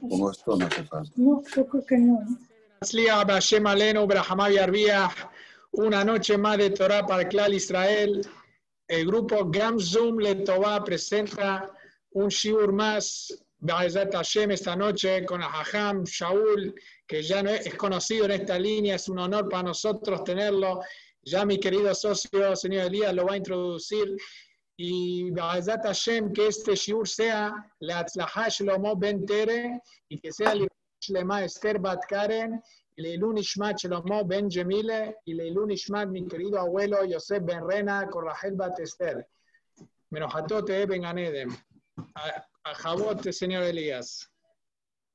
Como esto no hace falta. No, yo creo que no. Una noche más de Torah para el clan Israel. El grupo Gam Zoom Letová presenta un shiur más, Ba'ezat Hashem, esta noche con Hajam Shaul, que ya no es, es conocido en esta línea. Es un honor para nosotros tenerlo. Ya mi querido socio, señor Elías, lo va a introducir. Y Ba'ezat Hashem, que este shiur sea la Atzlahah Shlomo Ben Tere y que sea Shlema Esther Bat Karen, y Leilun Ishmat Shlomo Ben Jemile, y Leilun Ishmat, mi querido abuelo Yosef Ben Rena, con Rahel Bat Esther. Menojatote Ben Ganedem. A, Jabote, señor Elías.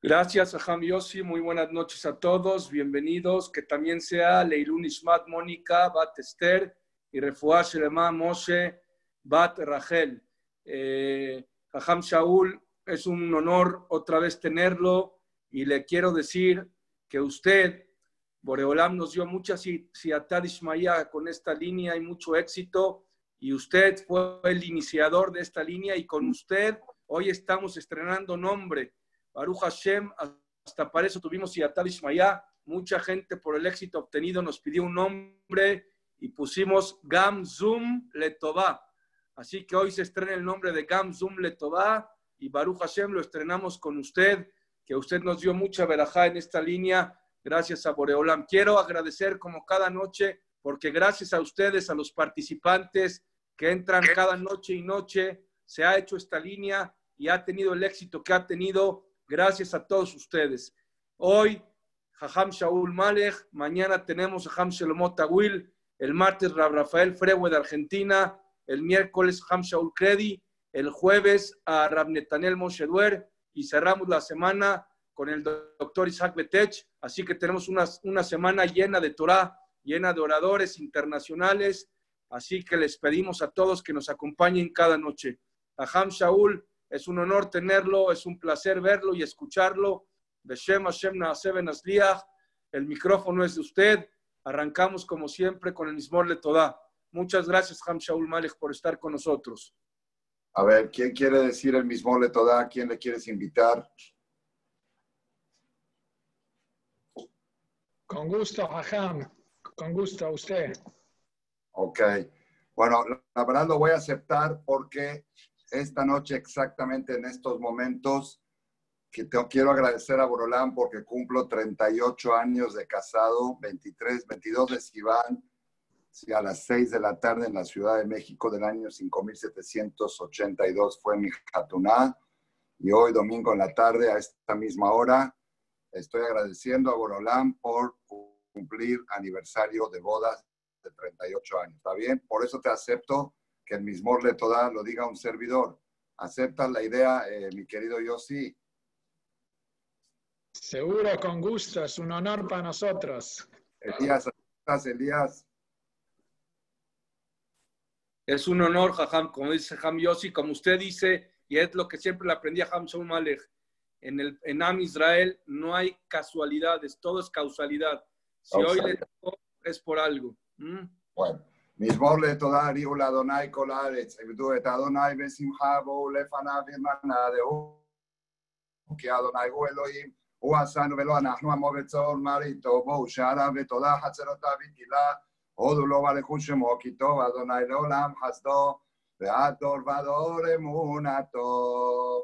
Gracias, Aham Yossi. Muy buenas noches a todos. Bienvenidos. Que también sea Leilun Ishmat Mónica, Bat Esther y Refuah Shelema Moshe, Bat Rachel. Eh, Shaul, es un honor otra vez tenerlo y le quiero decir que usted, Boreolam, nos dio mucha siatad Ishmael con esta línea y mucho éxito y usted fue el iniciador de esta línea y con usted hoy estamos estrenando nombre. Baruch Hashem, hasta para eso tuvimos siatad Ishmael. Mucha gente por el éxito obtenido nos pidió un nombre y pusimos Gam Zum Letová. Así que hoy se estrena el nombre de Gam Zum Letová y Baruch Hashem lo estrenamos con usted que usted nos dio mucha verajá en esta línea. Gracias a Boreolam. Quiero agradecer como cada noche, porque gracias a ustedes, a los participantes que entran cada noche y noche, se ha hecho esta línea y ha tenido el éxito que ha tenido. Gracias a todos ustedes. Hoy, Jajam Shaul Malech, mañana tenemos a Jajam Shelomot Tawil, el martes Rafael Frewe de Argentina, el miércoles Jajam Shaul Credi, el jueves a Rab Netanel Moshe Duer, y cerramos la semana con el doctor Isaac Betech. Así que tenemos una, una semana llena de Torah, llena de oradores internacionales. Así que les pedimos a todos que nos acompañen cada noche. A Ham Shaul, es un honor tenerlo, es un placer verlo y escucharlo. Beshem Hashem Naaseben. El micrófono es de usted. Arrancamos como siempre con el mismo de Todá. Muchas gracias, Ham Shaul Malek, por estar con nosotros. A ver, ¿quién quiere decir el mismo le toda? ¿Quién le quieres invitar? Con gusto, Hajam. Con gusto a usted. Ok. Bueno, la verdad lo voy a aceptar porque esta noche, exactamente en estos momentos, que te, quiero agradecer a Borolán porque cumplo 38 años de casado, 23, 22 de Sivan, sí, a las 6 de la tarde en la Ciudad de México del año 5782 fue mi jatuná. Y hoy, domingo en la tarde, a esta misma hora, estoy agradeciendo a Borolán por cumplir aniversario de bodas de 38 años. ¿Está bien? Por eso te acepto que el mismo le toda lo diga un servidor. ¿Aceptas la idea, eh, mi querido Yossi? Seguro, con gusto. Es un honor para nosotros. Elías, ¿aceptas, Elías? Es un honor, Jajam, como dice Jajam Yossi, como usted dice, y es lo que siempre le aprendí a Shaul Malek. En el en Am Israel no hay casualidades, todo es causalidad. Si hoy le tocó, es por algo. ¿Mm? Bueno, mismo le toda Riula Donai Kolaretz, Ebdu et Adonai Besimha Bo Lefana Birmana de que Adonai Hu Elohim, Hu Asanu Velo Anahnu Amo Betzor Marito, Bo Shara Betoda Hatzerota Vitila, הודו לו ולכו שמו כי טוב אדוני לעולם חסדו ועד דור ודור אמונתו.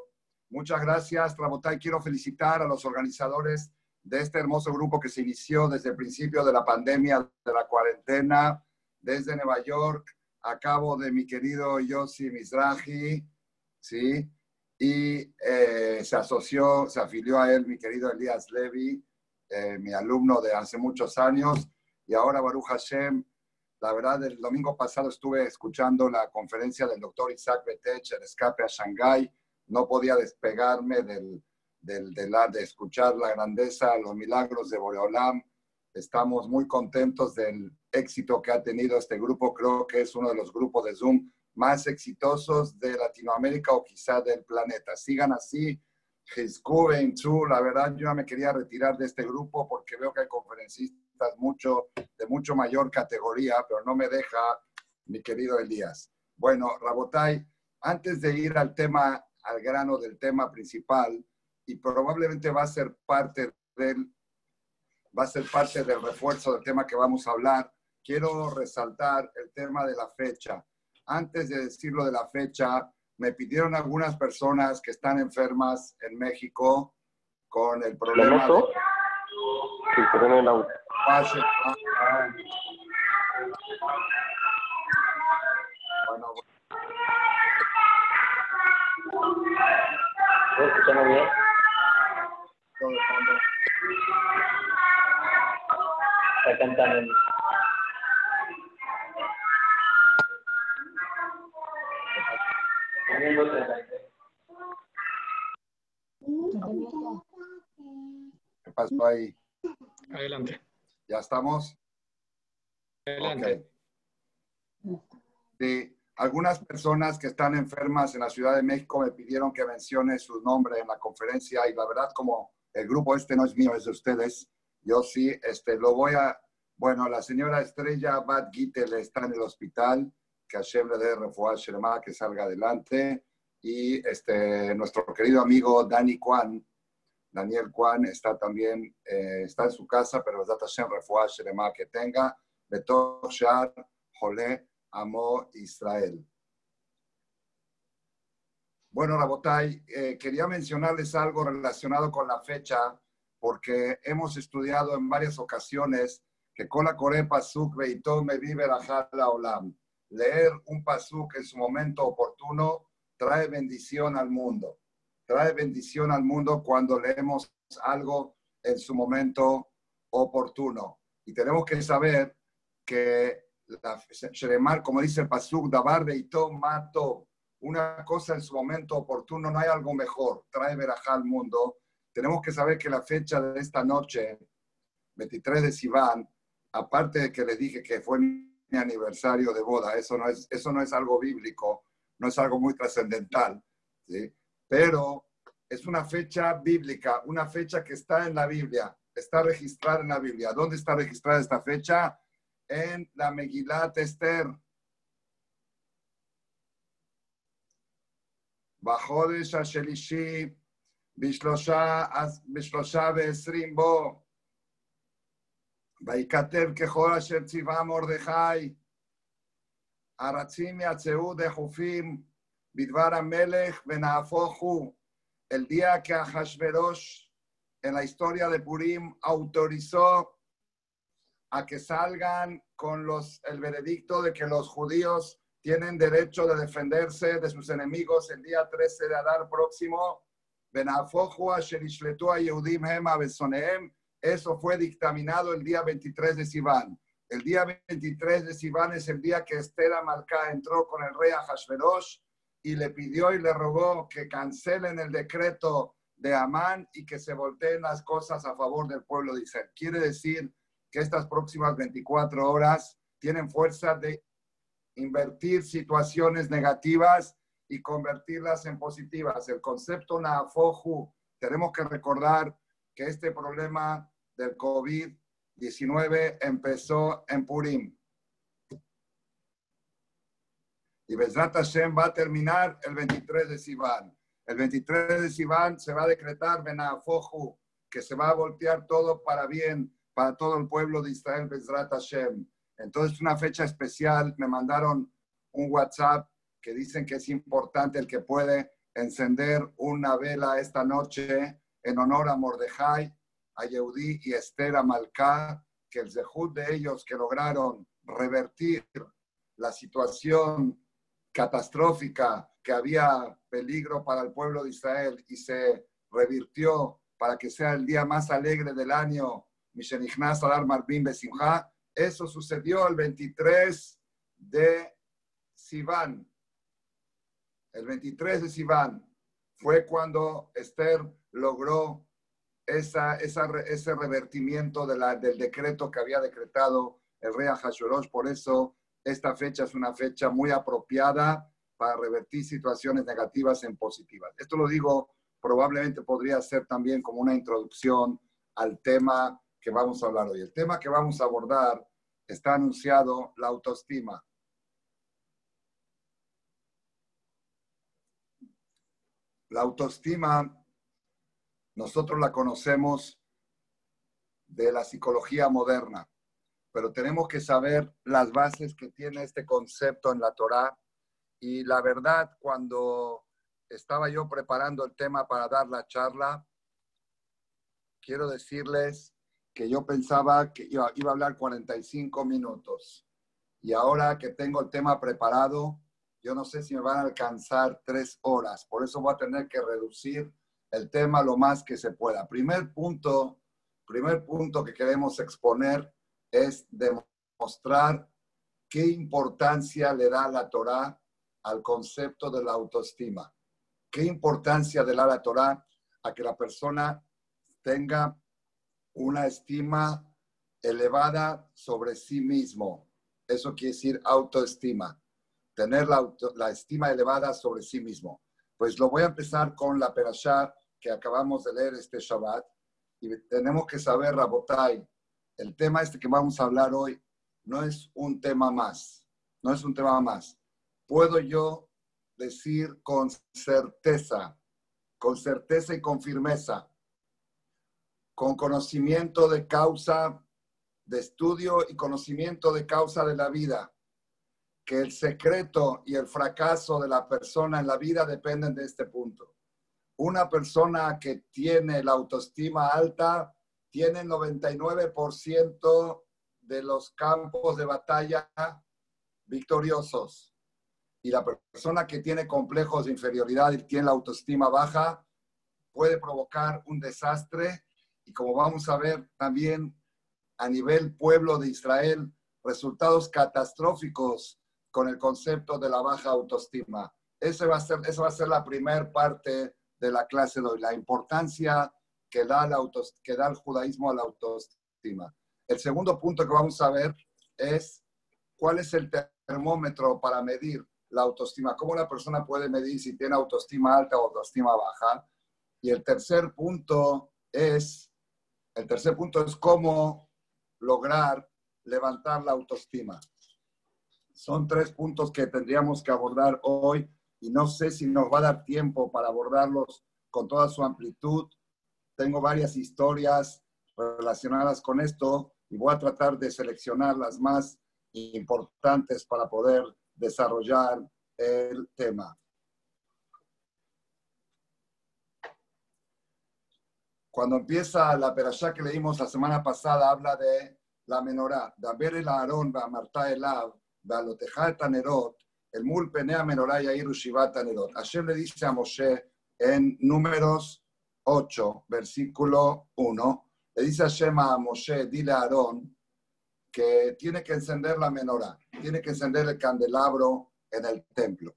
Muchas gracias, Rabotay. Quiero felicitar a los organizadores de este hermoso grupo que se inició desde el principio de la pandemia, de la cuarentena, desde Nueva York, a cabo de mi querido Yossi Mizrahi, ¿sí? Y eh, se asoció, se afilió a él mi querido Elías Levy, eh, mi alumno de hace muchos años, y ahora Baruch Hashem, la verdad, el domingo pasado estuve escuchando la conferencia del doctor Isaac Betech, el escape a Shanghái. No podía despegarme del, del, de, la, de escuchar la grandeza, los milagros de Boreolam. Estamos muy contentos del éxito que ha tenido este grupo. Creo que es uno de los grupos de Zoom más exitosos de Latinoamérica o quizá del planeta. Sigan así. La verdad, yo ya me quería retirar de este grupo porque veo que hay conferencistas mucho, de mucho mayor categoría, pero no me deja mi querido Elías. Bueno, Rabotay, antes de ir al tema, al grano del tema principal, y probablemente va a ser parte del, va a ser parte del refuerzo del tema que vamos a hablar. Quiero resaltar el tema de la fecha. Antes de decirlo de la fecha, me pidieron algunas personas que están enfermas en México con el problema de... Sí, pero en el auto. Bueno, ¿Puedo escucharme bien? todo de fondo. Está cantando. ¿Qué pasó ahí? Adelante. ¿Ya estamos? Adelante. Ok. Sí, algunas personas que están enfermas en la Ciudad de México me pidieron que mencione su nombre en la conferencia y la verdad como el grupo este no es mío, es de ustedes, yo sí, este, lo voy a, bueno, la señora Estrella Bad Gittel está en el hospital, que Hashem le dé refuá Sherema, que salga adelante, y este, nuestro querido amigo Dani Kwan, Daniel Kwan está también, eh, está en su casa, pero Zat Hashem refuá Sherema que tenga, Betor Shar, Jolé, Amo Israel. Bueno, Rabotay, eh, quería mencionarles algo relacionado con la fecha, porque hemos estudiado en varias ocasiones que con la Coré Pasuk Beitó me vive la Olam. Leer un Pasuk en su momento oportuno trae bendición al mundo. Trae bendición al mundo cuando leemos algo en su momento oportuno. Y tenemos que saber que la Sheremar, como dice el Pasuk, Dabar Beitó Mato, una cosa en su momento oportuno, no hay algo mejor, trae verajá al mundo. Tenemos que saber que la fecha de esta noche, 23 de Sivan, aparte de que les dije que fue mi aniversario de boda, eso no es, eso no es algo bíblico, no es algo muy trascendental, ¿sí? pero es una fecha bíblica, una fecha que está en la Biblia, está registrada en la Biblia. ¿Dónde está registrada esta fecha? En la Megilat Esther. בחודש השלישי, בשלושה, בשלושה ועשרים בו, ויכתב ככל אשר ציווה מרדכי, ארצים יצאו דחופים Bidvar Melech el día que Ahashverosh en la historia de Purim autorizó a que salgan con los, el veredicto de que los judíos tienen derecho de defenderse de sus enemigos el día 13 de Adar próximo. Eso fue dictaminado el día 23 de Sivan. El día 23 de Sivan es el día que Estela Malca entró con el rey Ahashverosh y le pidió y le rogó que cancelen el decreto de Amán y que se volteen las cosas a favor del pueblo de Israel. Quiere decir que estas próximas 24 horas tienen fuerza de invertir situaciones negativas y convertirlas en positivas. El concepto Naafoju, tenemos que recordar que este problema del COVID-19 empezó en Purim. Y Bezrat Hashem va a terminar el 23 de Sivan. El 23 de Sivan se va a decretar Benafoju, que se va a voltear todo para bien, para todo el pueblo de Israel, Bezrat Hashem. Entonces, una fecha especial, me mandaron un WhatsApp que dicen que es importante el que puede encender una vela esta noche en honor a Mordejai, a Yehudí y Esther Amalcá, que el zehut de ellos que lograron revertir la situación catastrófica que había peligro para el pueblo de Israel y se revirtió para que sea el día más alegre del año, Mishenichnas Marbim Besimha, eso sucedió el 23 de Sivan. El 23 de Sivan fue cuando Esther logró ese revertimiento del decreto que había decretado el rey Ahasuerus. Por eso esta fecha es una fecha muy apropiada para revertir situaciones negativas en positivas. Esto lo digo, probablemente podría ser también como una introducción al tema que vamos a hablar hoy. El tema que vamos a abordar está anunciado, la autoestima. La autoestima nosotros la conocemos de la psicología moderna, pero tenemos que saber las bases que tiene este concepto en la Torá. Y la verdad, cuando estaba yo preparando el tema para dar la charla, quiero decirles que yo pensaba que iba, iba a hablar 45 minutos. Y ahora que tengo el tema preparado, yo no sé si me van a alcanzar tres horas. Por eso voy a tener que reducir el tema lo más que se pueda. Primer punto, primer punto que queremos exponer es demostrar qué importancia le da la Torá al concepto de la autoestima. ¿Qué importancia le da la Torá a que la persona tenga una estima elevada sobre sí mismo? Eso quiere decir autoestima, tener la, estima elevada sobre sí mismo. Pues lo voy a empezar con la perashá que acabamos de leer este Shabbat. Y tenemos que saber, Rabotai, el tema este que vamos a hablar hoy no es un tema más, no es un tema más. Puedo yo decir con certeza, con certeza y con firmeza, con conocimiento de causa, de estudio y conocimiento de causa de la vida, que el secreto y el fracaso de la persona en la vida dependen de este punto. Una persona que tiene la autoestima alta tiene 99% de los campos de batalla victoriosos. Y la persona que tiene complejos de inferioridad y tiene la autoestima baja puede provocar un desastre. Y como vamos a ver también a nivel pueblo de Israel, resultados catastróficos con el concepto de la baja autoestima. Ese va a ser, esa va a ser la primera parte de la clase de hoy, la importancia que da, el que da el judaísmo a la autoestima. El segundo punto que vamos a ver es cuál es el termómetro para medir la autoestima, cómo la persona puede medir si tiene autoestima alta o autoestima baja. Y el tercer punto es, el tercer punto es cómo lograr levantar la autoestima. Son tres puntos que tendríamos que abordar hoy y no sé si nos va a dar tiempo para abordarlos con toda su amplitud tengo varias historias relacionadas con esto y voy a tratar de seleccionar las más importantes para poder desarrollar el tema. Cuando empieza la perashá que leímos la semana pasada, habla de la menorá. Daber el Aarón, Marta Elav, Bealotejat Nerot, el Mul Penea Menorá y Shivat Nerot. Hashem le dice a Moshe en números 8, versículo 1, le dice a Shema a Moshe, dile a Aarón, que tiene que encender la menorá, tiene que encender el candelabro en el templo.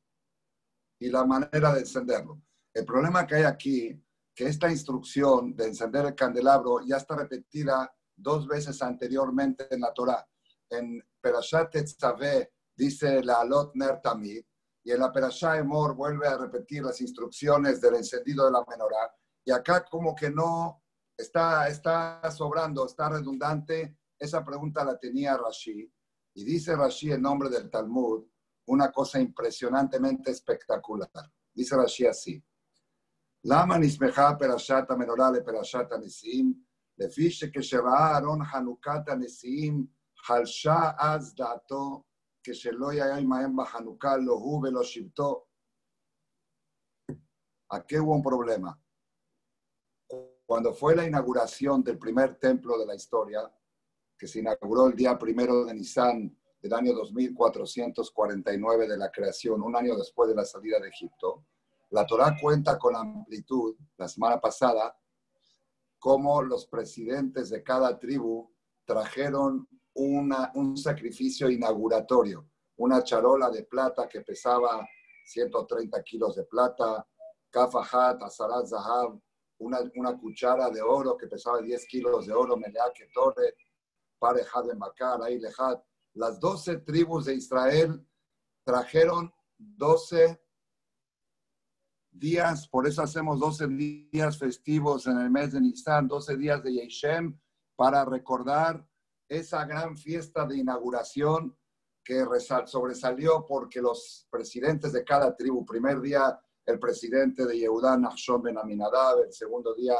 Y la manera de encenderlo. El problema que hay aquí, que esta instrucción de encender el candelabro ya está repetida dos veces anteriormente en la Torah. En Perashat Tetzaveh dice la Alot Ner Tamid, y en la Perashat Emor vuelve a repetir las instrucciones del encendido de la menorá y acá como que no está, está sobrando, está redundante. Esa pregunta la tenía Rashi. Y dice Rashi en nombre del Talmud una cosa impresionantemente espectacular. Dice Rashi así. Lama nismeja perashat menorá le perashat anisim, לפי שכשראה אהרון חנוכת הנשיאים, חלשה אז דעתו כשלא היה עמהם בחנוכה, לא הוא ולא שבטו. Aquí hubo un problema cuando fue la inauguración del primer templo de la historia, que se inauguró el día primero de Nisan del año 2449 de la creación, un año después de la salida de Egipto, la Torah cuenta con amplitud, la semana pasada, cómo los presidentes de cada tribu trajeron una, un sacrificio inauguratorio, una charola de plata que pesaba 130 kilos de plata, kafahat, azarat zahab, una, cuchara de oro que pesaba 10 kilos de oro, Melea Ketore, Parejad de Macar, Ailejad. Las 12 tribus de Israel trajeron 12 días, por eso hacemos 12 días festivos en el mes de Nisan, 12 días de Yeshem, para recordar esa gran fiesta de inauguración que sobresalió porque los presidentes de cada tribu, primer día el presidente de Yehudá, Nachshon Ben Aminadab, el segundo día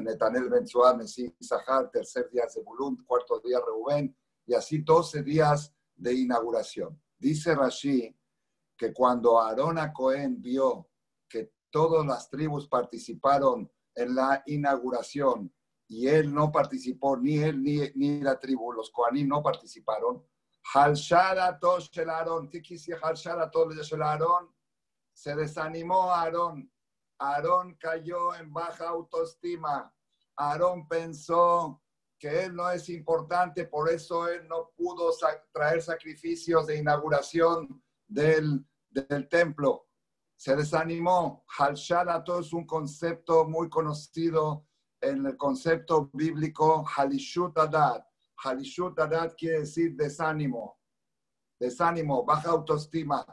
Netanel Benzuá, Mesí Sahar, tercer día Zebulun, cuarto día Reubén, y así 12 días de inauguración. Dice Rashi que cuando Aarón Cohen vio que todas las tribus participaron en la inauguración y él no participó, ni él ni, ni la tribu, los Kohanim no participaron, se desanimó Aarón. Aarón cayó en baja autoestima. Aarón pensó que él no es importante, por eso él no pudo traer sacrificios de inauguración del, templo. Se desanimó. Halshadato es un concepto muy conocido en el concepto bíblico Halishut Adat. Halishut Adat quiere decir desánimo, desánimo, baja autoestima.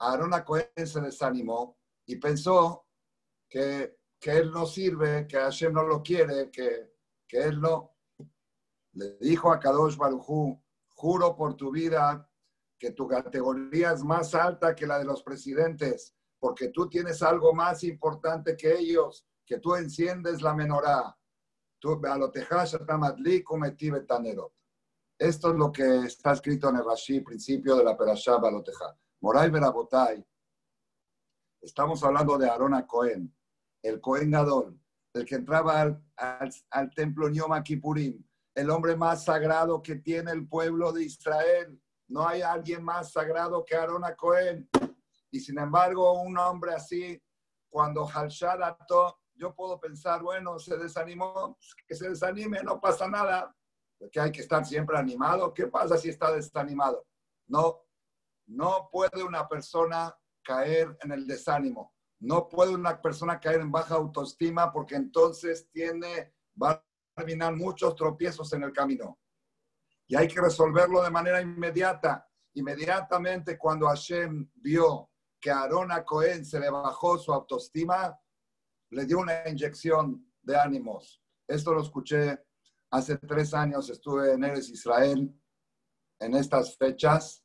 Aarón Cohen se desanimó y pensó que, que, él no sirve, que Hashem no lo quiere, que, que él no. Le dijo a Kadosh Barujú, juro por tu vida que tu categoría es más alta que la de los presidentes, porque tú tienes algo más importante que ellos, que tú enciendes la menorá. Esto es lo que está escrito en el Rashi, principio de la Perashá Balotejá. Moray Berabotay, estamos hablando de Aarón Cohen, el Cohen Gadol, el que entraba al, templo Yom Kippurim, el hombre más sagrado que tiene el pueblo de Israel. No hay alguien más sagrado que Aarón Cohen. Y sin embargo, un hombre así, cuando Halshad yo puedo pensar, bueno, se desanimó, que se desanime, no pasa nada, que hay que estar siempre animado. ¿Qué pasa si está desanimado? No, no puede una persona caer en el desánimo. No puede una persona caer en baja autoestima porque entonces tiene, va a terminar muchos tropiezos en el camino. Y hay que resolverlo de manera inmediata. Inmediatamente cuando Hashem vio que a Aarón a Cohen se le bajó su autoestima, le dio una inyección de ánimos. Esto lo escuché hace tres años, estuve en Eres Israel en estas fechas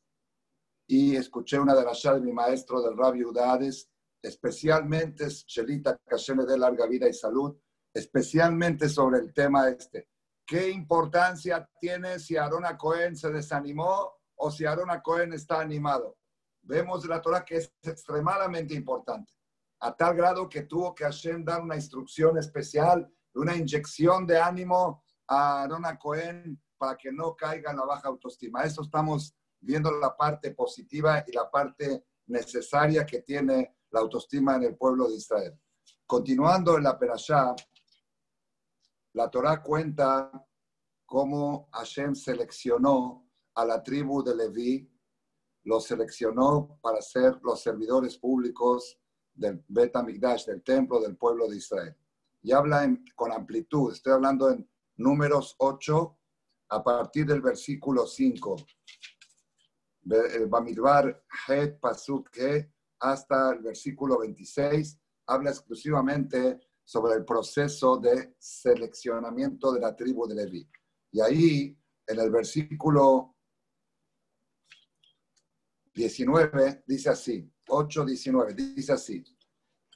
y escuché una de las de mi maestro del Rabbi Udades, especialmente Shelita Kashem de larga vida y salud, especialmente sobre el tema este. ¿Qué importancia tiene si Arona Cohen se desanimó o si Arona Cohen está animado? Vemos la Torah que es extremadamente importante a tal grado que tuvo que Hashem dar una instrucción especial, una inyección de ánimo a Aaron Cohen para que no caiga en la baja autoestima. Eso estamos viendo la parte positiva y la parte necesaria que tiene la autoestima en el pueblo de Israel. Continuando en la Perashá, la Torah cuenta cómo Hashem seleccionó a la tribu de Leví, los seleccionó para ser los servidores públicos del Bet del templo del pueblo de Israel. Y habla con amplitud, estoy hablando en números 8 a partir del versículo 5. Eh, Bamidbar Het Pasuk He hasta el versículo 26 habla exclusivamente sobre el proceso de seleccionamiento de la tribu de Leví. Y ahí, en el versículo 19, dice así, 8.19, dice así,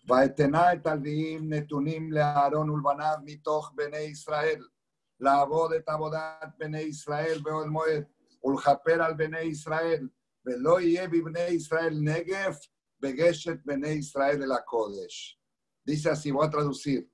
Vaetena et alviim netunim learon ulbanav mitoch bene Israel, la de tabodat bene Israel veo el moed, ולכפר על בני ישראל, ולא יהיה בבני ישראל נגף בגשת בני ישראל אל הקודש. Dice así, voy a traducir.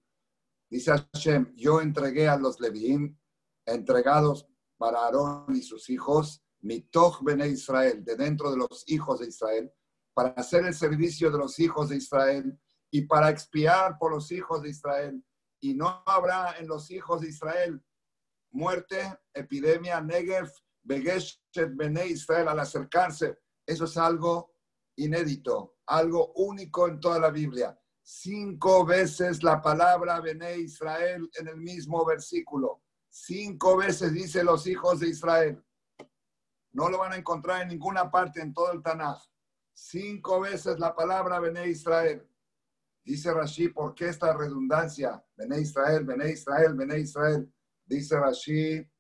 Dice Hashem, yo entregué a los leviín, entregados para Aarón y sus hijos, mitoch bene Israel, de dentro de los hijos de Israel, para hacer el servicio de los hijos de Israel y para expiar por los hijos de Israel. Y no habrá en los hijos de Israel muerte, epidemia, Negev, Begeshet, Bene Israel al acercarse. Eso es algo inédito, algo único en toda la Biblia. Cinco veces la palabra Bene Israel en el mismo versículo. Cinco veces dice los hijos de Israel. No lo van a encontrar en ninguna parte en todo el Tanaj cinco veces la palabra Bene Israel. Dice Rashi, ¿por qué esta redundancia? Bene Israel, Bene Israel, Bene Israel. Dice Rashi,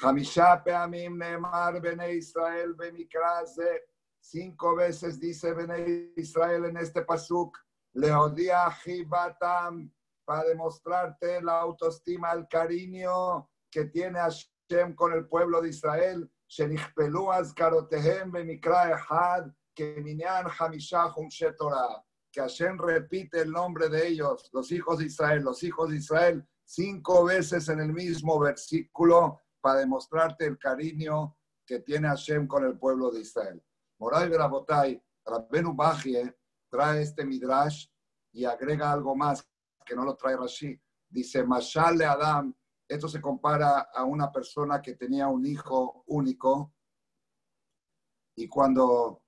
Hamisha Peamim Neemar Bene Israel Bemikraze. Cinco veces dice Bene Israel en este pasuk. Leodia Jibatam. para demostrarte la autoestima, el cariño que tiene Hashem con el pueblo de Israel. Que Hashem repite el nombre de ellos, los hijos de Israel, los hijos de Israel, cinco veces en el mismo versículo para demostrarte el cariño que tiene Hashem con el pueblo de Israel. Moray Rabotay, Rabbenu Bajie trae este midrash y agrega algo más que no lo trae Rashi. Dice, Mashal de Adam, esto se compara a una persona que tenía un hijo único y cuando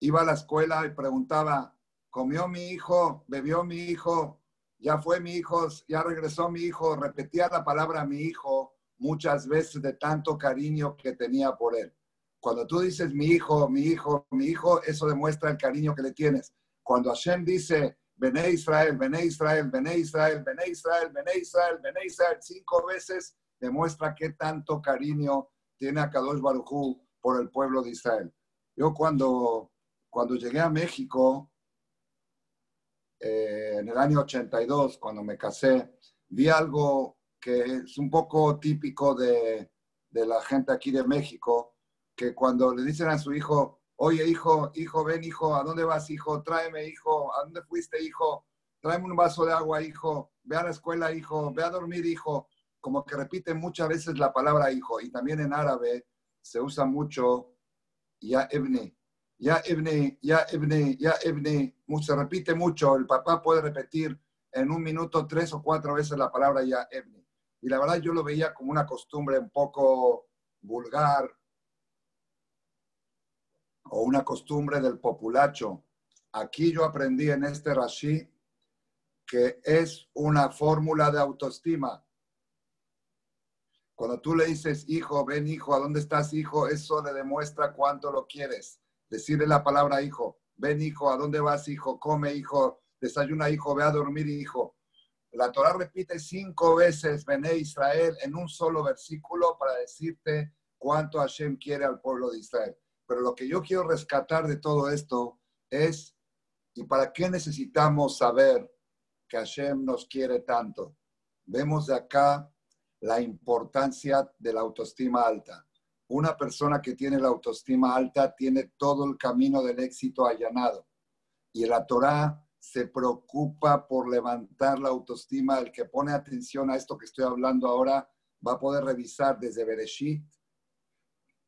iba a la escuela y preguntaba, ¿comió mi hijo? ¿Bebió mi hijo? ¿Ya fue mi hijo? ¿Ya regresó mi hijo? Repetía la palabra mi hijo muchas veces de tanto cariño que tenía por él. Cuando tú dices mi hijo, mi hijo, mi hijo, eso demuestra el cariño que le tienes. Cuando Hashem dice Bené Israel, Bené Israel, Bené Israel, Bené Israel, Bené Israel, Bené Israel, cinco veces demuestra qué tanto cariño tiene a Kadosh Barujú por el pueblo de Israel. Yo cuando, cuando llegué a México, eh, en el año 82, cuando me casé, vi algo que es un poco típico de, de la gente aquí de México, que cuando le dicen a su hijo, Oye, hijo, hijo, ven, hijo, ¿a dónde vas, hijo? Tráeme, hijo, ¿a dónde fuiste, hijo? Tráeme un vaso de agua, hijo. Ve a la escuela, hijo. Ve a dormir, hijo. Como que repite muchas veces la palabra hijo. Y también en árabe se usa mucho ya ebne, ya ebne, ya ebne, ya ebne. Se repite mucho. El papá puede repetir en un minuto tres o cuatro veces la palabra ya ebne. Y la verdad yo lo veía como una costumbre un poco vulgar, o una costumbre del populacho. Aquí yo aprendí en este Rashi que es una fórmula de autoestima. Cuando tú le dices, hijo, ven hijo, ¿a dónde estás hijo? Eso le demuestra cuánto lo quieres. Decirle la palabra hijo, ven hijo, ¿a dónde vas hijo? Come hijo, desayuna hijo, ve a dormir hijo. La Torah repite cinco veces, Bené Israel, en un solo versículo para decirte cuánto Hashem quiere al pueblo de Israel. Pero lo que yo quiero rescatar de todo esto es, ¿y para qué necesitamos saber que Hashem nos quiere tanto? Vemos de acá la importancia de la autoestima alta. Una persona que tiene la autoestima alta tiene todo el camino del éxito allanado. Y la Torah se preocupa por levantar la autoestima. El que pone atención a esto que estoy hablando ahora va a poder revisar desde Bereshit,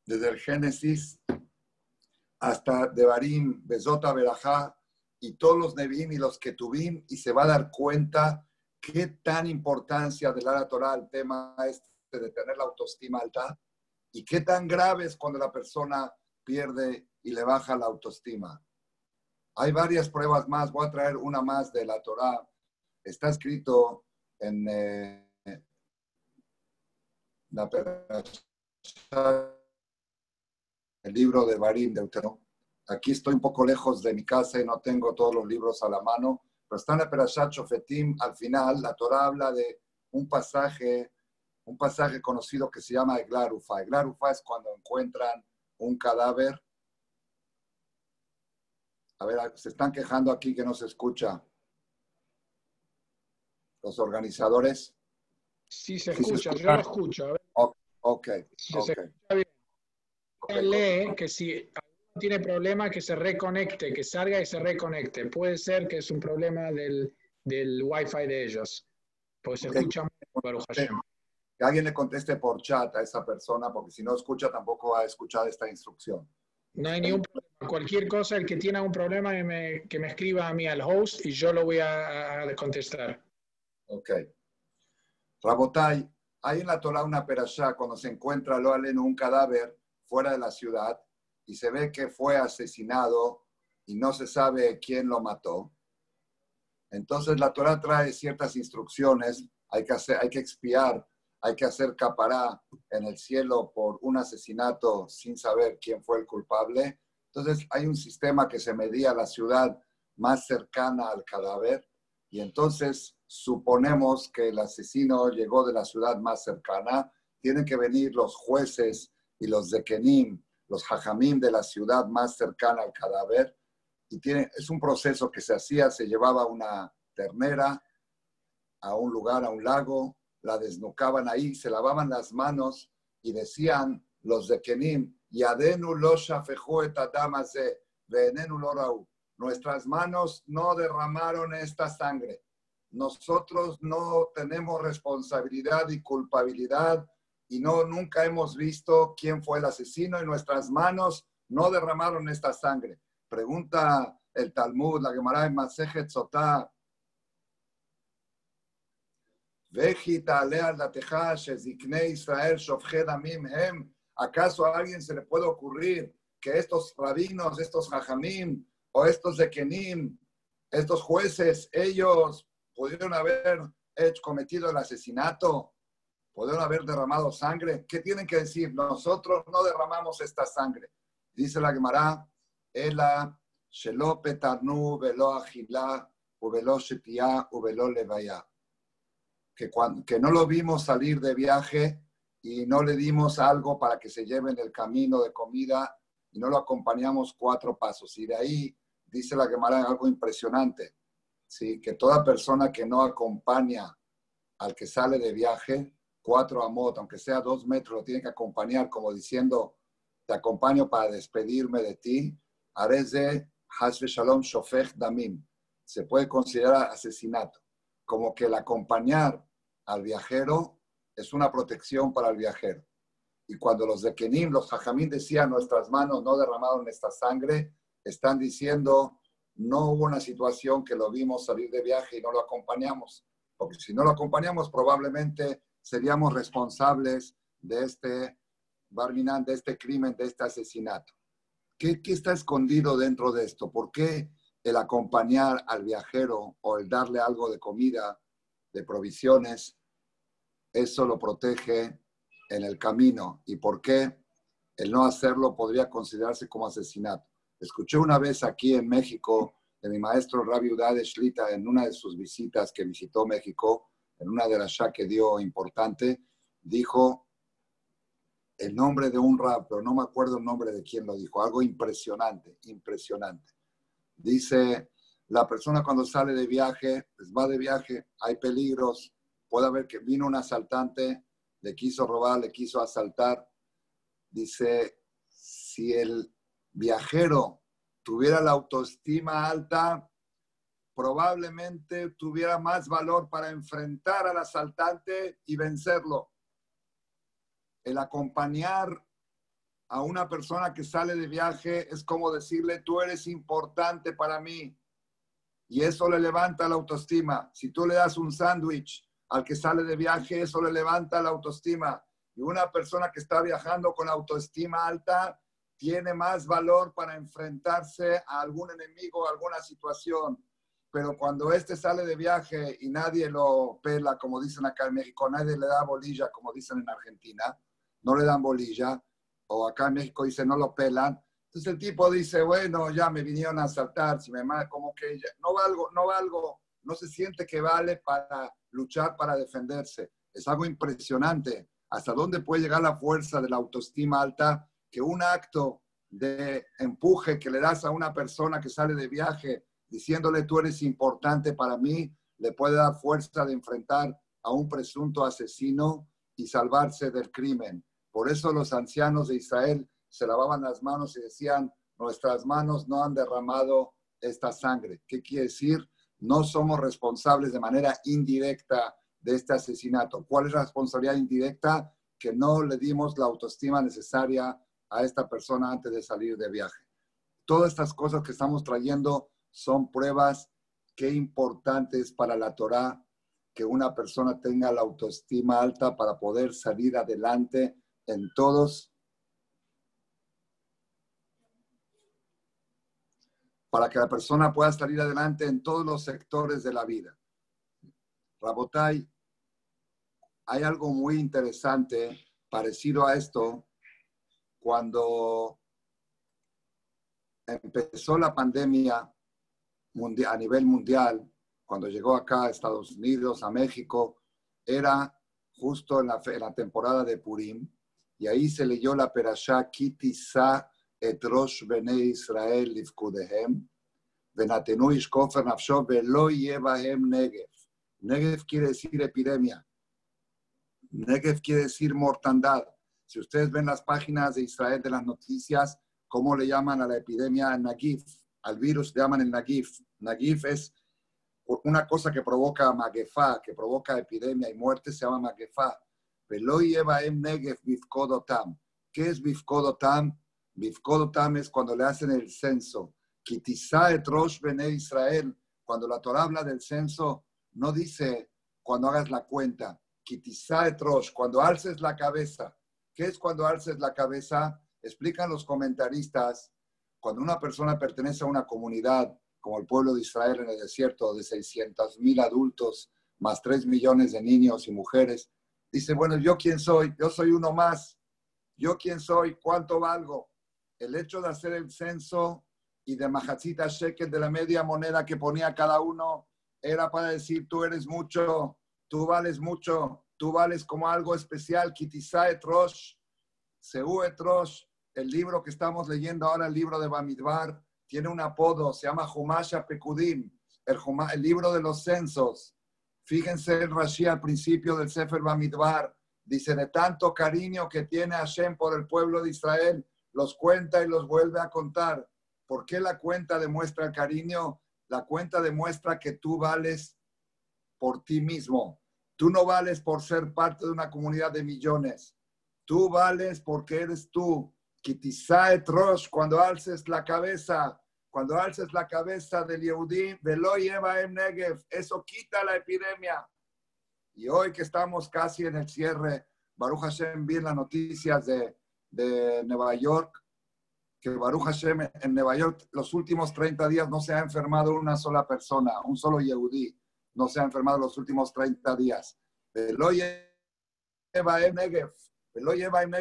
desde el Génesis hasta Devarim, Besota, Berajá y todos los Nevim y los Ketubim y se va a dar cuenta qué tan importancia de la Torah el tema este de tener la autoestima alta y qué tan grave es cuando la persona pierde y le baja la autoestima. Hay varias pruebas más, voy a traer una más de la Torah. Está escrito en eh, la el libro de Barim Deutero. Aquí estoy un poco lejos de mi casa y no tengo todos los libros a la mano, pero está en la Perashat Shofetim, al final, la Torah habla de un pasaje, un pasaje conocido que se llama Eglarufa. Eglarufa es cuando encuentran un cadáver. A ver, se están quejando aquí que no se escucha. Los organizadores. Sí, se escucha, yo lo escucho. Ok, ok. okay lee que si tiene problema que se reconecte, que salga y se reconecte. Puede ser que es un problema del, del Wi-Fi de ellos. Pues se escucha Que alguien le conteste por chat a esa persona, porque si no escucha tampoco va a escuchar esta instrucción. No hay ningún problema. Cualquier cosa, el que tiene un problema, que me, que me escriba a mí al host y yo lo voy a, a contestar. Ok. Rabotai, hay en la Torah una perashá cuando se encuentra lo en un cadáver fuera de la ciudad y se ve que fue asesinado y no se sabe quién lo mató. Entonces la Torah trae ciertas instrucciones, hay que, hacer, hay que expiar, hay que hacer capará en el cielo por un asesinato sin saber quién fue el culpable. Entonces hay un sistema que se medía la ciudad más cercana al cadáver y entonces suponemos que el asesino llegó de la ciudad más cercana. Tienen que venir los jueces y los de Kenim, los hajamim de la ciudad más cercana al cadáver. Y tiene, es un proceso que se hacía, se llevaba una ternera, a un lugar, a un lago, la desnucaban ahí, se lavaban las manos y decían los de Kenim, Yadenu lo venenu lo Nuestras manos no derramaron esta sangre. Nosotros no tenemos responsabilidad y culpabilidad y no nunca hemos visto quién fue el asesino y nuestras manos no derramaron esta sangre. Pregunta el Talmud, la Gemara en Masejet Sotá. Israel ¿Acaso a alguien se le puede ocurrir que estos rabinos, estos hajamim o estos de Kenim, estos jueces, ellos pudieron haber cometido el asesinato, pudieron haber derramado sangre? ¿Qué tienen que decir? Nosotros no derramamos esta sangre. Dice la Gemara, Ela Shelo Petarnu Velo Agilá Uvelo Shetia Uvelo Levaya. Que, que no lo vimos salir de viaje y no le dimos algo para que se lleve en el camino de comida y no lo acompañamos cuatro pasos. Y de ahí dice la Gemara algo impresionante, ¿sí? que toda persona que no acompaña al que sale de viaje, cuatro amot, aunque sea dos metros, lo tiene que acompañar como diciendo, te acompaño para despedirme de ti, de Hasbe Shalom Damim. Se puede considerar asesinato, como que el acompañar al viajero es una protección para el viajero. Y cuando los de Kenim, los Jajamín decían, nuestras manos no derramaron esta sangre, están diciendo, no hubo una situación que lo vimos salir de viaje y no lo acompañamos. Porque si no lo acompañamos, probablemente seríamos responsables de este Barminan, de este crimen, de este asesinato. ¿Qué, ¿Qué está escondido dentro de esto? ¿Por qué el acompañar al viajero o el darle algo de comida, de provisiones, eso lo protege en el camino y por qué el no hacerlo podría considerarse como asesinato. Escuché una vez aquí en México de mi maestro Rabi Udade Shlita en una de sus visitas que visitó México, en una de las ya que dio importante, dijo el nombre de un rap, pero no me acuerdo el nombre de quién lo dijo, algo impresionante, impresionante. Dice, la persona cuando sale de viaje, pues va de viaje, hay peligros, puede haber que vino un asaltante, le quiso robar, le quiso asaltar. Dice, si el viajero tuviera la autoestima alta, probablemente tuviera más valor para enfrentar al asaltante y vencerlo. El acompañar a una persona que sale de viaje es como decirle, tú eres importante para mí. Y eso le levanta la autoestima. Si tú le das un sándwich al que sale de viaje, eso le levanta la autoestima. Y una persona que está viajando con autoestima alta tiene más valor para enfrentarse a algún enemigo, a alguna situación. Pero cuando este sale de viaje y nadie lo pela, como dicen acá en México, nadie le da bolilla, como dicen en Argentina, no le dan bolilla, o acá en México dice no lo pelan. Entonces el tipo dice, bueno, ya me vinieron a asaltar, si me como que no valgo, no valgo, no se siente que vale para luchar para defenderse. Es algo impresionante. ¿Hasta dónde puede llegar la fuerza de la autoestima alta que un acto de empuje que le das a una persona que sale de viaje diciéndole tú eres importante para mí, le puede dar fuerza de enfrentar a un presunto asesino y salvarse del crimen. Por eso los ancianos de Israel se lavaban las manos y decían, nuestras manos no han derramado esta sangre. ¿Qué quiere decir? No somos responsables de manera indirecta de este asesinato. ¿Cuál es la responsabilidad indirecta? Que no le dimos la autoestima necesaria a esta persona antes de salir de viaje. Todas estas cosas que estamos trayendo son pruebas qué importante es para la Torah que una persona tenga la autoestima alta para poder salir adelante en todos para que la persona pueda salir adelante en todos los sectores de la vida. Rabotai, hay algo muy interesante parecido a esto cuando empezó la pandemia a nivel mundial, cuando llegó acá a Estados Unidos, a México, era justo en la, en la temporada de Purim, y ahí se leyó la perashá Kitisa et Rosh Bene Israel Lifkudehem, Venatenu Ishkofer Nafsho Velo Yevahem Negev. Negev quiere decir epidemia. Negev quiere decir mortandad. Si ustedes ven las páginas de Israel de las noticias, ¿cómo le llaman a la epidemia Nagif? Al virus le llaman el Nagif. Nagif es una cosa que provoca magefa, que provoca epidemia y muerte, se llama magefa. lleva em Negev bifkodotam. ¿Qué es bifkodotam? Bifkodotam es cuando le hacen el censo. Kitizá et rosh bene Israel. Cuando la Torah habla del censo, no dice cuando hagas la cuenta. Kitizá et rosh, cuando alces la cabeza. ¿Qué es cuando alces la cabeza? Explican los comentaristas, cuando una persona pertenece a una comunidad como el pueblo de Israel en el desierto de 600 mil adultos, más 3 millones de niños y mujeres, dice, bueno, ¿yo quién soy? Yo soy uno más. ¿Yo quién soy? ¿Cuánto valgo? El hecho de hacer el censo y de Mahatzita Shekel de la media moneda que ponía cada uno era para decir, tú eres mucho, tú vales mucho, tú vales como algo especial, Kitisa Etrosh, Seu Etrosh, el libro que estamos leyendo ahora, el libro de Bamidbar, tiene un apodo, se llama Humasha Pekudim, el, el libro de los censos. Fíjense el Rashi al principio del Sefer Bamidbar, dice, de tanto cariño que tiene Hashem por el pueblo de Israel, los cuenta y los vuelve a contar. ¿Por qué la cuenta demuestra cariño? La cuenta demuestra que tú vales por ti mismo. Tú no vales por ser parte de una comunidad de millones. Tú vales porque eres tú. Kitisaet Rosh, cuando alces la cabeza, cuando alces la cabeza del Yehudí, lleva en Negev, eso quita la epidemia. Y hoy que estamos casi en el cierre, Baruch Hashem, vi las noticias de, de Nueva York, que Baruch Hashem en Nueva York los últimos 30 días no se ha enfermado una sola persona, un solo Yehudí no se ha enfermado los últimos 30 días. Lo lleva en.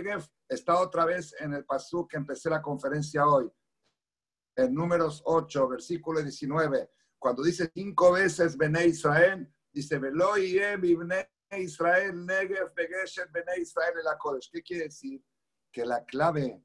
Está otra vez en el pasú que empecé la conferencia hoy. En números 8, versículo 19. Cuando dice cinco veces Bene Israel, dice Velo Israel, Negev, Begeshet, Bene Israel, Kodesh. ¿Qué quiere decir? Que la clave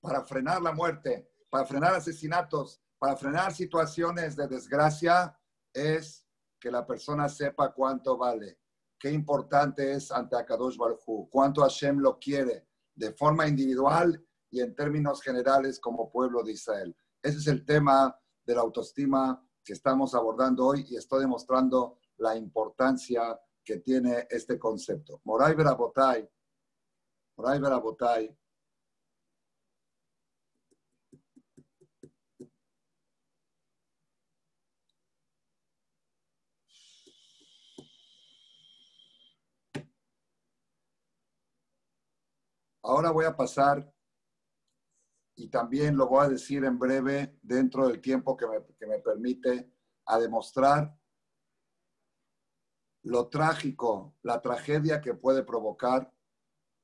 para frenar la muerte, para frenar asesinatos, para frenar situaciones de desgracia es que la persona sepa cuánto vale, qué importante es ante Akadosh Baruj cuánto Hashem lo quiere de forma individual y en términos generales como pueblo de Israel. Ese es el tema de la autoestima que estamos abordando hoy y estoy demostrando la importancia que tiene este concepto. Moray Verabotay, Moray Verabotay, Ahora voy a pasar, y también lo voy a decir en breve, dentro del tiempo que me, permite, a demostrar lo trágico, la tragedia que puede provocar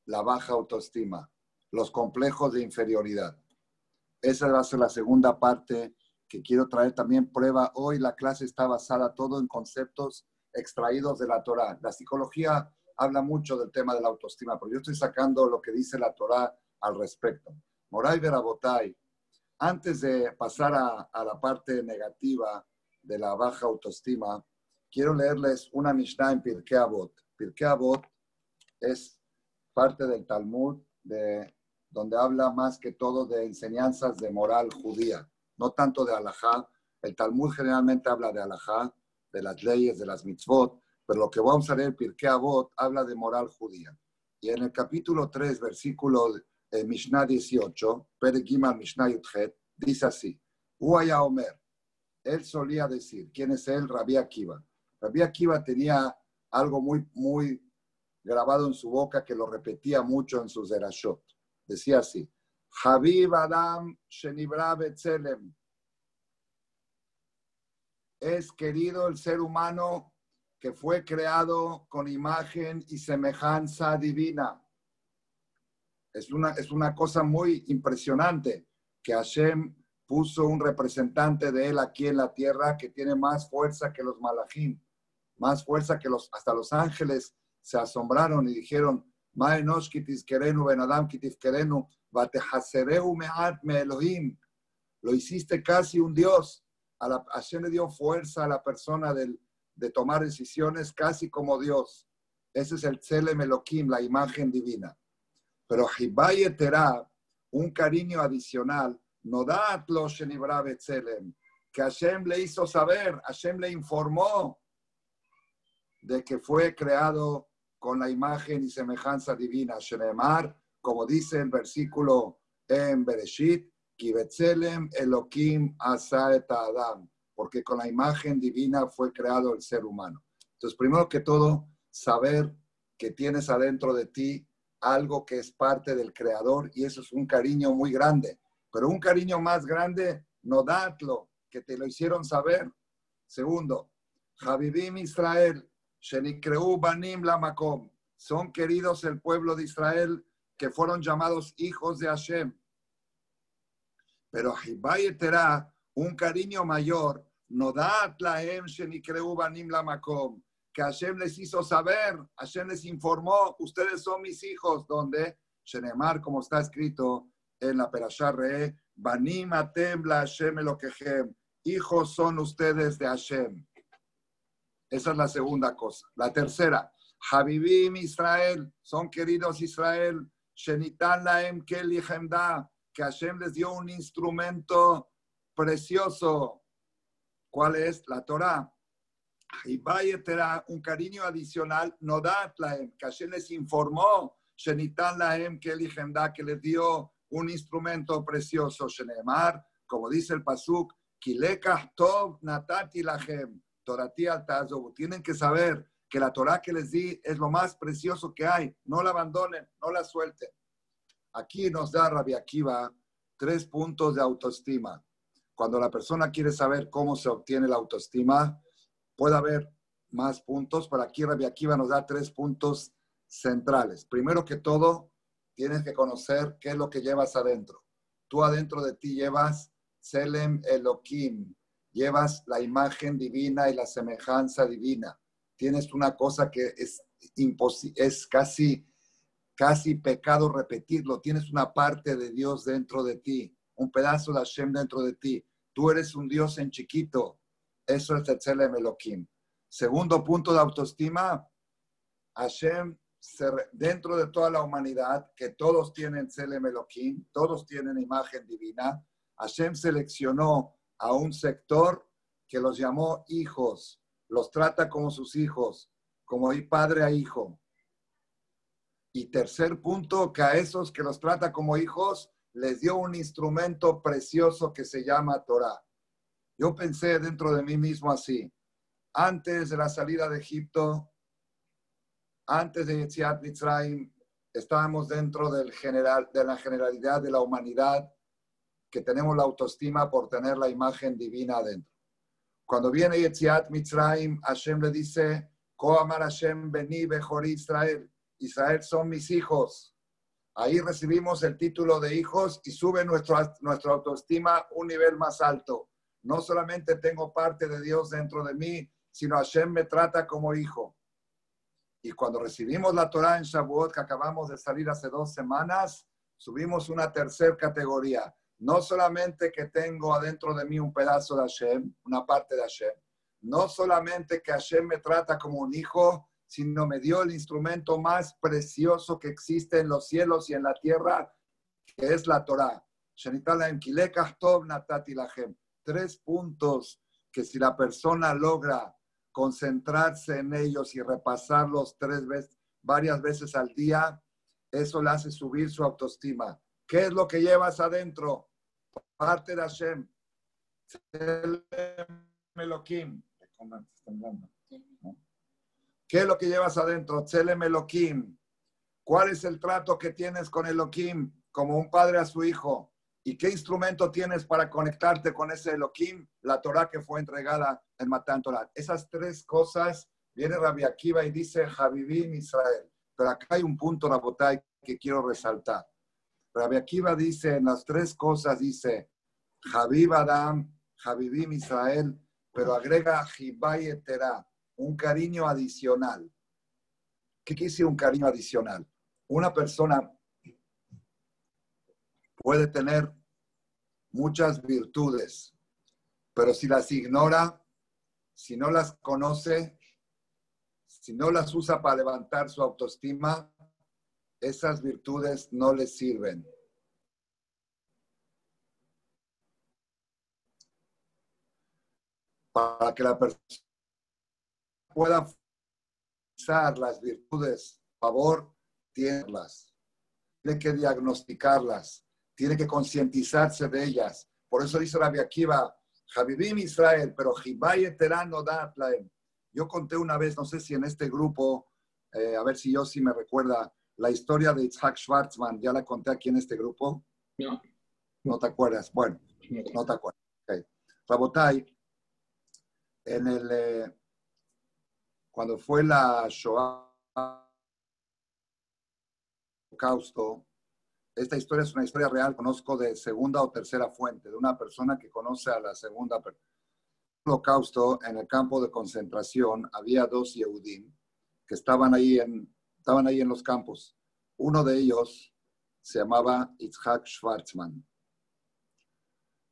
la baja autoestima, los complejos de inferioridad. Esa va a ser la segunda parte que quiero traer también prueba. Hoy la clase está basada todo en conceptos extraídos de la Torah. La psicología habla mucho del tema de la autoestima, pero yo estoy sacando lo que dice la Torah al respecto. Moray Verabotay, antes de pasar a, la parte negativa de la baja autoestima, quiero leerles una Mishnah en Pirkei Avot. Pirkei Avot es parte del Talmud de, donde habla más que todo de enseñanzas de moral judía, no tanto de alajá. El Talmud generalmente habla de alajá, de las leyes, de las mitzvot, pero lo que vamos a leer, Pirkei Avot, habla de moral judía. Y en el capítulo 3, versículo eh, Mishnah 18, Peregimal Mishnah Yudhet, dice así, Uaya Omer, él solía decir, ¿quién es él? Rabbi Akiva. Rabbi Akiva tenía algo muy, muy grabado en su boca que lo repetía mucho en sus derashot. Decía así, Habib Adam Shenibra Betzelem. Es querido el ser humano que fue creado con imagen y semejanza divina. Es una, es una cosa muy impresionante que Hashem puso un representante de él aquí en la tierra que tiene más fuerza que los malachim, más fuerza que los, hasta los ángeles se asombraron y dijeron, benadam Elohim. Lo hiciste casi un Dios. A la, Hashem le dio fuerza a la persona del, de tomar decisiones casi como Dios. Ese es el Tselem Elohim, la imagen divina. Pero Hibaye Terá, un cariño adicional, no da Tselem, que Hashem le hizo saber, Hashem le informó de que fue creado con la imagen y semejanza divina. Shenemar, como dice el versículo en Bereshit, Kibetzelem Elohim Asaet Adam, porque con la imagen divina fue creado el ser humano. Entonces, primero que todo, saber que tienes adentro de ti algo que es parte del creador y eso es un cariño muy grande. Pero un cariño más grande, no dadlo, que te lo hicieron saber. Segundo, Javivim Israel, Shenikreu Banim Lamakom, son queridos el pueblo de Israel que fueron llamados hijos de Hashem. Pero Terá, un cariño mayor, no da Tlaem Shenikreu Banim Lamakom, que Hashem les hizo saber, Hashem les informó, ustedes son mis hijos, donde Shenemar, como está escrito en la Perashá Banim Atem la Hashem Elokehem, hijos son ustedes de Hashem. Esa es la segunda cosa. La tercera, Habibim Israel, son queridos Israel, Shenitan Laem Keli que Hashem les dio un instrumento precioso. ¿Cuál es? La Torah. Vaya un cariño adicional, no da que Hashem les informó, Shenitan Laem Keli que les dio un instrumento precioso. Shenemar, como dice el Pasuk, Kilekah Tov Natati Lahem, Torati Altazobu. Tienen que saber que la Torah que les di es lo más precioso que hay. No la abandonen, no la suelten. Aquí nos da Rabbi Akiva tres puntos de autoestima. Cuando la persona quiere saber cómo se obtiene la autoestima, puede haber más puntos, pero aquí Rabbi Akiva nos da tres puntos centrales. Primero que todo, tienes que conocer qué es lo que llevas adentro. Tú adentro de ti llevas Selem Elohim, llevas la imagen divina y la semejanza divina. Tienes una cosa que es, casi casi pecado repetirlo. Tienes una parte de Dios dentro de ti, un pedazo de Hashem dentro de ti. Tú eres un Dios en chiquito. Eso es Tetzelem Elohim. Segundo punto de autoestima, Hashem, dentro de toda la humanidad, que todos tienen Tzelem Elohim, todos tienen imagen divina, Hashem seleccionó a un sector que los llamó hijos, los trata como sus hijos, como padre a hijo. Y tercer punto, que a esos que los trata como hijos, les dio un instrumento precioso que se llama Torah. Yo pensé dentro de mí mismo así. Antes de la salida de Egipto, antes de Yetziat Mitzrayim, estábamos dentro del general, de la generalidad de la humanidad, que tenemos la autoestima por tener la imagen divina adentro. Cuando viene Yetziat Mitzrayim, Hashem le dice, Koamar Hashem beni bechor Israel. Israel son mis hijos. Ahí recibimos el título de hijos y sube nuestra, nuestra autoestima un nivel más alto. No solamente tengo parte de Dios dentro de mí, sino Hashem me trata como hijo. Y cuando recibimos la Torah en Shavuot, que acabamos de salir hace dos semanas, subimos una tercera categoría. No solamente que tengo adentro de mí un pedazo de Hashem, una parte de Hashem, no solamente que Hashem me trata como un hijo, sino me dio el instrumento más precioso que existe en los cielos y en la tierra, que es la Torah. Tres puntos que si la persona logra concentrarse en ellos y repasarlos tres veces, varias veces al día, eso le hace subir su autoestima. ¿Qué es lo que llevas adentro? Parte de Hashem. Elohim. ¿Qué es lo que llevas adentro? Elohim. ¿Cuál es el trato que tienes con Elohim como un padre a su hijo? ¿Y qué instrumento tienes para conectarte con ese Elohim? La Torah que fue entregada en Matán Torah. Esas tres cosas, viene Rabbi Akiva y dice Javivim Israel. Pero acá hay un punto, Rabotai, que quiero resaltar. Rabbi Akiva dice, en las tres cosas dice, Javib Adam, Israel, pero agrega Jibay Eterá un cariño adicional. ¿Qué decir un cariño adicional? Una persona puede tener muchas virtudes, pero si las ignora, si no las conoce, si no las usa para levantar su autoestima, esas virtudes no le sirven. Para que la persona pueda usar las virtudes, favor, tiene que diagnosticarlas, tiene que concientizarse de ellas. Por eso dice la Akiva, Javivim Israel, pero Jibay no da Yo conté una vez, no sé si en este grupo, eh, a ver si yo sí me recuerda, la historia de Itzhak Schwarzman, ¿ya la conté aquí en este grupo? No. ¿No te acuerdas? Bueno, no te acuerdas. Okay. Rabotai, en el, eh, cuando fue la Shoah, holocausto, esta historia es una historia real, conozco de segunda o tercera fuente, de una persona que conoce a la segunda. El holocausto, en el campo de concentración, había dos Yehudim que estaban ahí en, estaban ahí en los campos. Uno de ellos se llamaba Itzhak Schwarzman.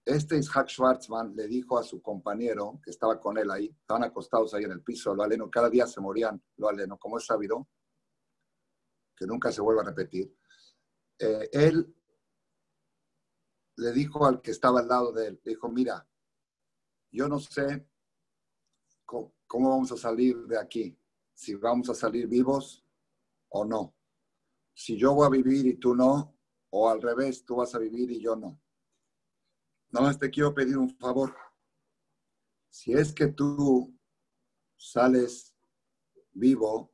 Este Itzhak Schwarzman le dijo a su compañero que estaba con él ahí, estaban acostados ahí en el piso, lo aleno, cada día se morían, lo aleno, como es sabido, que nunca se vuelva a repetir eh, él le dijo al que estaba al lado de él, dijo, mira, yo no sé cómo, vamos a salir de aquí, si vamos a salir vivos o no. Si yo voy a vivir y tú no, o al revés, tú vas a vivir y yo no. No más te quiero pedir un favor. Si es que tú sales vivo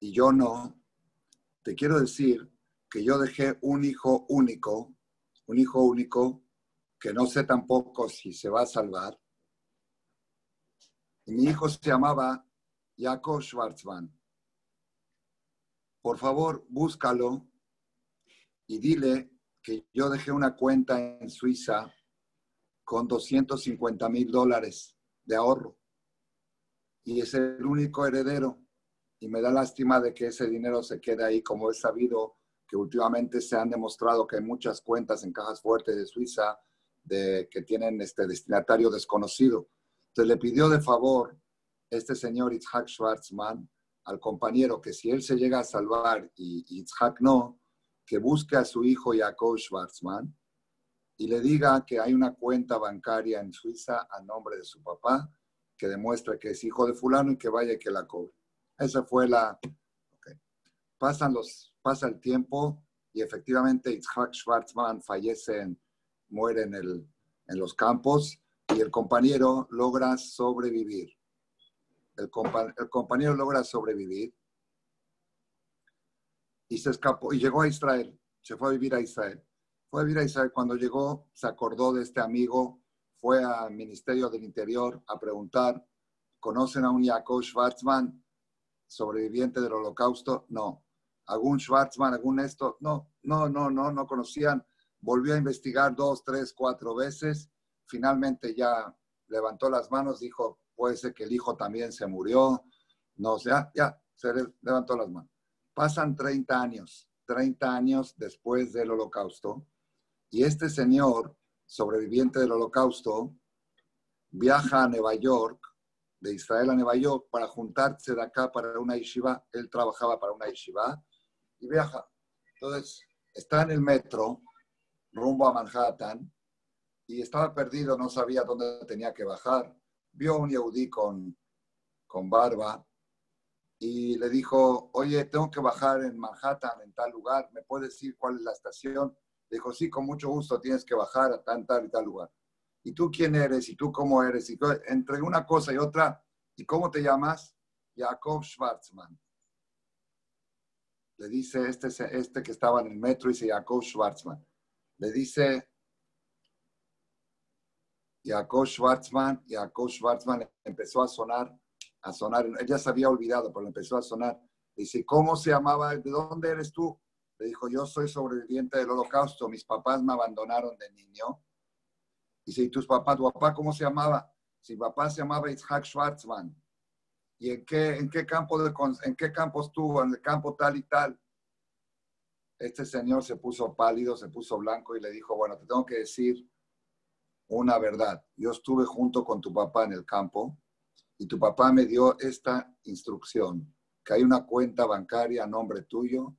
y yo no, te quiero decir que yo dejé un hijo único, un hijo único, que no sé tampoco si se va a salvar. Y mi hijo se llamaba Jacob Schwarzman. Por favor, búscalo y dile que yo dejé una cuenta en Suiza con 250 mil dólares de ahorro. Y es el único heredero y me da lástima de que ese dinero se quede ahí, como es sabido que últimamente se han demostrado que hay muchas cuentas en cajas fuertes de Suiza de, que tienen este destinatario desconocido. Entonces le pidió de favor este señor Itzhak Schwarzman al compañero que si él se llega a salvar y Itzhak no, que busque a su hijo Jacob Schwarzman y le diga que hay una cuenta bancaria en Suiza a nombre de su papá que demuestra que es hijo de fulano y que vaya y que la cobre. Esa fue la... Pasan los, pasa el tiempo y efectivamente Itzhak Schwarzman fallece, muere en, el, en los campos y el compañero logra sobrevivir. El, compañero logra sobrevivir y se escapó y llegó a Israel. Se fue a vivir a Israel. Fue a vivir a Israel. Cuando llegó, se acordó de este amigo, fue al Ministerio del Interior a preguntar, ¿conocen a un Jacob Schwarzman? sobreviviente del holocausto, no. ¿Algún Schwarzman, algún esto? No, no, no, no, no conocían. Volvió a investigar dos, tres, cuatro veces. Finalmente ya levantó las manos, dijo, puede ser que el hijo también se murió. No, o sea, ya, se levantó las manos. Pasan 30 años, 30 años después del holocausto, y este señor, sobreviviente del holocausto, viaja a Nueva York de Israel a Nueva York para juntarse de acá para una yeshiva. Él trabajaba para una yeshiva y viaja. Entonces, está en el metro rumbo a Manhattan y estaba perdido, no sabía dónde tenía que bajar. Vio a un yehudí con, con barba y le dijo, oye, tengo que bajar en Manhattan, en tal lugar, ¿me puedes decir cuál es la estación? Le dijo, sí, con mucho gusto tienes que bajar a tal, tal y tal lugar. ¿Y tú quién eres? ¿Y tú cómo eres? Y entre una cosa y otra, ¿y cómo te llamas? Jacob Schwarzman. Le dice este, este que estaba en el metro, dice Jacob Schwarzman. Le dice Jacob Schwarzman, Jacob Schwarzman empezó a sonar, a sonar, ella se había olvidado, pero empezó a sonar. Dice, ¿cómo se llamaba? ¿De dónde eres tú? Le dijo, yo soy sobreviviente del holocausto, mis papás me abandonaron de niño y si tus papás, tu papá, ¿cómo se llamaba? Si papá se llamaba Itzhak Schwarzman. ¿Y en qué, en qué campo de, en qué campo estuvo? En el campo tal y tal. Este señor se puso pálido, se puso blanco y le dijo, bueno, te tengo que decir una verdad. Yo estuve junto con tu papá en el campo y tu papá me dio esta instrucción, que hay una cuenta bancaria a nombre tuyo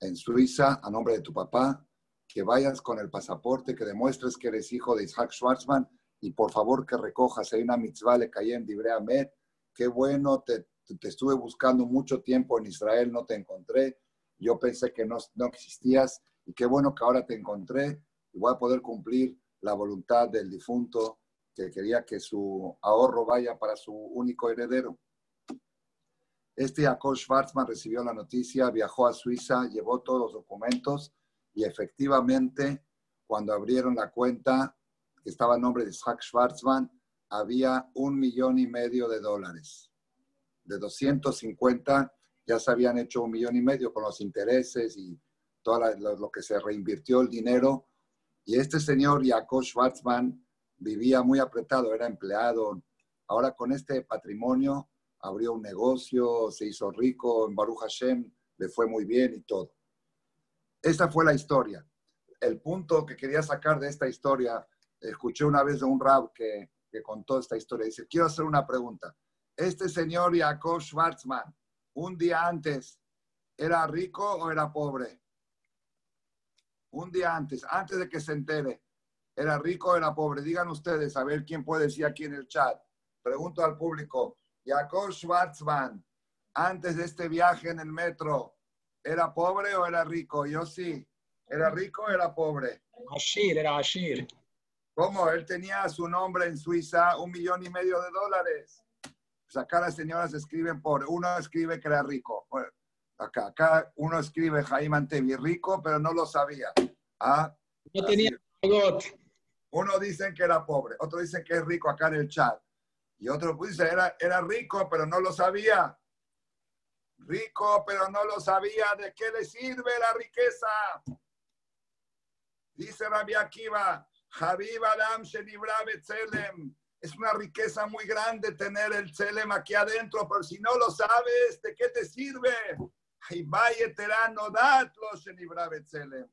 en Suiza, a nombre de tu papá, que vayas con el pasaporte, que demuestres que eres hijo de Isaac Schwarzman y por favor que recojas, hay una mitzvah le caí en Med, qué bueno, te, te, estuve buscando mucho tiempo en Israel, no te encontré, yo pensé que no, no existías y qué bueno que ahora te encontré y voy a poder cumplir la voluntad del difunto que quería que su ahorro vaya para su único heredero. Este Jacob Schwarzman recibió la noticia, viajó a Suiza, llevó todos los documentos y efectivamente cuando abrieron la cuenta que estaba en nombre de Isaac Schwarzman, había un millón y medio de dólares. De 250 ya se habían hecho un millón y medio con los intereses y todo lo, que se reinvirtió el dinero. Y este señor, Jacob Schwarzman, vivía muy apretado, era empleado. Ahora con este patrimonio abrió un negocio, se hizo rico, en Baruch Hashem le fue muy bien y todo. Esta fue la historia. El punto que quería sacar de esta historia, escuché una vez de un rab que, que contó esta historia. Dice, quiero hacer una pregunta. Este señor Jacob Schwarzman, un día antes, ¿era rico o era pobre? Un día antes, antes de que se entere, ¿era rico o era pobre? Digan ustedes, a ver quién puede decir aquí en el chat. Pregunto al público, Jacob Schwarzman, antes de este viaje en el metro, ¿era pobre o era rico? Yo sí. ¿Era rico o era pobre? Ashir, era Ashir. ¿Cómo? Él tenía su nombre en Suiza, un millón y medio de dólares. Pues acá las señoras escriben por, uno escribe que era rico. Acá, acá uno escribe Jaime Antevi, rico, pero no lo sabía. Ah, no tenía Uno dice que era pobre, otro dice que es rico acá en el chat. Y otro dice, era, era rico, pero no lo sabía. Rico, pero no lo sabía. ¿De qué le sirve la riqueza? Dice Rabbi Akiva, Habib Adam Tzelem. Es una riqueza muy grande tener el Tzelem aquí adentro, pero si no lo sabes, ¿de qué te sirve?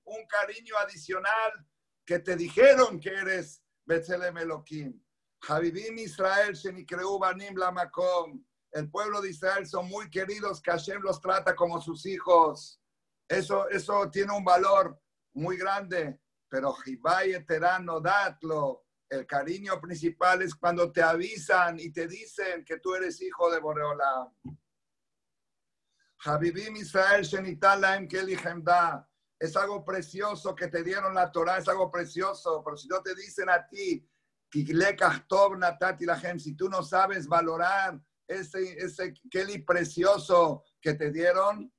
Un cariño adicional que te dijeron que eres Betzelem Elohim. Habibim Israel, Banim Lamakom. El pueblo de Israel son muy queridos, que Hashem los trata como sus hijos. Eso, eso tiene un valor muy grande. Pero Hibai Eterano, datlo. El cariño principal es cuando te avisan y te dicen que tú eres hijo de Boreolam. Habibim Israel, Shenitalaim da. Es algo precioso que te dieron la Torah, es algo precioso. Pero si no te dicen a ti, si tú no sabes valorar ese, ese Kelly precioso que te dieron,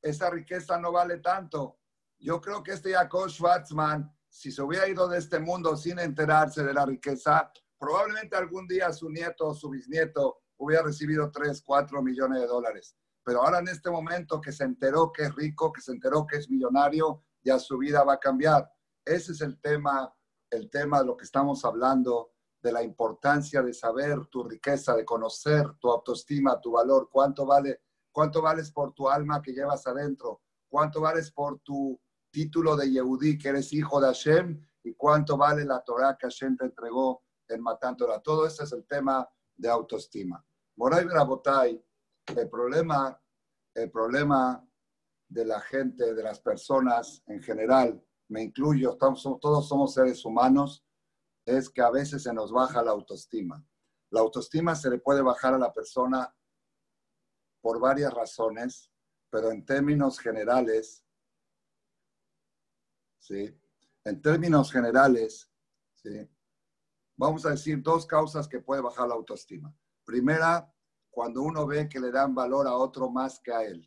esa riqueza no vale tanto. Yo creo que este Jacob Schwarzman, si se hubiera ido de este mundo sin enterarse de la riqueza, probablemente algún día su nieto o su bisnieto hubiera recibido 3, 4 millones de dólares. Pero ahora en este momento que se enteró que es rico, que se enteró que es millonario, ya su vida va a cambiar. Ese es el tema el tema de lo que estamos hablando, de la importancia de saber tu riqueza, de conocer tu autoestima, tu valor, cuánto vale, cuánto vales por tu alma que llevas adentro, cuánto vales por tu título de Yehudí, que eres hijo de Hashem, y cuánto vale la Torah que Hashem te entregó en Matándola. Todo ese es el tema de autoestima. Moray Brabotay, el problema, el problema de la gente, de las personas en general, me incluyo, todos somos seres humanos, es que a veces se nos baja la autoestima. La autoestima se le puede bajar a la persona por varias razones, pero en términos generales, ¿sí? En términos generales, ¿sí? Vamos a decir dos causas que puede bajar la autoestima. Primera, cuando uno ve que le dan valor a otro más que a él,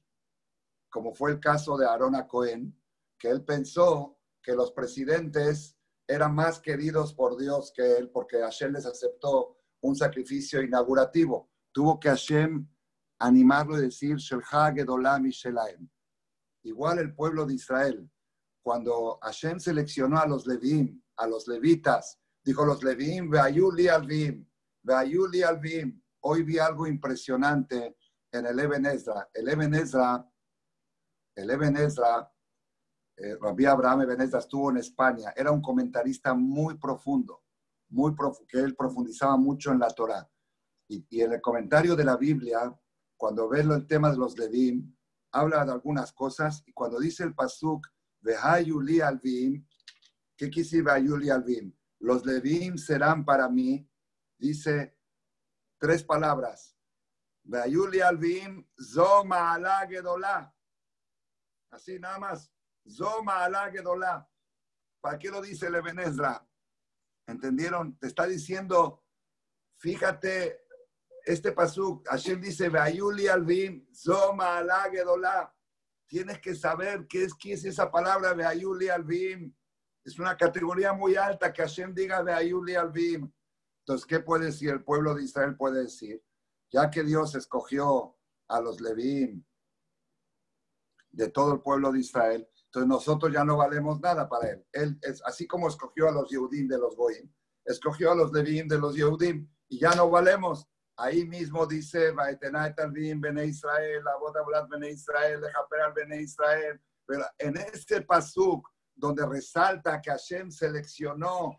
como fue el caso de Arona Cohen, que él pensó que los presidentes eran más queridos por Dios que él, porque Hashem les aceptó un sacrificio inaugurativo. Tuvo que Hashem animarlo y decir, Igual el pueblo de Israel, cuando Hashem seleccionó a los Levim, a los levitas, dijo los Levim, Veayuli alvim, Veayuli alvim. Hoy vi algo impresionante en el Eben Ezra. El Eben Ezra, el Eben Ezra eh, Rabbi Abraham Benedetta estuvo en España, era un comentarista muy profundo. muy que él profundizaba mucho en la Torah. Y, y, en el comentario de la Biblia, cuando ve el tema de los Levim, habla de algunas cosas y cuando dice el pasuk, Vehayuli alvim, ¿qué quise Vehayuli alvim? Los Levim serán para mí, dice tres palabras. Vehayuli alvim, Zoma gedolá. Así nada más. Zoma gedolá. ¿Para qué lo dice el Ebenezra? ¿Entendieron? Te está diciendo, fíjate, este pasuk, Hashem dice, Veayuli alvim, zoma ala Tienes que saber qué es, qué es esa palabra, Veayuli alvim. Es una categoría muy alta que Hashem diga Veayuli alvim. Entonces, ¿qué puede decir el pueblo de Israel? Puede decir, ya que Dios escogió a los Levim de todo el pueblo de Israel, entonces nosotros ya no valemos nada para él. Él es así como escogió a los Yehudim de los Goim, escogió a los Levim de los Yehudim y ya no valemos. Ahí mismo dice, Bene Israel, Bene Israel, Bene Israel. Pero en este pasuk, donde resalta que Hashem seleccionó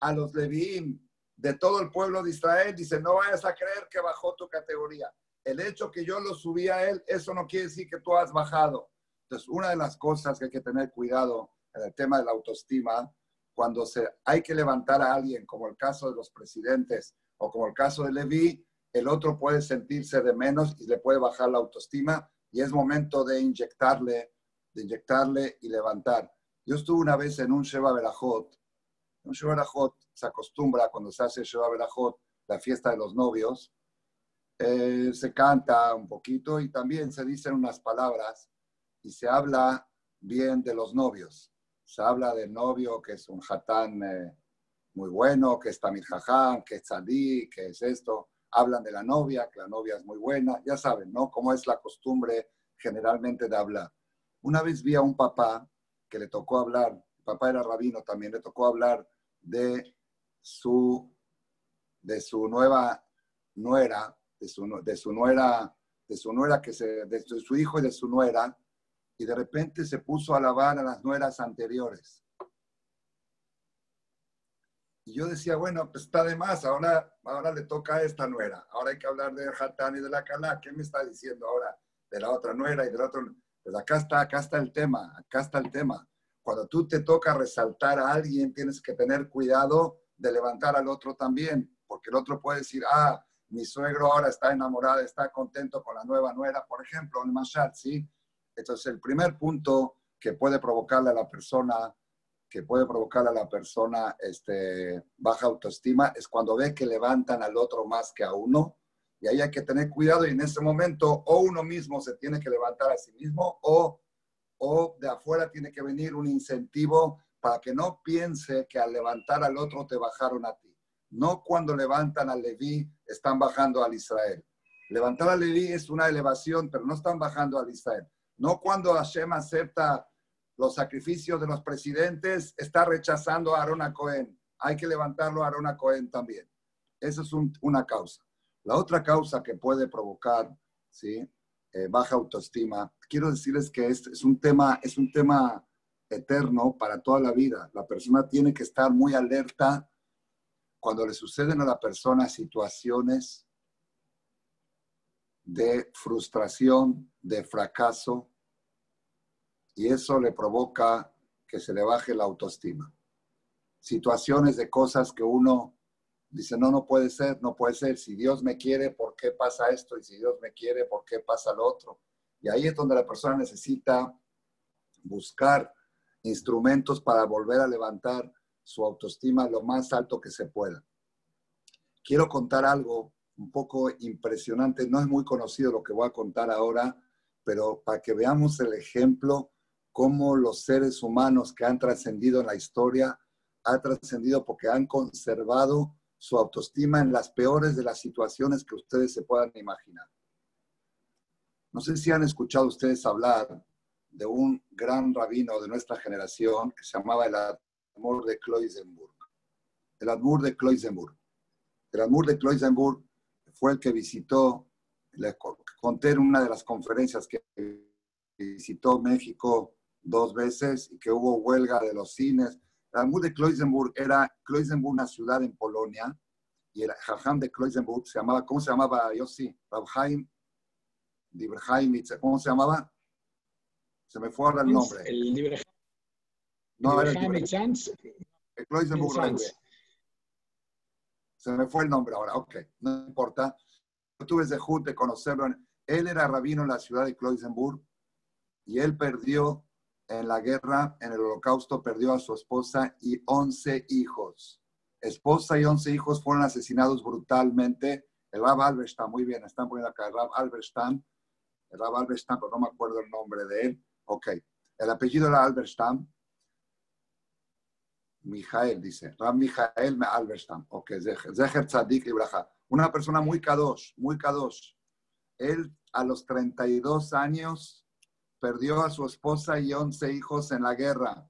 a los Levim de todo el pueblo de Israel, dice, no vayas a creer que bajó tu categoría. El hecho que yo lo subí a él, eso no quiere decir que tú has bajado. Entonces, una de las cosas que hay que tener cuidado en el tema de la autoestima, cuando se, hay que levantar a alguien, como el caso de los presidentes o como el caso de Levi, el otro puede sentirse de menos y le puede bajar la autoestima y es momento de inyectarle, de inyectarle y levantar. Yo estuve una vez en un Sheva Berajot. Sheva Berajot se acostumbra cuando se hace Berajot, la fiesta de los novios, eh, se canta un poquito y también se dicen unas palabras y se habla bien de los novios. Se habla del novio que es un hatán eh, muy bueno, que es tamir jajam, que es tzadí, que es esto. Hablan de la novia, que la novia es muy buena. Ya saben, ¿no? Cómo es la costumbre generalmente de hablar. Una vez vi a un papá que le tocó hablar, papá era rabino también, le tocó hablar de su, de su nueva nuera, de su, de su nuera, de su nuera que se, de su hijo y de su nuera, y de repente se puso a alabar a las nueras anteriores. Y yo decía, bueno, pues está de más, ahora, ahora le toca a esta nuera, ahora hay que hablar de Hatán y de la Calá, ¿qué me está diciendo ahora de la otra nuera y del otro? Pues acá está, acá está el tema, acá está el tema. Cuando tú te toca resaltar a alguien, tienes que tener cuidado de levantar al otro también, porque el otro puede decir, ah, mi suegro ahora está enamorado, está contento con la nueva nuera, por ejemplo, en Mashal, ¿sí? Entonces, el primer punto que puede provocarle a la persona, que puede provocarle a la persona este, baja autoestima, es cuando ve que levantan al otro más que a uno. Y ahí hay que tener cuidado y en ese momento o uno mismo se tiene que levantar a sí mismo o, o de afuera tiene que venir un incentivo para que no piense que al levantar al otro te bajaron a ti. No cuando levantan al Leví están bajando al Israel. Levantar al Leví es una elevación, pero no están bajando al Israel. No cuando Hashem acepta los sacrificios de los presidentes, está rechazando a Aaron Cohen. Hay que levantarlo a Aaron Cohen también. Esa es una causa. La otra causa que puede provocar ¿sí? Eh, baja autoestima, quiero decirles que es, un tema, es un tema eterno para toda la vida. La persona tiene que estar muy alerta cuando le suceden a la persona situaciones de frustración, de fracaso, y eso le provoca que se le baje la autoestima. Situaciones de cosas que uno dice, no, no puede ser, no puede ser. Si Dios me quiere, ¿por qué pasa esto? Y si Dios me quiere, ¿por qué pasa lo otro? Y ahí es donde la persona necesita buscar instrumentos para volver a levantar su autoestima lo más alto que se pueda. Quiero contar algo un poco impresionante. No es muy conocido lo que voy a contar ahora, pero para que veamos el ejemplo, cómo los seres humanos que han trascendido en la historia han trascendido porque han conservado su autoestima en las peores de las situaciones que ustedes se puedan imaginar. No sé si han escuchado ustedes hablar de un gran rabino de nuestra generación que se llamaba el Admur de Kloisenburg. El Admur de Kloisenburg. El Admur de Kloisenburg fue el que visitó, le conté en una de las conferencias que visitó México dos veces y que hubo huelga de los cines El Admur de Kloisenburg era, Kloisenburg, una ciudad en Polonia, y el Jajam de Kloisenburg se llamaba, ¿cómo se llamaba? Yo sí, Rabhaim, ¿cómo se llamaba? Se me fue ahora el nombre. El Libre No, era el. El Kloisenburg. Se me fue el nombre ahora, ok, no importa. Yo tuve ese de conocerlo. Él era rabino en la ciudad de Kloisenburg y él perdió en la guerra, en el holocausto, perdió a su esposa y 11 hijos. Esposa y 11 hijos fueron asesinados brutalmente. El Rab Alberstam, muy bien, están poniendo acá el Rab Alberstam, el Rab Alberstam, pero no me acuerdo el nombre de él. Ok, el apellido era Alberstam. Mijael dice, Rab Mijael Alberstam, ok, Zecher Tzadik Ibraja. Una persona muy kadosh, muy kadosh. Él a los 32 años perdió a su esposa y 11 hijos en la guerra.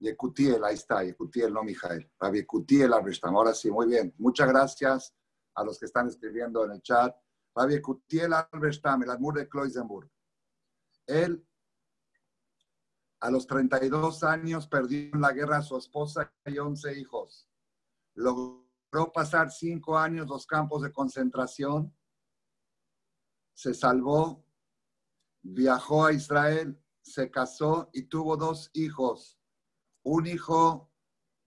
Yekutiel, ahí está, Yekutiel, no Mijael. Rabbi Yekutiel Alberstam. Ahora sí, muy bien. Muchas gracias a los que están escribiendo en el chat. Rabbi Yekutiel Alberstam, el Admur de Kloisenburg. Él a los 32 años perdió en la guerra a su esposa y 11 hijos. Logró pasar cinco años los campos de concentración. Se salvó, viajó a Israel, se casó y tuvo dos hijos. Un hijo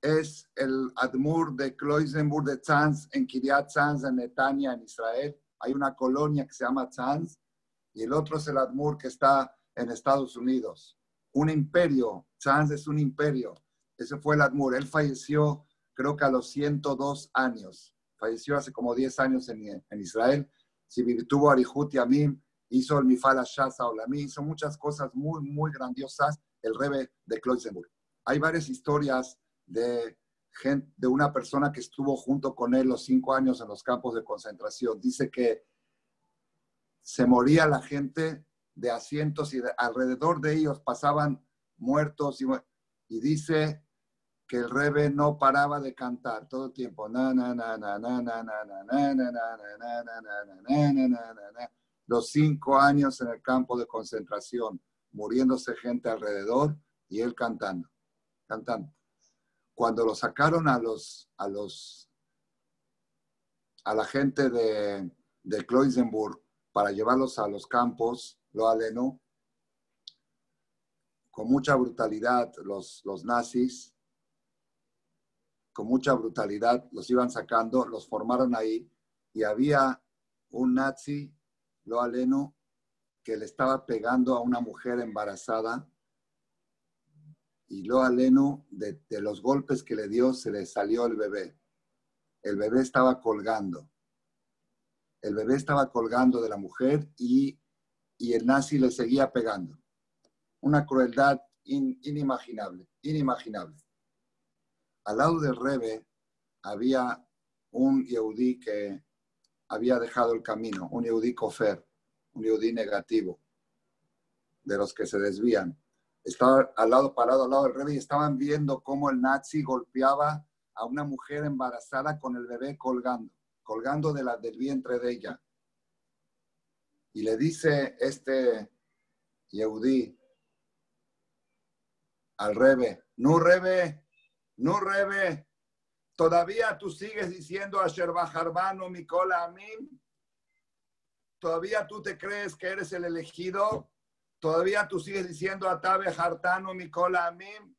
es el Admur de Kloisenburg de Tzanz en Kiryat Tzanz en Netanya, en Israel. Hay una colonia que se llama Tzanz y el otro es el Admur que está en Estados Unidos un imperio. Sanz es un imperio. Ese fue el Admur. Él falleció, creo que a los 102 años. Falleció hace como 10 años en, en Israel. Si tuvo Arihut Yamim, hizo el Mifal Shasa Olami, hizo muchas cosas muy, muy grandiosas. El Rebe de Kloisenburg. Hay varias historias de, gente, de una persona que estuvo junto con él los cinco años en los campos de concentración. Dice que se moría la gente de asientos y de- alrededor de ellos pasaban muertos y, dice que el rebe no paraba de cantar todo el tiempo. Los cinco años en el campo de concentración, muriéndose gente alrededor y él cantando, cantando. Cuando lo sacaron a los, a los, a la gente de, de Kloisenburg para llevarlos a los campos, lo aleno, con mucha brutalidad los, los nazis, con mucha brutalidad los iban sacando, los formaron ahí y había un nazi, lo aleno, que le estaba pegando a una mujer embarazada y lo aleno, de, los golpes que le dio, se le salió el bebé. El bebé estaba colgando. El bebé estaba colgando de la mujer y y el nazi le seguía pegando. Una crueldad in- inimaginable, inimaginable. Al lado del Rebe había un Yehudí que había dejado el camino, un Yehudí kofer, un Yehudí negativo, de los que se desvían. Estaba al lado, parado al lado del Rebe y estaban viendo cómo el nazi golpeaba a una mujer embarazada con el bebé colgando, colgando de la, del vientre de ella. Y le dice este Yehudí al Rebe, no Rebe, no Rebe, todavía tú sigues diciendo a Sherbajarbano, Mikola Amim, todavía tú te crees que eres el elegido, todavía tú sigues diciendo a Tabe Hartano, Mikola Amim,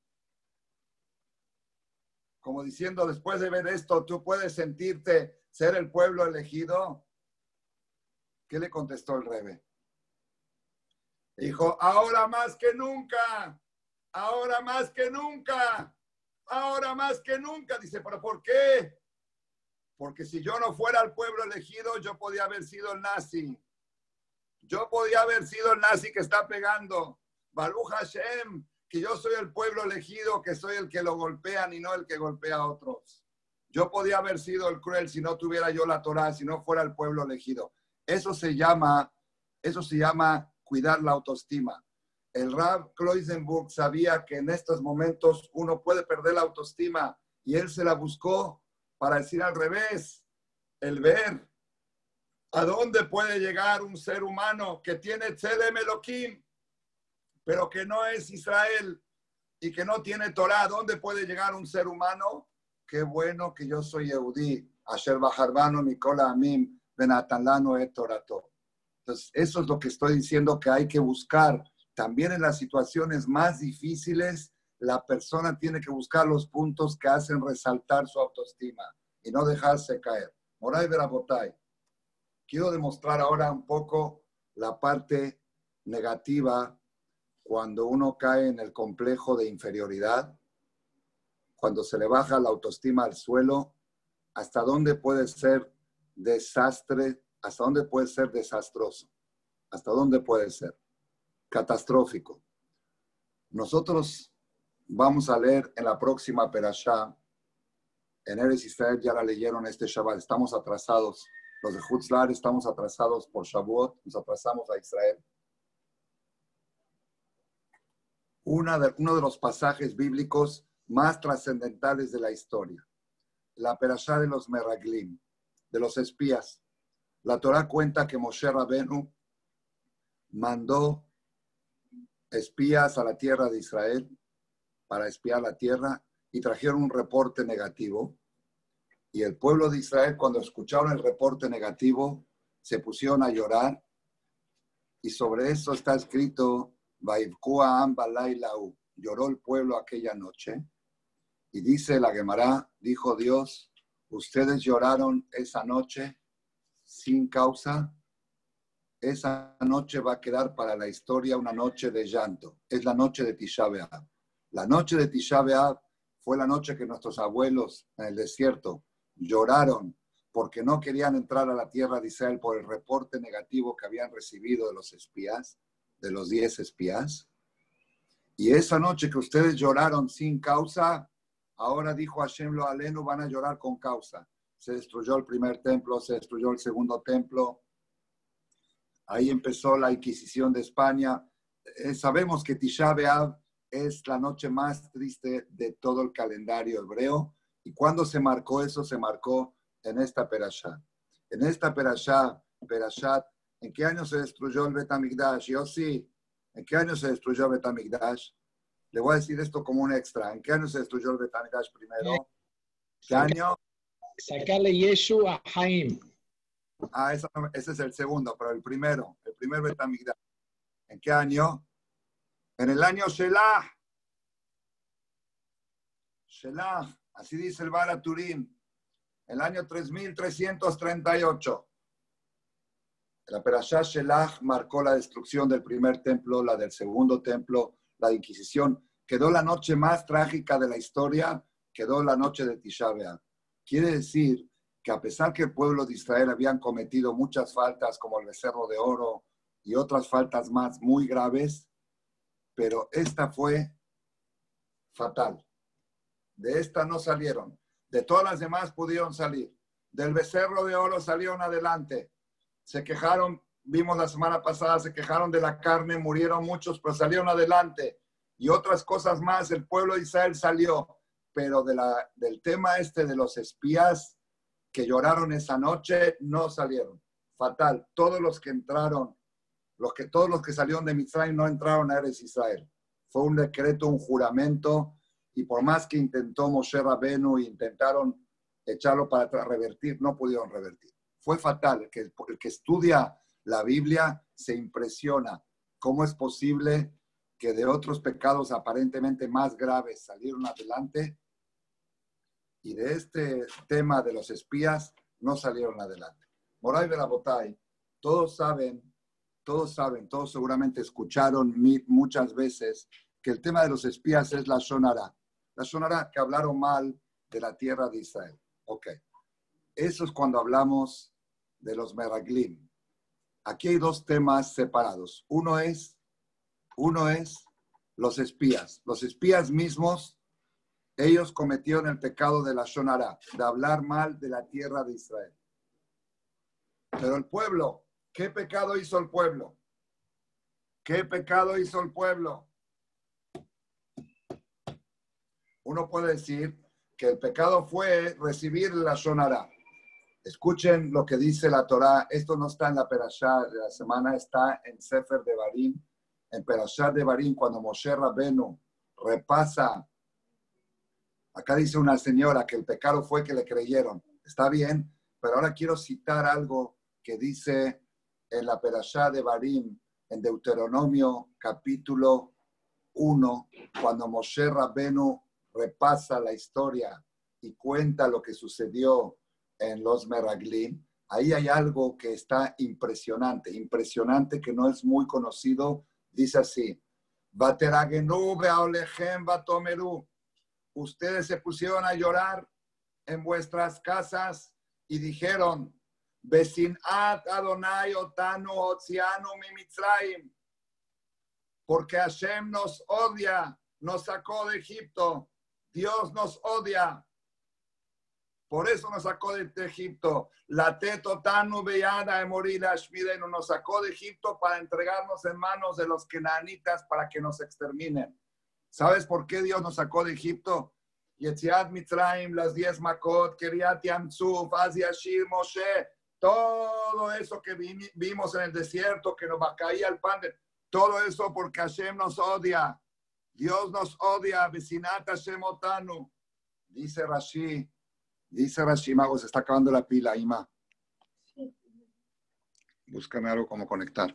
como diciendo después de ver esto, tú puedes sentirte ser el pueblo elegido. ¿Qué le contestó el rebe? Dijo, ahora más que nunca, ahora más que nunca, ahora más que nunca. Dice, pero ¿por qué? Porque si yo no fuera el pueblo elegido, yo podía haber sido el nazi. Yo podía haber sido el nazi que está pegando. Baruch Hashem, que yo soy el pueblo elegido, que soy el que lo golpean y no el que golpea a otros. Yo podía haber sido el cruel si no tuviera yo la Torah, si no fuera el pueblo elegido. Eso se llama, eso se llama cuidar la autoestima. El Rab Kloisenburg sabía que en estos momentos uno puede perder la autoestima y él se la buscó para decir al revés, el ver a dónde puede llegar un ser humano que tiene Tzelem Elohim, pero que no es Israel, y que no tiene Torah, ¿dónde puede llegar un ser humano? Qué bueno que yo soy Eudí, Asher Bajarbano, Nicola Amim, Benatalano et Torato. Entonces, eso es lo que estoy diciendo que hay que buscar. También en las situaciones más difíciles, la persona tiene que buscar los puntos que hacen resaltar su autoestima y no dejarse caer. Moray Verabotay. Quiero demostrar ahora un poco la parte negativa cuando uno cae en el complejo de inferioridad, cuando se le baja la autoestima al suelo, hasta dónde puede ser desastre, hasta dónde puede ser desastroso, hasta dónde puede ser catastrófico. Nosotros vamos a leer en la próxima Perashá, en Eres Israel ya la leyeron este Shabbat, estamos atrasados, los de Hutzlar estamos atrasados por Shavuot, nos atrasamos a Israel. Una de, uno de los pasajes bíblicos más trascendentales de la historia, la Perashá de los Meraglim, de los espías. La Torah cuenta que Moshe Rabenu mandó espías a la tierra de Israel para espiar la tierra y trajeron un reporte negativo. Y el pueblo de Israel, cuando escucharon el reporte negativo, se pusieron a llorar. Y sobre eso está escrito, lloró el pueblo aquella noche. Y dice la Gemara, dijo Dios, ustedes lloraron esa noche sin causa. Esa noche va a quedar para la historia una noche de llanto. Es la noche de Tisha B'Av. La noche de Tisha B'Av fue la noche que nuestros abuelos en el desierto lloraron porque no querían entrar a la tierra de Israel por el reporte negativo que habían recibido de los espías, de los diez espías. Y esa noche que ustedes lloraron sin causa, ahora dijo Hashem lo aleno, van a llorar con causa. Se destruyó el primer templo, se destruyó el segundo templo. Ahí empezó la Inquisición de España. Eh, sabemos que Tisha B'Av es la noche más triste de todo el calendario hebreo. ¿Y cuando se marcó eso? Se marcó en esta perashá. En esta perashá, perashat, ¿en qué año se destruyó el Betamigdash? Yo sí. ¿En qué año se destruyó el Betamigdash? Le voy a decir esto como un extra. ¿En qué año se destruyó el Betamigdash primero? ¿Qué año? Sacarle Yeshu a Jaim. Ah, ese, es el segundo, pero el primero, el primer Betamigdash. ¿En qué año? En el año Shelah, Shelah, así dice el Bala Turín, el año 3338. La Perashá Shelah marcó la destrucción del primer templo, la del segundo templo, la Inquisición. Quedó la noche más trágica de la historia, quedó la noche de Tisha B'Av. Quiere decir que a pesar que el pueblo de Israel habían cometido muchas faltas, como el becerro de oro y otras faltas más muy graves, pero esta fue fatal. De esta no salieron. De todas las demás pudieron salir. Del becerro de oro salieron adelante. Se quejaron, vimos la semana pasada, se quejaron de la carne, murieron muchos, pero salieron adelante. Y otras cosas más, el pueblo de Israel salió. Pero del tema este de los espías que lloraron esa noche, no salieron. Fatal. Todos los que entraron los que, todos los que salieron de Mitzrayim no entraron a Eres Israel. Fue un decreto, un juramento, y por más que intentó Moshe Rabenu intentaron echarlo para revertir, no pudieron revertir. Fue fatal. El que, el que estudia la Biblia se impresiona cómo es posible que de otros pecados aparentemente más graves salieron adelante y de este tema de los espías no salieron adelante. Moray Berabotay, todos saben todos saben, todos seguramente escucharon muchas veces que el tema de los espías es la Shonara. La Shonara que hablaron mal de la tierra de Israel. Ok. Eso es cuando hablamos de los Meraglim. Aquí hay dos temas separados. Uno es, uno es los espías. Los espías mismos, ellos cometieron el pecado de la Shonara, de hablar mal de la tierra de Israel. Pero el pueblo ¿Qué pecado hizo el pueblo? ¿Qué pecado hizo el pueblo? Uno puede decir que el pecado fue recibir la Shonara. Escuchen lo que dice la Torá. Esto no está en la Perashá de la semana, está en Sefer de Barim. En Perashá de Barim, cuando Moshe Rabenu repasa. Acá dice una señora que el pecado fue que le creyeron. Está bien, pero ahora quiero citar algo que dice en la Perashá de Barim, en Deuteronomio capítulo 1, cuando Moshe Rabbenu repasa la historia y cuenta lo que sucedió en los Meraglim, ahí hay algo que está impresionante, impresionante que no es muy conocido. Dice así, Ustedes se pusieron a llorar en vuestras casas y dijeron, Vecinat Adonai Otanu Otzianu Mimitzraim, porque Hashem nos odia, nos sacó de Egipto, Dios nos odia. Por eso nos sacó de Egipto. La tetotanu beyada de no nos sacó de Egipto para entregarnos en manos de los kenanitas para que nos exterminen. ¿Sabes por qué Dios nos sacó de Egipto? Yetziat Mitzrayim, las diez Makot, Keriat Yamsuf, Aziashir, Moshe, todo eso que vimos en el desierto, que nos caía el pan, de, todo eso porque Hashem nos odia. Dios nos odia, vecinata Hashem Otanu. Dice Rashi, dice Rashi, Mago, se está acabando la pila, Ima. Búscame algo como conectar.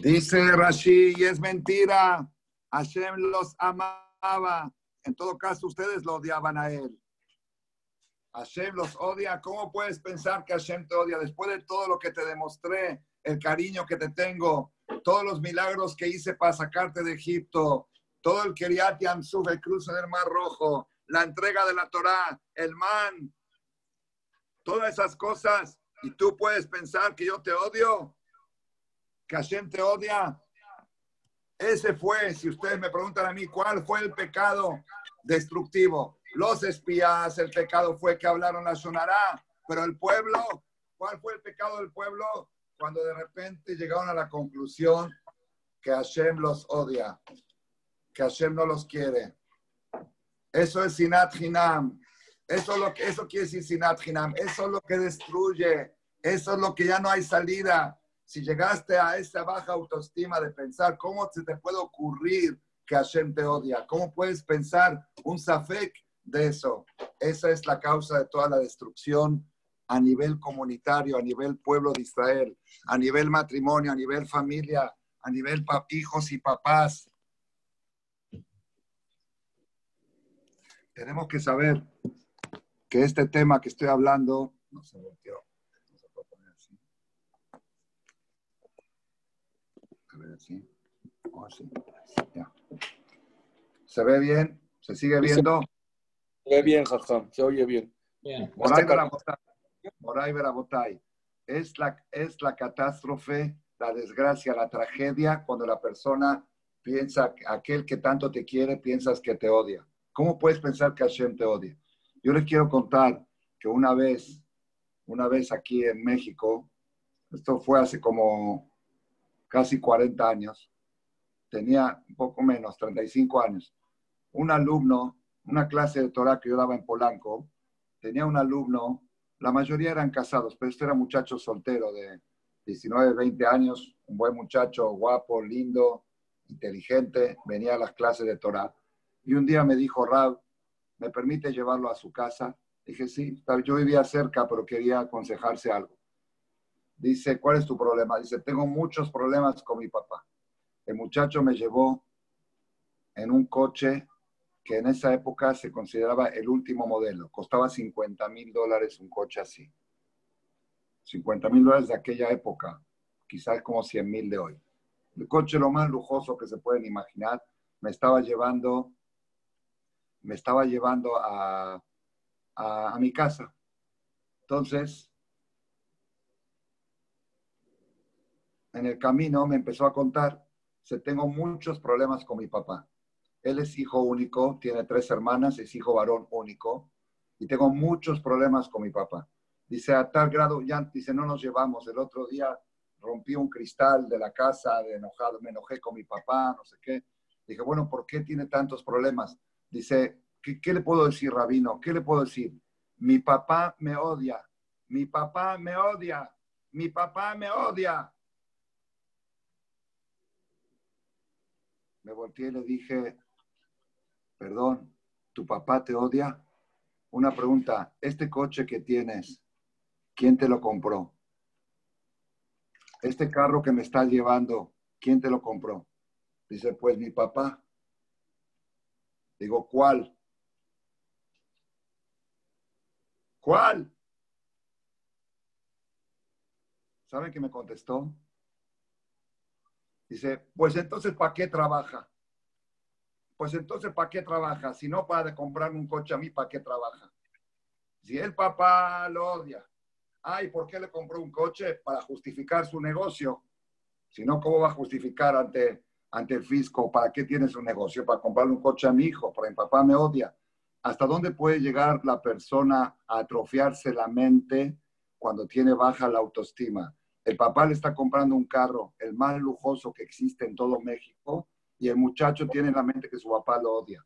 Dice Rashi, y es mentira. Hashem los amaba. En todo caso, ustedes lo odiaban a él. Hashem los odia. ¿Cómo puedes pensar que Hashem te odia después de todo lo que te demostré, el cariño que te tengo, todos los milagros que hice para sacarte de Egipto, todo el Keriat Yamsuf, el cruce del Mar Rojo, la entrega de la Torá, el man, todas esas cosas, y tú puedes pensar que yo te odio, que Hashem te odia. Ese fue, si ustedes me preguntan a mí, ¿cuál fue el pecado destructivo? Los espías, el pecado fue que hablaron la sonará, pero el pueblo, ¿cuál fue el pecado del pueblo? Cuando de repente llegaron a la conclusión que Hashem los odia, que Hashem no los quiere. Eso es Sinat Hinam. Eso, es lo que, eso quiere decir Sinat Hinam. Eso es lo que destruye. Eso es lo que ya no hay salida si llegaste a esa baja autoestima de pensar, ¿cómo se te puede ocurrir que Hashem te odia? ¿Cómo puedes pensar un safek de eso? Esa es la causa de toda la destrucción a nivel comunitario, a nivel pueblo de Israel, a nivel matrimonio, a nivel familia, a nivel hijos y papás. Tenemos que saber que este tema que estoy hablando, no se volteó, ¿Se ve bien? ¿Se sigue viendo? Se ve bien, Jajam, se oye bien. Moray Verabotay. Es la, es la catástrofe, la desgracia, la tragedia cuando la persona piensa, aquel que tanto te quiere, piensas que te odia. ¿Cómo puedes pensar que Hashem te odia? Yo les quiero contar que una vez, una vez aquí en México, esto fue hace como casi 40 años, tenía un poco menos, 35 años, un alumno, una clase de Torah que yo daba en Polanco, tenía un alumno, la mayoría eran casados, pero este era muchacho soltero de 19, 20 años, un buen muchacho, guapo, lindo, inteligente, venía a las clases de Torah. Y un día me dijo, Rab, ¿me permite llevarlo a su casa? Dije, sí, yo vivía cerca, pero quería aconsejarse algo. Dice, ¿cuál es tu problema? Dice, tengo muchos problemas con mi papá. El muchacho me llevó en un coche que en esa época se consideraba el último modelo. Costaba 50 mil dólares un coche así. 50 mil dólares de aquella época, quizás como 100 mil de hoy. El coche lo más lujoso que se pueden imaginar. Me estaba llevando, me estaba llevando a, a mi casa. Entonces, en el camino me empezó a contar, se tengo muchos problemas con mi papá. Él es hijo único, tiene tres hermanas, es hijo varón único, y tengo muchos problemas con mi papá. Dice, a tal grado, ya, dice, no nos llevamos. El otro día rompí un cristal de la casa de enojado, me enojé con mi papá, no sé qué. Dije, bueno, ¿por qué tiene tantos problemas? Dice, ¿qué, qué le puedo decir, rabino? ¿Qué le puedo decir? Mi papá me odia, mi papá me odia, mi papá me odia. Me volteé y le dije, perdón, ¿tu papá te odia? Una pregunta, ¿este coche que tienes, quién te lo compró? Este carro que me estás llevando, ¿quién te lo compró? Dice, pues mi papá. Digo, ¿cuál? ¿Cuál? ¿Saben qué me contestó? Dice, pues entonces, ¿para qué trabaja? Pues entonces, ¿para qué trabaja? Si no para comprarme un coche a mí, ¿para qué trabaja? Si el papá lo odia, ay, ¿por qué le compró un coche? Para justificar su negocio. Si no, ¿cómo va a justificar ante, ante el fisco? ¿Para qué tiene su negocio? Para comprarle un coche a mi hijo, porque mi papá me odia. ¿Hasta dónde puede llegar la persona a atrofiarse la mente cuando tiene baja la autoestima? El papá le está comprando un carro, el más lujoso que existe en todo México, y el muchacho tiene en la mente que su papá lo odia.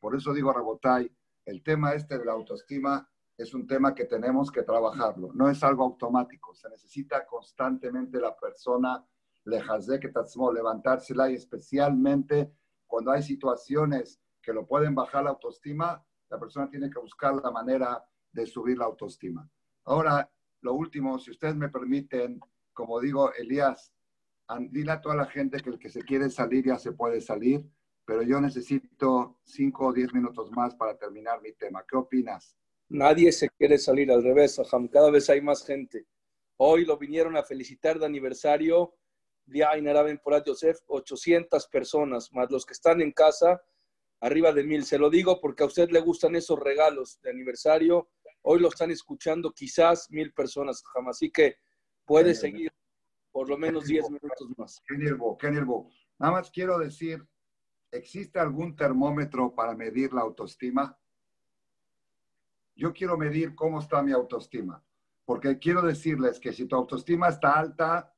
Por eso digo, Rabotay, el tema este de la autoestima es un tema que tenemos que trabajarlo. No es algo automático. Se necesita constantemente la persona levantársela y especialmente cuando hay situaciones que lo pueden bajar la autoestima, la persona tiene que buscar la manera de subir la autoestima. Ahora, lo último, si ustedes me permiten, como digo, Elías, dile a toda la gente que el que se quiere salir ya se puede salir, pero yo necesito cinco o diez minutos más para terminar mi tema. ¿Qué opinas? Nadie se quiere salir al revés, Ajam. Cada vez hay más gente. Hoy lo vinieron a felicitar de aniversario Día Ainaraben Porat Yosef, 800 personas, más los que están en casa, arriba de mil. Se lo digo porque a usted le gustan esos regalos de aniversario Hoy lo están escuchando quizás mil personas, jamás. Así que puede seguir por lo menos diez minutos más. Nada más quiero decir, ¿existe algún termómetro para medir la autoestima? Yo quiero medir cómo está mi autoestima, porque quiero decirles que si tu autoestima está alta,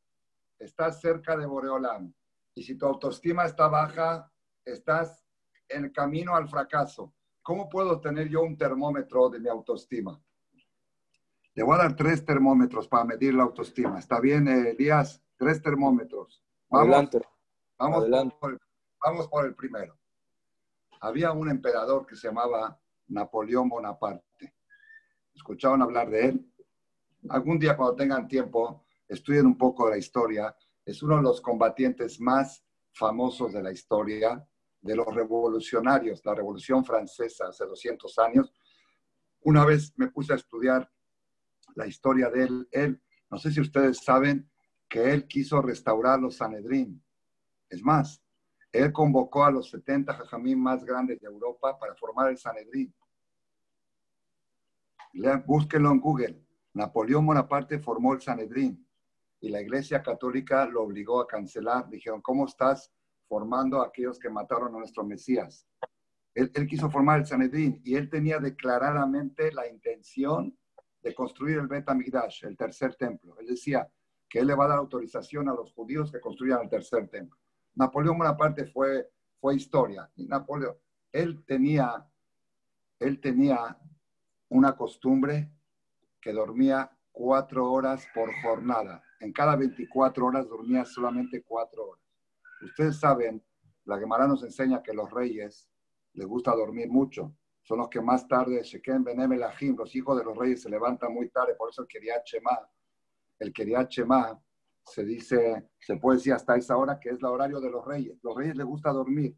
estás cerca de Boreolam. Y si tu autoestima está baja, estás en el camino al fracaso. ¿Cómo puedo tener yo un termómetro de mi autoestima? Le voy a dar tres termómetros para medir la autoestima. ¿Está bien, Elías? Tres termómetros. Vamos, Adelante. Vamos, Por el, vamos por el primero. Había un emperador que se llamaba Napoleón Bonaparte. ¿Escucharon hablar de él? Algún día cuando tengan tiempo, estudien un poco de la historia. Es uno de los combatientes más famosos de la historia de los revolucionarios, la Revolución Francesa hace 200 años. Una vez me puse a estudiar la historia de él. Él, no sé si ustedes saben que él quiso restaurar los Sanedrín. Es más, él convocó a los 70 jajamín más grandes de Europa para formar el Sanedrín. Búsquenlo en Google. Napoleón Bonaparte formó el Sanedrín y la Iglesia Católica lo obligó a cancelar. Dijeron, ¿cómo estás formando a aquellos que mataron a nuestro Mesías. Él, quiso formar el Sanedrín y él tenía declaradamente la intención de construir el Bet el tercer templo. Él decía que él le va a dar autorización a los judíos que construyan el tercer templo. Napoleón Bonaparte fue, fue historia. Y Napoleón, él tenía, él tenía una costumbre que dormía cuatro horas por jornada. En cada 24 horas dormía solamente cuatro horas. Ustedes saben, la Gemara nos enseña que los reyes les gusta dormir mucho. Son los que más tarde, Sheken Benem Elahim, los hijos de los reyes se levantan muy tarde, por eso el Keriat Shema, el Keriat Shema se dice, se puede decir hasta esa hora que es el horario de los reyes. Los reyes les gusta dormir.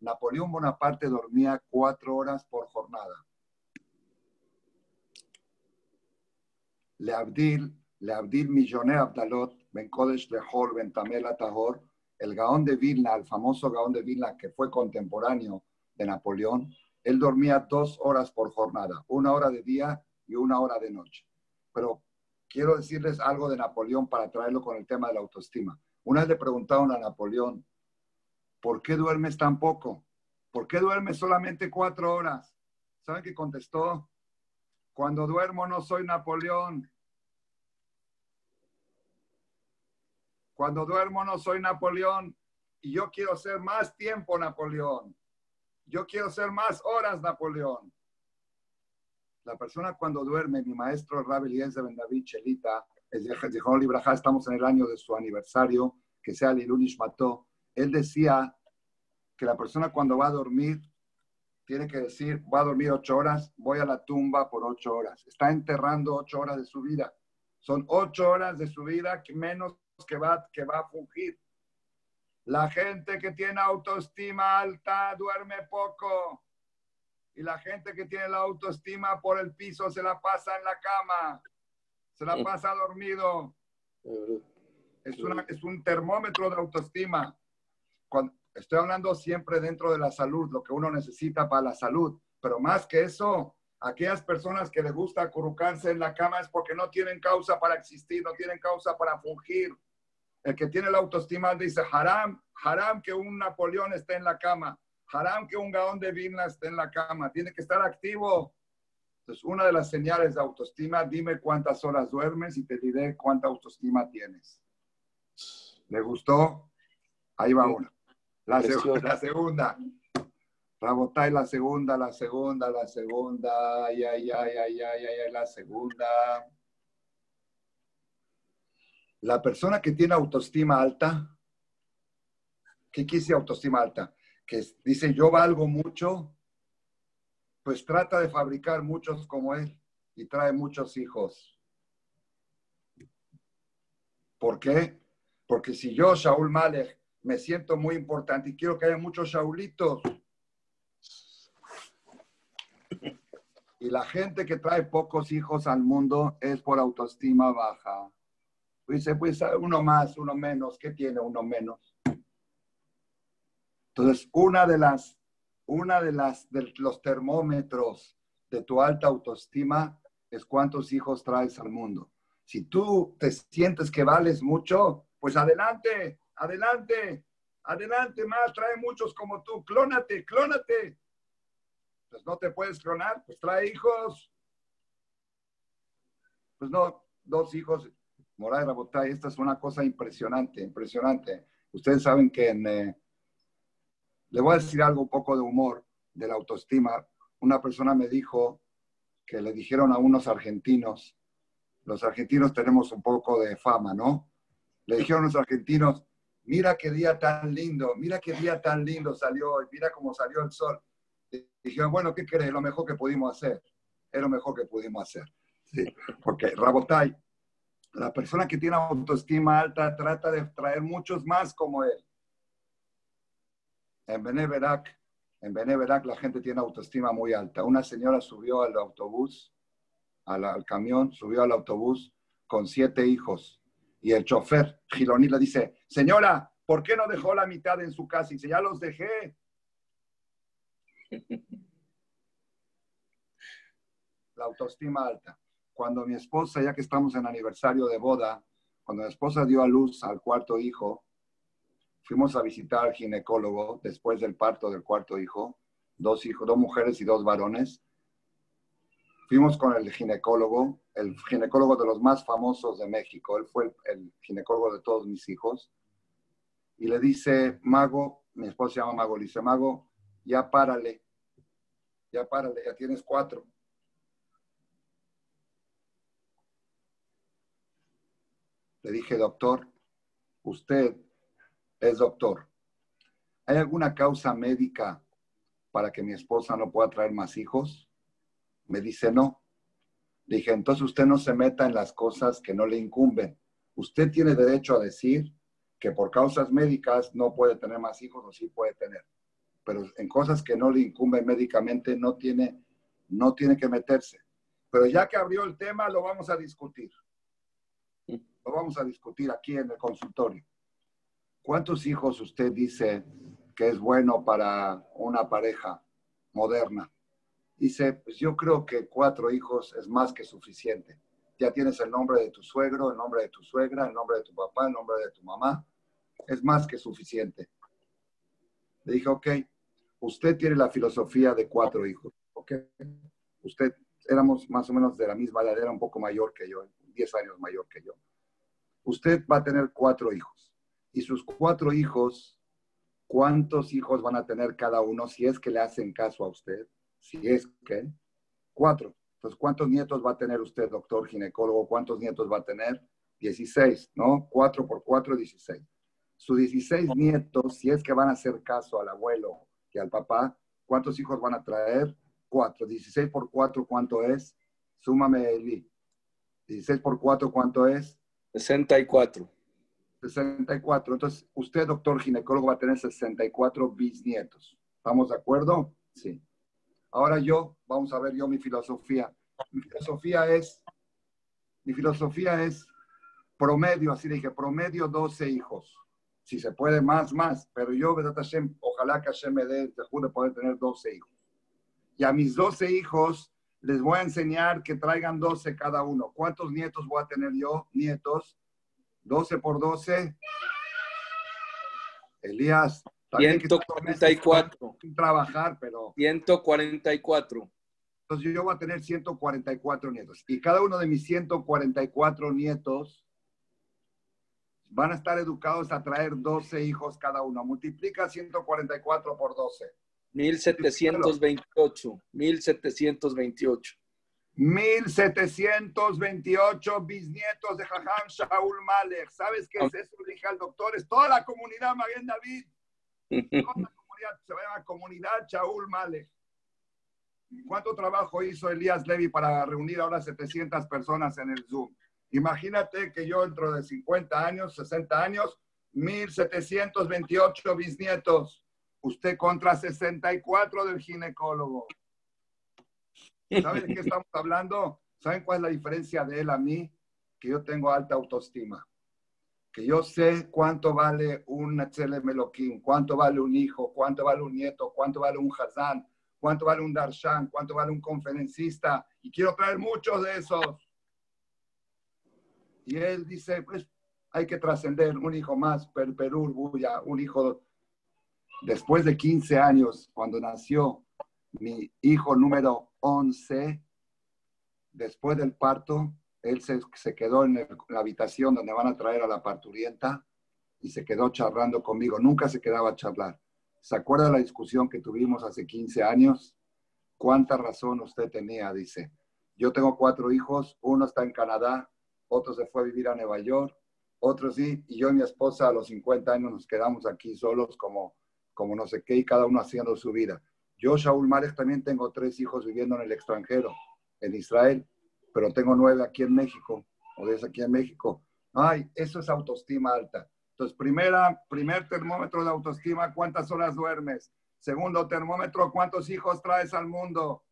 Napoleón Bonaparte dormía cuatro horas por jornada. Le Abdil, Le Abdil Milloné Abdalot, Ben Kodesh Lehor, Ben Tamel Atahor, el Gaón de Vilna, el famoso Gaón de Vilna que fue contemporáneo de Napoleón, él dormía dos horas por jornada, una hora de día y una hora de noche. Pero quiero decirles algo de Napoleón para traerlo con el tema de la autoestima. Una vez le preguntaron a Napoleón, ¿por qué duermes tan poco? ¿Por qué duermes solamente cuatro horas? ¿Saben qué contestó? Cuando duermo no soy Napoleón, Cuando duermo no soy Napoleón y yo quiero ser más tiempo Napoleón. Yo quiero ser más horas Napoleón. La persona cuando duerme, mi maestro Rabbi Eliezer Ben David Chelita, es de estamos en el año de su aniversario, que sea Lilunish mató, él decía que la persona cuando va a dormir tiene que decir, va a dormir ocho horas, voy a la tumba por ocho horas. Está enterrando ocho horas de su vida. Son ocho horas de su vida que menos que va, que va a fungir. La gente que tiene autoestima alta duerme poco. Y la gente que tiene la autoestima por el piso se la pasa en la cama. Se la pasa dormido. Es, una, es un termómetro de autoestima. Cuando, estoy hablando siempre dentro de la salud, lo que uno necesita para la salud. Pero más que eso, aquellas personas que les gusta acurrucarse en la cama es porque no tienen causa para existir, no tienen causa para fungir. El que tiene la autoestima dice, haram, haram que un Napoleón esté en la cama, haram que un Gaón de Vilna esté en la cama, tiene que estar activo. Entonces, una de las señales de autoestima, dime cuántas horas duermes y te diré cuánta autoestima tienes. ¿Le gustó? Ahí va una. La, segunda, la segunda. Rabotay, la segunda, la segunda, la segunda. Ay, ay, ay, ay, ay, ay, la segunda. La persona que tiene autoestima alta, ¿qué quise autoestima alta? Que dice yo valgo mucho, pues trata de fabricar muchos como él y trae muchos hijos. ¿Por qué? Porque si yo, Shaul Malek, me siento muy importante y quiero que haya muchos Shaulitos. Y la gente que trae pocos hijos al mundo es por autoestima baja. Dice, pues uno más, uno menos, ¿qué tiene uno menos? Entonces, una de las, una de las, de los termómetros de tu alta autoestima es cuántos hijos traes al mundo. Si tú te sientes que vales mucho, pues adelante, adelante, adelante más, trae muchos como tú, clónate, clónate. Pues no te puedes clonar, pues trae hijos. Pues no, dos hijos, Moray Rabotay, esta es una cosa impresionante, impresionante. Ustedes saben que en, eh, le voy a decir algo un poco de humor, de la autoestima. Una persona me dijo que le dijeron a unos argentinos, los argentinos tenemos un poco de fama, ¿no? Le dijeron a los argentinos, mira qué día tan lindo, mira qué día tan lindo salió, mira cómo salió el sol. Y dijeron, bueno, ¿qué crees? Lo mejor que pudimos hacer. Es lo mejor que pudimos hacer. Sí, porque Rabotay, la persona que tiene autoestima alta trata de traer muchos más como él. En Beneverac, en Beneverac la gente tiene autoestima muy alta. Una señora subió al autobús, al, al camión, subió al autobús con siete hijos y el chofer, Giloní, le dice, señora, ¿por qué no dejó la mitad en su casa? Y dice, ya los dejé. La autoestima alta. Cuando mi esposa, ya que estamos en aniversario de boda, cuando mi esposa dio a luz al cuarto hijo, fuimos a visitar al ginecólogo después del parto del cuarto hijo, dos hijos, dos mujeres y dos varones. Fuimos con el ginecólogo, el ginecólogo de los más famosos de México. Él fue el, ginecólogo de todos mis hijos. Y le dice, Mago, mi esposa se llama Mago, le dice, Mago, ya párale, ya párale, ya tienes cuatro. Le dije, doctor, usted es doctor. ¿Hay alguna causa médica para que mi esposa no pueda traer más hijos? Me dice, no. dije, entonces usted no se meta en las cosas que no le incumben. Usted tiene derecho a decir que por causas médicas no puede tener más hijos o sí puede tener. Pero en cosas que no le incumben médicamente no tiene, no tiene que meterse. Pero ya que abrió el tema, lo vamos a discutir. Lo vamos a discutir aquí en el consultorio. ¿Cuántos hijos usted dice que es bueno para una pareja moderna? Dice, pues yo creo que cuatro hijos es más que suficiente. Ya tienes el nombre de tu suegro, el nombre de tu suegra, el nombre de tu papá, el nombre de tu mamá. Es más que suficiente. Le dije, ok, usted tiene la filosofía de cuatro hijos. Ok, usted éramos más o menos de la misma edad, era un poco mayor que yo, diez años mayor que yo. Usted va a tener cuatro hijos. Y sus cuatro hijos, ¿cuántos hijos van a tener cada uno si es que le hacen caso a usted? si es que, cuatro. Entonces, ¿cuántos nietos va a tener usted, doctor ginecólogo? ¿Cuántos nietos va a tener? 16, ¿no? Cuatro por cuatro, 16. sus 16 nietos, si es que van a hacer caso al abuelo y al papá, ¿cuántos hijos van a traer? Cuatro. 16 por 4, ¿cuánto es? Súmame, Eli. 16 por 4, ¿cuánto es? 64. 64. Entonces, usted, doctor ginecólogo, va a tener 64 bisnietos. ¿Estamos de acuerdo? Sí. Ahora yo, vamos a ver yo mi filosofía. Mi filosofía es, mi filosofía es promedio, así dije, promedio 12 hijos. Si se puede más, más. Pero yo, ojalá que Hashem me dé, te juro, poder tener 12 hijos. Y a mis 12 hijos les voy a enseñar que traigan 12 cada uno. ¿Cuántos nietos voy a tener yo? Nietos. 12 por 12. Elías. 144. Sin trabajar, pero. 144. Entonces yo voy a tener 144 nietos. Y cada uno de mis 144 nietos van a estar educados a traer 12 hijos cada uno. Multiplica 144 por 12. 1728. 1728. 1728 bisnietos de Jajam Shaul Malek. ¿Sabes qué es eso? dije al doctor, es toda la comunidad Maguen David. Toda la comunidad se llama comunidad Shaul Malek. ¿Cuánto trabajo hizo Elías Levy para reunir ahora 700 personas en el Zoom? Imagínate que yo dentro de 50 años, 60 años, 1728 bisnietos. Usted contra 64 del ginecólogo. ¿Saben de qué estamos hablando? ¿Saben cuál es la diferencia de él a mí? Que yo tengo alta autoestima. Que yo sé cuánto vale un Meloquín, cuánto vale un hijo, cuánto vale un nieto, cuánto vale un Hazán, cuánto vale un Darshan, cuánto vale un conferencista. Y quiero traer muchos de esos. Y él dice, pues hay que trascender un hijo más, per Perú, Buya, un hijo. Después de 15 años, cuando nació mi hijo número 11, después del parto, él se, se quedó en, la habitación donde van a traer a la parturienta y se quedó charlando conmigo. Nunca se quedaba a charlar. ¿Se acuerda la discusión que tuvimos hace 15 años? ¿Cuánta razón usted tenía? Dice, yo tengo cuatro hijos, uno está en Canadá, otro se fue a vivir a Nueva York, otro sí, y yo y mi esposa a los 50 años nos quedamos aquí solos como, como no sé qué, y cada uno haciendo su vida. Yo, Shaul Marek, también tengo tres hijos viviendo en el extranjero, en Israel, pero tengo nueve aquí en México, o desde aquí en México. Ay, eso es autoestima alta. Entonces, primera, primer termómetro de autoestima, ¿cuántas horas duermes? Segundo termómetro, ¿cuántos hijos traes al mundo?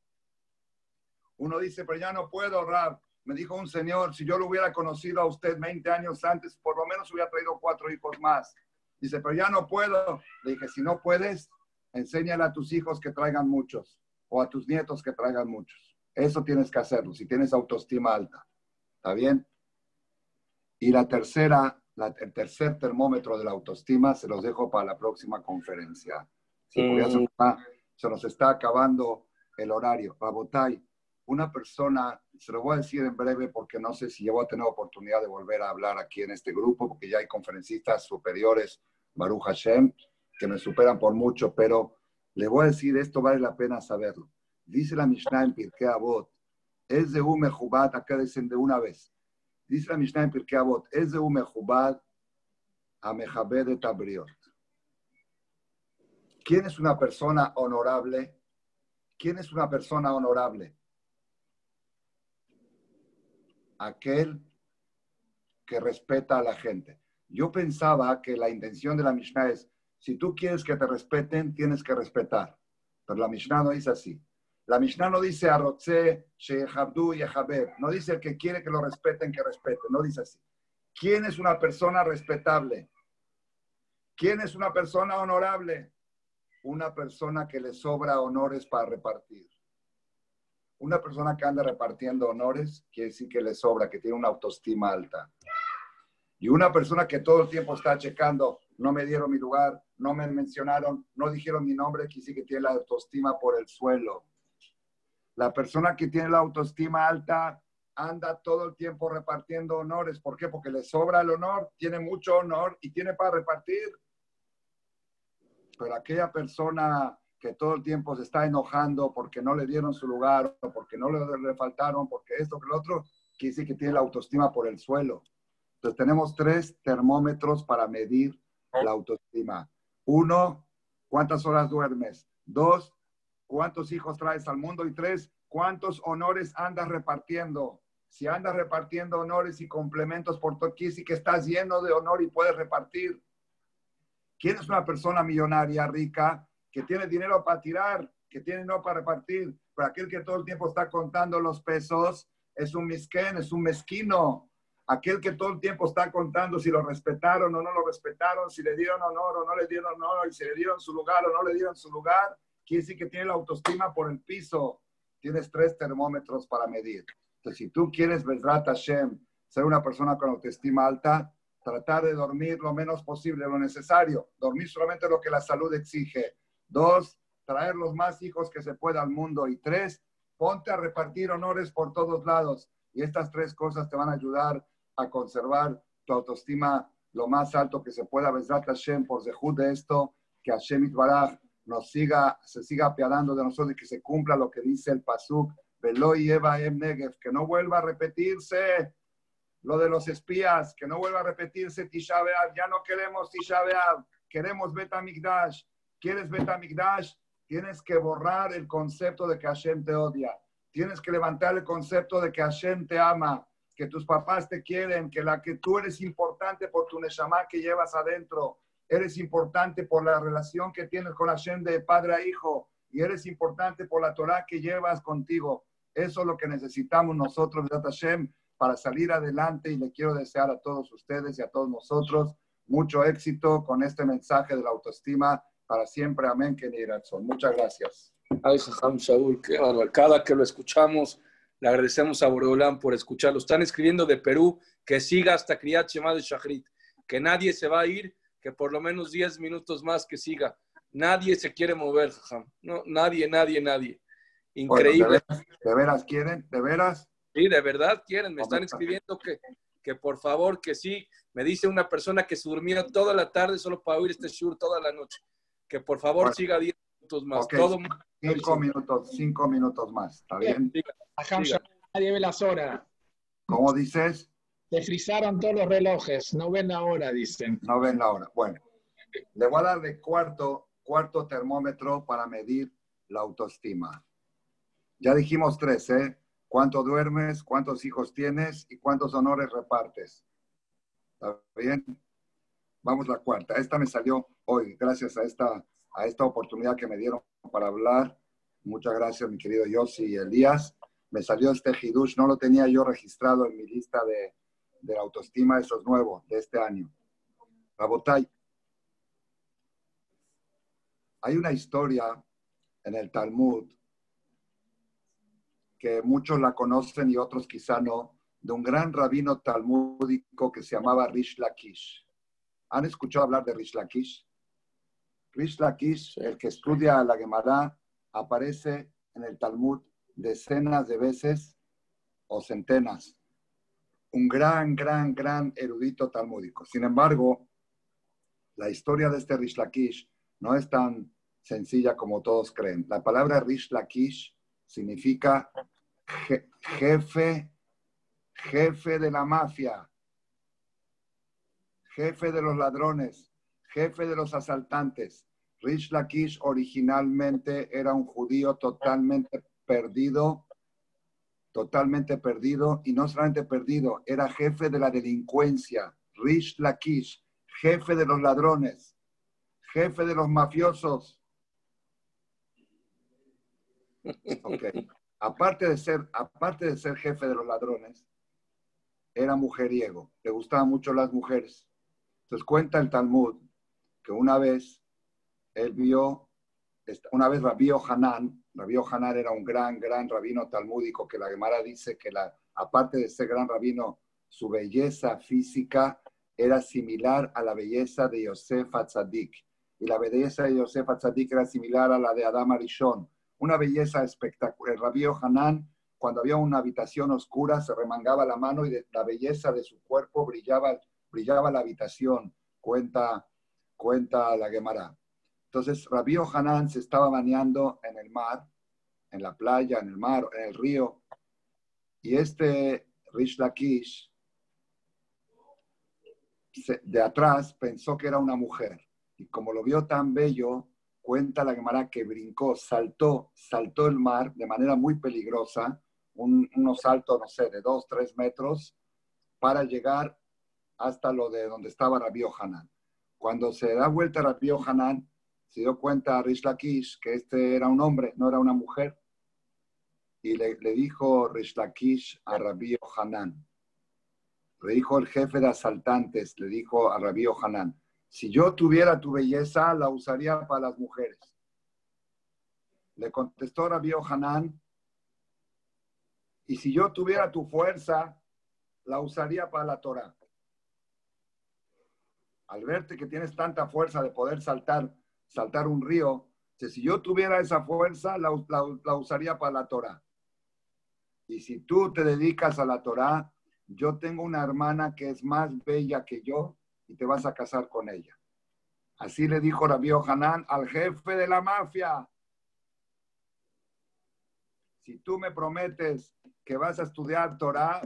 Uno dice, pero ya no puedo, ahorrar. Me dijo un señor, si yo lo hubiera conocido a usted 20 años antes, por lo menos hubiera traído cuatro hijos más. Dice, pero ya no puedo. Le dije, si no puedes, enséñale a tus hijos que traigan muchos o a tus nietos que traigan muchos. Eso tienes que hacerlo si tienes autoestima alta. ¿Está bien? Y la tercera, el tercer termómetro de la autoestima se los dejo para la próxima conferencia. Mm. se, nos está acabando el horario. Rabotay, una persona, se lo voy a decir en breve porque no sé si yo voy a tener oportunidad de volver a hablar aquí en este grupo, porque ya hay conferencistas superiores, Baruch Hashem, que me superan por mucho, pero le voy a decir, esto vale la pena saberlo. Dice la Mishnah en Pirkei Avot, es de un mejubat, acá dicen de una vez. Dice la Mishnah en Pirkei Avot, es de un mejubat a mejabed de tabriot. ¿Quién es una persona honorable? ¿Quién es una persona honorable? Aquel que respeta a la gente. Yo pensaba que la intención de la Mishnah es si tú quieres que te respeten, tienes que respetar. Pero la Mishnah no dice así. La Mishnah no dice arrotze, shehabdu y No dice el que quiere que lo respeten, que respete. No dice así. ¿Quién es una persona respetable? ¿Quién es una persona honorable? Una persona que le sobra honores para repartir. Una persona que anda repartiendo honores quiere decir que le sobra, que tiene una autoestima alta. Y una persona que todo el tiempo está checando, no me dieron mi lugar, no me mencionaron, no dijeron mi nombre, que sí que tiene la autoestima por el suelo. La persona que tiene la autoestima alta anda todo el tiempo repartiendo honores. ¿Por qué? Porque le sobra el honor, tiene mucho honor y tiene para repartir. Pero aquella persona que todo el tiempo se está enojando porque no le dieron su lugar porque no le, faltaron, porque esto, que lo otro, decir que tiene la autoestima por el suelo. Entonces tenemos tres termómetros para medir la autoestima. Uno, ¿cuántas horas duermes? Dos, ¿cuántos hijos traes al mundo? Y tres, ¿cuántos honores andas repartiendo? Si andas repartiendo honores y complementos por todo, y que estás lleno de honor y puedes repartir. ¿Quién es una persona millonaria, rica, que tiene dinero para tirar, que tiene no para repartir? Pero aquel que todo el tiempo está contando los pesos es un misquén, es un mezquino. Aquel que todo el tiempo está contando si lo respetaron o no lo respetaron, si le dieron honor o no le dieron honor, y si le dieron su lugar o no le dieron su lugar, quiere decir que tiene la autoestima por el piso. Tienes tres termómetros para medir. Entonces, si tú quieres, Bezrat Hashem, ser una persona con autoestima alta, tratar de dormir lo menos posible, lo necesario. Dormir solamente lo que la salud exige. Dos, traer los más hijos que se pueda al mundo. Y tres, ponte a repartir honores por todos lados. Y estas tres cosas te van a ayudar a conservar tu autoestima lo más alto que se pueda. Bezrat Hashem, por dejud de esto, que Hashem Itbaraj nos siga, se siga apiadando de nosotros y que se cumpla lo que dice el Pasuk, Veloy Eva Em Negev, que no vuelva a repetirse lo de los espías, que no vuelva a repetirse Tisha ya no queremos Tisha queremos Betamigdash, ¿quieres Betamigdash? Tienes que borrar el concepto de que Hashem te odia, tienes que levantar el concepto de que Hashem te ama, que tus papás te quieren, que la que tú eres importante por tu neshama que llevas adentro, eres importante por la relación que tienes con Hashem de padre a hijo, y eres importante por la Torah que llevas contigo. Eso es lo que necesitamos nosotros, Hashem, para salir adelante y le quiero desear a todos ustedes y a todos nosotros mucho éxito con este mensaje de la autoestima para siempre. Amén, son Muchas gracias. Ay, Shaul, qué Cada que lo escuchamos, le agradecemos a Boreolán por escucharlo. Están escribiendo de Perú que siga hasta Kriyat Shema de Shachrit, que nadie se va a ir, que por lo menos 10 minutos más que siga. Nadie se quiere mover, No, nadie, nadie, nadie. Increíble. ¿de, veras, quieren? ¿De veras? Sí, de verdad quieren. Me están escribiendo que, que por favor, que sí. Me dice una persona que se durmió toda la tarde solo para oír este show toda la noche. Que por favor siga 10 minutos más. Todo cinco minutos, cinco minutos más. ¿Está bien? Nadie ve las horas. ¿Cómo dices? Se frizaron todos los relojes. No ven la hora, dicen. No ven la hora. Bueno, le voy a dar de cuarto, cuarto termómetro para medir la autoestima. Ya dijimos tres, ¿eh? ¿Cuánto duermes? ¿Cuántos hijos tienes? ¿Y cuántos honores repartes? ¿Está bien? Vamos a la cuarta. Esta me salió hoy, gracias a esta, a esta oportunidad que me dieron para hablar. Muchas gracias, mi querido Yossi y Elías. Me salió este Hidush, no lo tenía yo registrado en mi lista de, de la autoestima, eso es nuevo, de este año. Rabotay, hay una historia en el Talmud que muchos la conocen y otros quizá no, de un gran rabino talmúdico que se llamaba Rish Lakish. ¿Han escuchado hablar de Rish Lakish? Rish Lakish, el que estudia la Gemara, aparece en el Talmud decenas de veces o centenas. Un gran, gran, gran erudito talmúdico. Sin embargo, la historia de este Rish Lakish no es tan sencilla como todos creen. La palabra Rish Lakish significa jefe, jefe de la mafia, jefe de los ladrones, jefe de los asaltantes. Rish Lakish originalmente era un judío totalmente perdido, totalmente perdido, y no solamente perdido, era jefe de la delincuencia. Rish Lakish, jefe de los ladrones, jefe de los mafiosos. Okay. Aparte de ser, aparte de ser jefe de los ladrones, era mujeriego, le gustaban mucho las mujeres. Entonces cuenta el Talmud una vez él vio, una vez Rabío Hanan, Rabío Hanan era un gran, gran rabino talmúdico que la Gemara dice que la, aparte de ser gran rabino, su belleza física era similar a la belleza de Yosef Atzadik. Y la belleza de Yosef Atzadik era similar a la de Adam Arishon una belleza espectacular. El rabío Hanan, cuando había una habitación oscura, se remangaba la mano y la belleza de su cuerpo brillaba, brillaba la habitación, cuenta, cuenta la Gemara. Entonces, Rabío Hanan se estaba bañando en el mar, en la playa, en el mar, en el río, y este Rish Lakish de atrás pensó que era una mujer. Y como lo vio tan bello, cuenta la Gemara que brincó, saltó, saltó el mar de manera muy peligrosa, un, unos saltos, no sé, de dos, tres metros, para llegar hasta lo de donde estaba Rabbi Hanan. Cuando se da vuelta Rabbi Hanan, se dio cuenta Rish Lakish que este era un hombre, no era una mujer. Y le, le dijo Rish Lakish a Rabbi Hanan, le dijo el jefe de asaltantes, le dijo a Rabbi Hanan, si yo tuviera tu belleza, la usaría para las mujeres. Le contestó Rabbi Hanan, y si yo tuviera tu fuerza, la usaría para la Torah. Al verte que tienes tanta fuerza de poder saltar, saltar un río, si yo tuviera esa fuerza, la, usaría para la Torah. Y si tú te dedicas a la Torah, yo tengo una hermana que es más bella que yo y te vas a casar con ella. Así le dijo Rabbi Hanan al jefe de la mafia. Si tú me prometes que vas a estudiar Torah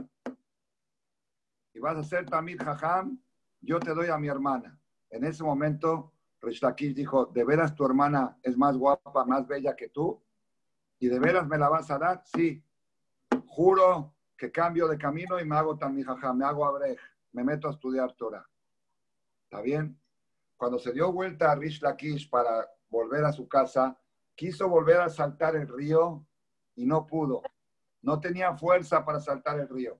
y vas a ser Tamid Jajam, yo te doy a mi hermana. En ese momento, Rish Lakish dijo, ¿de veras tu hermana es más guapa, más bella que tú? ¿Y de veras me la vas a dar? Sí. Juro que cambio de camino y me hago Tamid Jajam, me hago Abrej, me meto a estudiar Torah. ¿Está bien? Cuando se dio vuelta a Rish Lakish para volver a su casa, quiso volver a saltar el río y no pudo. No tenía fuerza para saltar el río.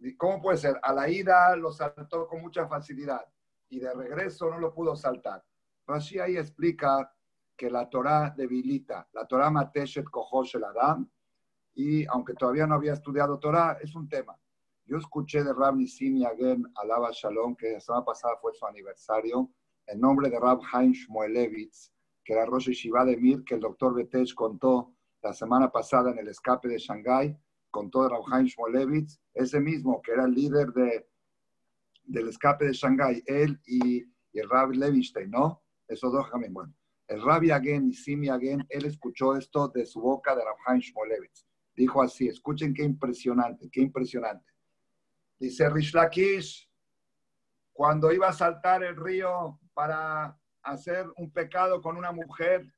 ¿Y ¿Cómo puede ser? A la ida lo saltó con mucha facilidad y de regreso no lo pudo saltar. Rashi ahí explica que la Torah debilita, la Torah mateshet kohosh el Adam, y aunque todavía no había estudiado Torah, es un tema. Yo escuché de Rab Nisim Yagen Alaba Shalom, que la semana pasada fue su aniversario, en nombre de Rab Haim Shmuelevitz, que era Rosh Yeshiva de Mir, que el doctor Betesh contó la semana pasada en el escape de Shanghái, contó de Rab Haim Shmuelevitz, ese mismo que era el líder de, del escape de Shanghái, él y, el Rab Levinstein, ¿no? Esos dos también, bueno. El Rab Yagen y Sim Yagen, él escuchó esto de su boca de Rab Haim Shmuelevitz. Dijo así, escuchen qué impresionante, qué impresionante. Dice Rish Lakish, cuando iba a saltar el río para hacer un pecado con una mujer,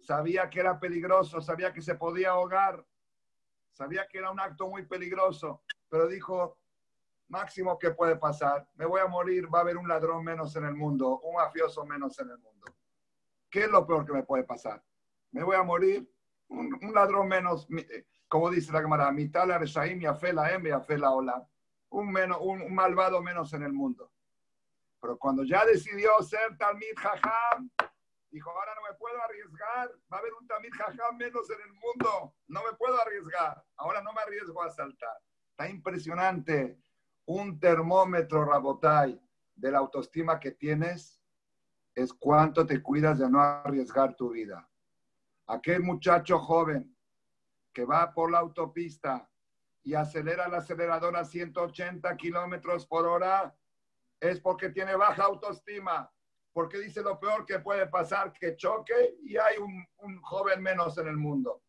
sabía que era peligroso, sabía que se podía ahogar, sabía que era un acto muy peligroso, pero dijo, máximo que puede pasar, me voy a morir, va a haber un ladrón menos en el mundo, un mafioso menos en el mundo. ¿Qué es lo peor que me puede pasar? Me voy a morir, un, ladrón menos, eh, como dice la cámara, mitad la reshaim afé la y afé la ola un, menos, un malvado menos en el mundo. Pero cuando ya decidió ser Talmid Jajam, dijo, ahora no me puedo arriesgar, va a haber un Talmid Jajam menos en el mundo, no me puedo arriesgar, ahora no me arriesgo a saltar. Está impresionante. Un termómetro, Rabotai, de la autoestima que tienes es cuánto te cuidas de no arriesgar tu vida. Aquel muchacho joven que va por la autopista y acelera el acelerador a 180 kilómetros por hora, es porque tiene baja autoestima, porque dice lo peor que puede pasar, que choque y hay un, un joven menos en el mundo.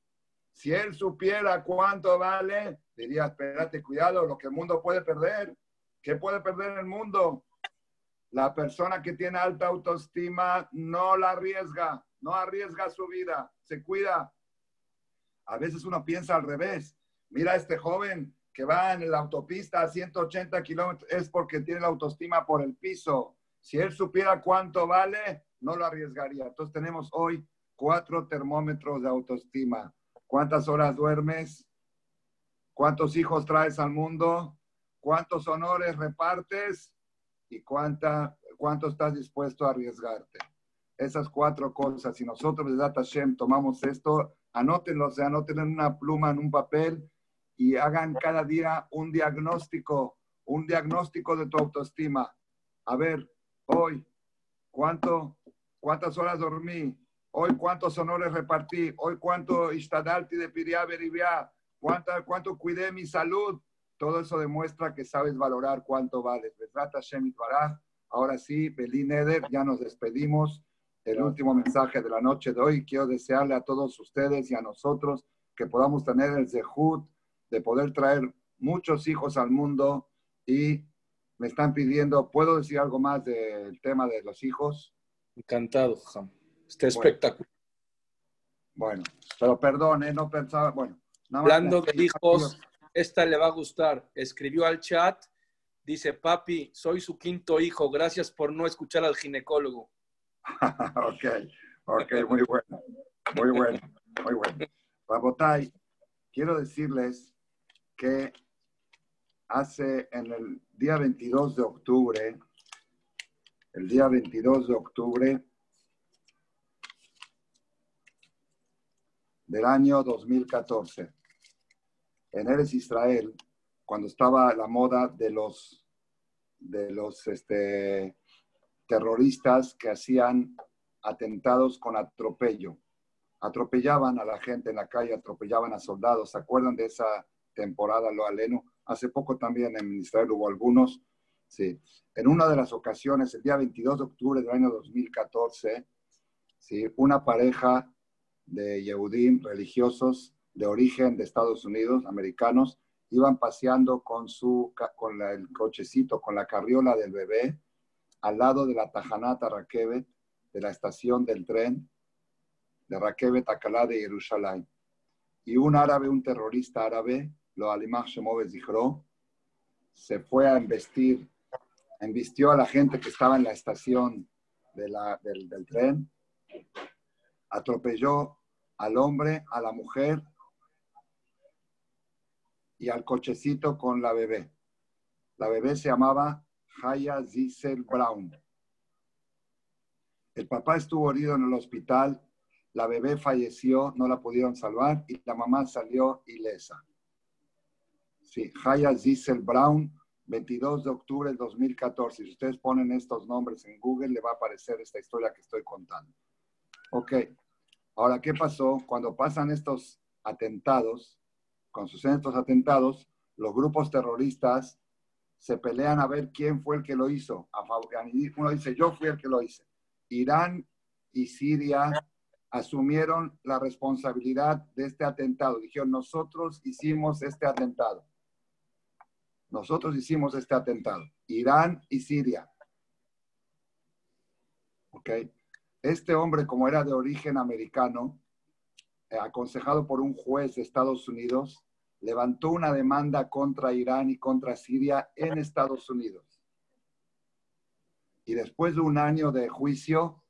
Si él supiera cuánto vale, diría, espérate, cuidado, lo que el mundo puede perder. ¿Qué puede perder el mundo? La persona que tiene alta autoestima no la arriesga, no arriesga su vida, se cuida. A veces uno piensa al revés. Mira a este joven que va en la autopista a 180 kilómetros, es porque tiene la autoestima por el piso. Si él supiera cuánto vale, no lo arriesgaría. Entonces tenemos hoy cuatro termómetros de autoestima. ¿Cuántas horas duermes? ¿Cuántos hijos traes al mundo? ¿Cuántos honores repartes? ¿Y cuánta, cuánto estás dispuesto a arriesgarte? Esas cuatro cosas. Si nosotros, de Data Hashem, tomamos esto, anótenlo, o sea, anótenlo en una pluma, en un papel y hagan cada día un diagnóstico, un diagnóstico de tu autoestima. A ver, hoy, ¿cuánto, ¿cuántas horas dormí? Hoy, ¿cuántos honores repartí? Hoy, ¿cuánto istadalti de piriá beribia? ¿Cuánto, ¿Cuánto cuidé mi salud? Todo eso demuestra que sabes valorar cuánto vales. Besrat Hashem Itbaraj. Ahora sí, Belín Eder, ya nos despedimos. El último mensaje de la noche de hoy. Quiero desearle a todos ustedes y a nosotros que podamos tener el zehut de poder traer muchos hijos al mundo y me están pidiendo, ¿puedo decir algo más del tema de los hijos? Encantado, Jajam. Está espectacular. Bueno, pero perdón, ¿eh? no pensaba, bueno. nada más Hablando de hijos, esta le va a gustar. Escribió al chat, dice, papi, soy su quinto hijo, gracias por no escuchar al ginecólogo. ok, ok, muy bueno, muy bueno, muy bueno. Rabotay, quiero decirles que hace en el día 22 de octubre, el día 22 de octubre del año 2014, en Eres Israel, cuando estaba la moda de los, de los este, terroristas que hacían atentados con atropello. Atropellaban a la gente en la calle, atropellaban a soldados. ¿Se acuerdan de esa temporada, lo aleno? Hace poco también en Israel hubo algunos. Sí. En una de las ocasiones, el día 22 de octubre del año 2014, sí, una pareja de Yehudim religiosos de origen de Estados Unidos, americanos, iban paseando con, su, con el cochecito, con la carriola del bebé, al lado de la Tajanata Rakevet, de la estación del tren de Rakevet Akalá de Jerusalén. Y un árabe, un terrorista árabe, lo Alimach Shemov Zichro, se fue a embestir, embistió a la gente que estaba en la estación del, tren, atropelló al hombre, a la mujer y al cochecito con la bebé. La bebé se llamaba Haya Ziesel Brown. El papá estuvo herido en el hospital, la bebé falleció, no la pudieron salvar y la mamá salió ilesa. Sí, Haya Ziesel Brown, 22 de octubre del 2014. Si ustedes ponen estos nombres en Google, le va a aparecer esta historia que estoy contando. Ok, ahora, ¿qué pasó? Cuando pasan estos atentados, cuando suceden estos atentados, los grupos terroristas se pelean a ver quién fue el que lo hizo. Uno dice, yo fui el que lo hice. Irán y Siria asumieron la responsabilidad de este atentado. Dijeron, nosotros hicimos este atentado. Nosotros hicimos este atentado. Irán y Siria. ¿Ok? Este hombre, como era de origen americano, eh, aconsejado por un juez de Estados Unidos, levantó una demanda contra Irán y contra Siria en Estados Unidos. Y después de un año de juicio,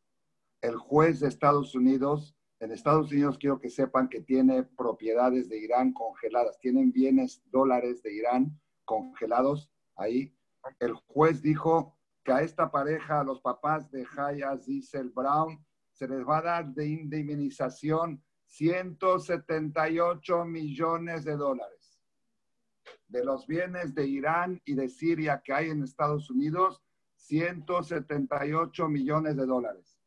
el juez de Estados Unidos, en Estados Unidos quiero que sepan que tiene propiedades de Irán congeladas, tienen bienes dólares de Irán congelados ahí. El juez dijo que a esta pareja, a los papás de Haya Ziesel Brown, se les va a dar de indemnización 178 millones de dólares. De los bienes de Irán y de Siria que hay en Estados Unidos, 178 millones de dólares.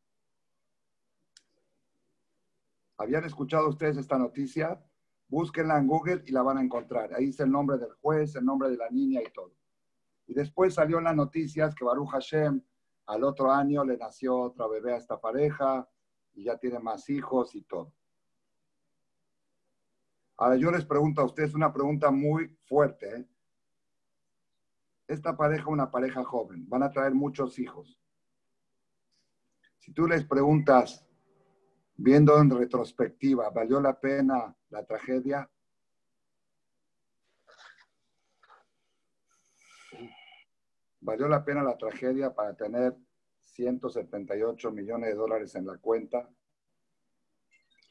¿Habían escuchado ustedes esta noticia? Búsquenla en Google y la van a encontrar. Ahí dice el nombre del juez, el nombre de la niña y todo. Y después salió en las noticias que Baruch Hashem al otro año le nació otra bebé a esta pareja y ya tiene más hijos y todo. Ahora yo les pregunto a ustedes una pregunta muy fuerte. ¿eh? Esta pareja, una pareja joven, van a traer muchos hijos. Si tú les preguntas, viendo en retrospectiva, ¿valió la pena la tragedia? ¿Valió la pena la tragedia para tener 178 millones de dólares en la cuenta?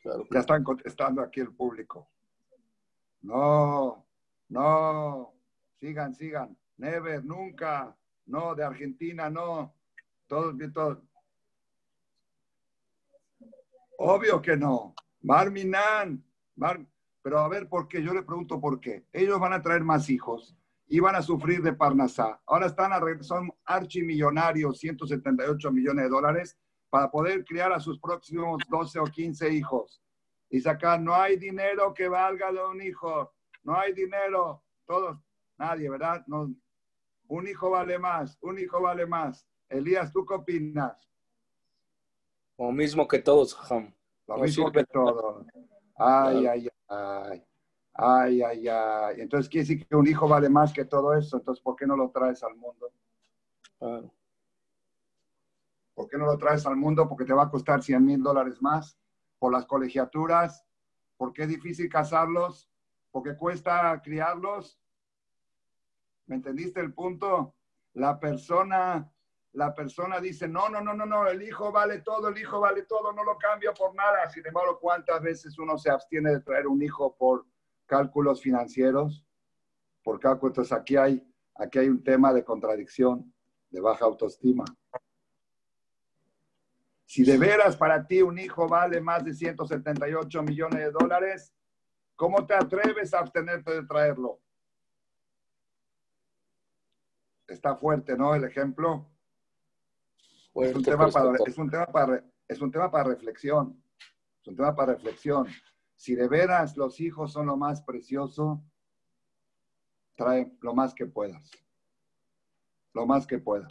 Claro. Ya están contestando aquí el público. No, no, sigan, sigan. Never, nunca. No, de Argentina, no. Todos, todos. Obvio que no. Marminan. Mar... Pero a ver, ¿por qué? Yo le pregunto por qué. Ellos van a traer más hijos y van a sufrir de Parnasá. Ahora están a, son archimillonarios, 178 millones de dólares, para poder criar a sus próximos 12 o 15 hijos. Y sacar, no hay dinero que valga de un hijo, no hay dinero, todos, nadie, ¿verdad? No, un hijo vale más, un hijo vale más. Elías, ¿tú qué opinas? Lo mismo que todos. Lo mismo que todo. Ay, ay, ay. Ay, ay, ay. Entonces quiere decir que un hijo vale más que todo eso. Entonces, ¿por qué no lo traes al mundo? Claro. ¿Por qué no lo traes al mundo? Porque te va a costar 100 mil dólares más por las colegiaturas. porque es difícil casarlos? Porque cuesta criarlos. ¿Me entendiste el punto? La persona, la persona dice, no, no, no, no, no, el hijo vale todo, el hijo vale todo, no lo cambio por nada. Sin embargo, ¿cuántas veces uno se abstiene de traer un hijo por cálculos financieros? Por cálculos. Entonces aquí hay, aquí hay un tema de contradicción, de baja autoestima. Si de veras para ti un hijo vale más de 178 millones de dólares, ¿cómo te atreves a abstenerte de traerlo? Está fuerte, ¿no? El ejemplo. Es, un tema para, es, un tema para, es un tema para reflexión. Es un tema para reflexión. Si de veras los hijos son lo más precioso, trae lo más que puedas. Lo más que puedas.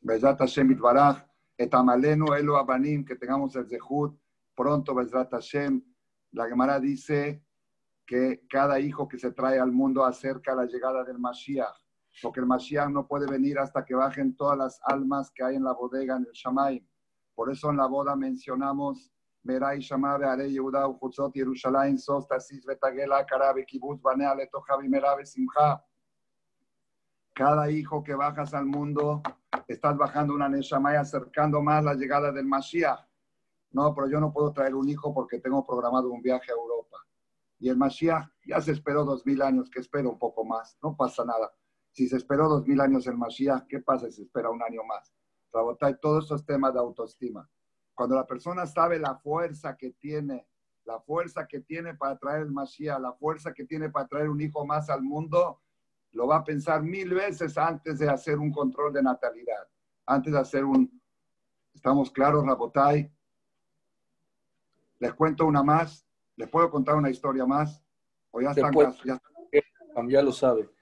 Bezrat Hashem Itbaraj, etamalenu elo abanim, que tengamos el zehut pronto, Bezrat Hashem. La Gemara dice que cada hijo que se trae al mundo acerca la llegada del Mashiach, porque el Mashiach no puede venir hasta que bajen todas las almas que hay en la bodega en el Shamaim. Por eso en la boda mencionamos Merai Shamabe Are Yehuda Uchutzot Yerushalayim Sostasis Betagela Karabe Kibbutz Banea Letojavi Merabe. Cada hijo que bajas al mundo estás bajando una Neshama y acercando más la llegada del Mashiach. No, pero yo no puedo traer un hijo porque tengo programado un viaje a Europa. Y el Mashiach ya se esperó dos mil años, que espero un poco más, no pasa nada. Si se esperó dos mil años el Mashiach, ¿qué pasa si se espera un año más? Rabotai, todos estos temas de autoestima. Cuando la persona sabe la fuerza que tiene, la fuerza que tiene para traer el Mashiach, la fuerza que tiene para traer un hijo más al mundo, lo va a pensar mil veces antes de hacer un control de natalidad, antes de hacer un... ¿Estamos claros, Rabotay? Les cuento una más. ¿Les puedo contar una historia más? ¿O ya están ya... ya lo sabe.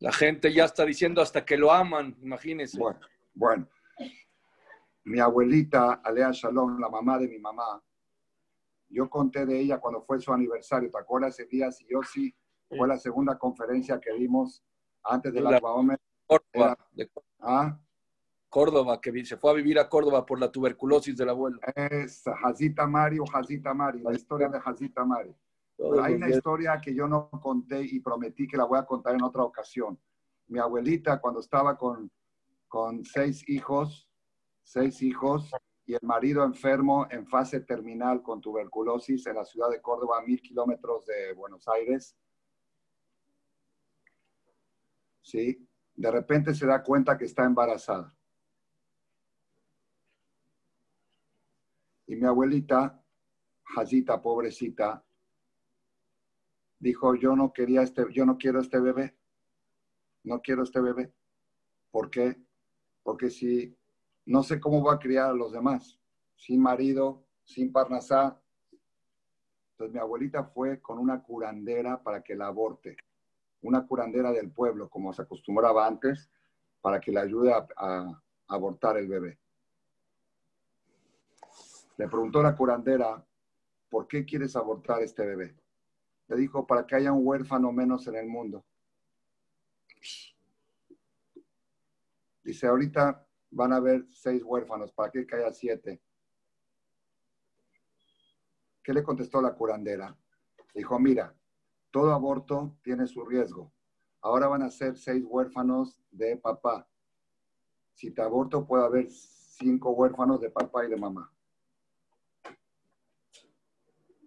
La gente ya está diciendo hasta que lo aman, imagínense. Bueno, bueno. Mi abuelita, Alea Shalom, la mamá de mi mamá, yo conté de ella cuando fue su aniversario. ¿Te acuerdas ese día? Si yo sí fue la segunda conferencia que dimos antes de la, Córdoba, ¿Ah? Córdoba, que se fue a vivir a Córdoba por la tuberculosis del abuelo. Es Hazita Mari o Hazita Mari, la historia de Hazita Mari. Hay una historia que yo no conté y prometí que la voy a contar en otra ocasión. Mi abuelita, cuando estaba con, con seis hijos, seis hijos, y el marido enfermo en fase terminal con tuberculosis en la ciudad de Córdoba, a mil kilómetros de Buenos Aires, ¿sí? De repente se da cuenta que está embarazada. Y mi abuelita, Jazita, pobrecita, dijo, yo no quería este, yo no quiero este bebé. No quiero este bebé. ¿Por qué? Porque si no sé cómo va a criar a los demás, sin marido, sin parnasá. Entonces mi abuelita fue con una curandera para que la aborte una curandera del pueblo, como se acostumbraba antes, para que le ayude a, abortar el bebé. Le preguntó la curandera, ¿por qué quieres abortar este bebé? Le dijo, para que haya un huérfano menos en el mundo. Dice, ahorita van a haber seis huérfanos, ¿para qué que haya siete? ¿Qué le contestó la curandera? Dijo, mira, todo aborto tiene su riesgo. Ahora van a ser seis huérfanos de papá. Si te aborto puede haber cinco huérfanos de papá y de mamá.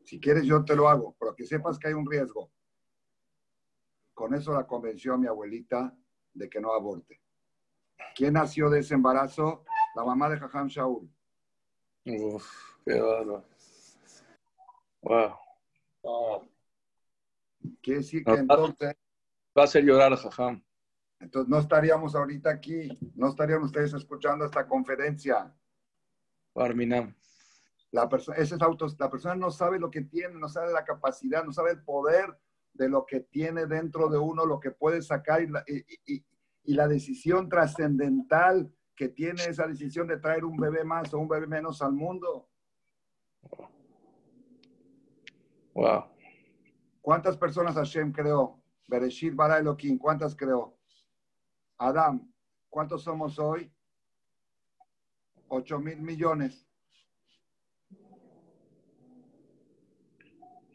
Si quieres yo te lo hago, pero que sepas que hay un riesgo. Con eso la convenció a mi abuelita de que no aborte. ¿Quién nació de ese embarazo? La mamá de Jajam Shaul. Uf, qué bárbaro. Wow. Quiere decir que entonces... Va a hacer llorar a Jajam. Entonces no estaríamos ahorita aquí, no estarían ustedes escuchando esta conferencia. Arminam. La, persona, ese es autos, la persona no sabe lo que tiene, no sabe la capacidad, no sabe el poder de lo que tiene dentro de uno, lo que puede sacar y la, y, y la decisión trascendental que tiene esa decisión de traer un bebé más o un bebé menos al mundo. Wow. ¿Cuántas personas Hashem creó? Bereshit bara Elohim, ¿cuántas creó? Adam, ¿cuántos somos hoy? 8 mil millones.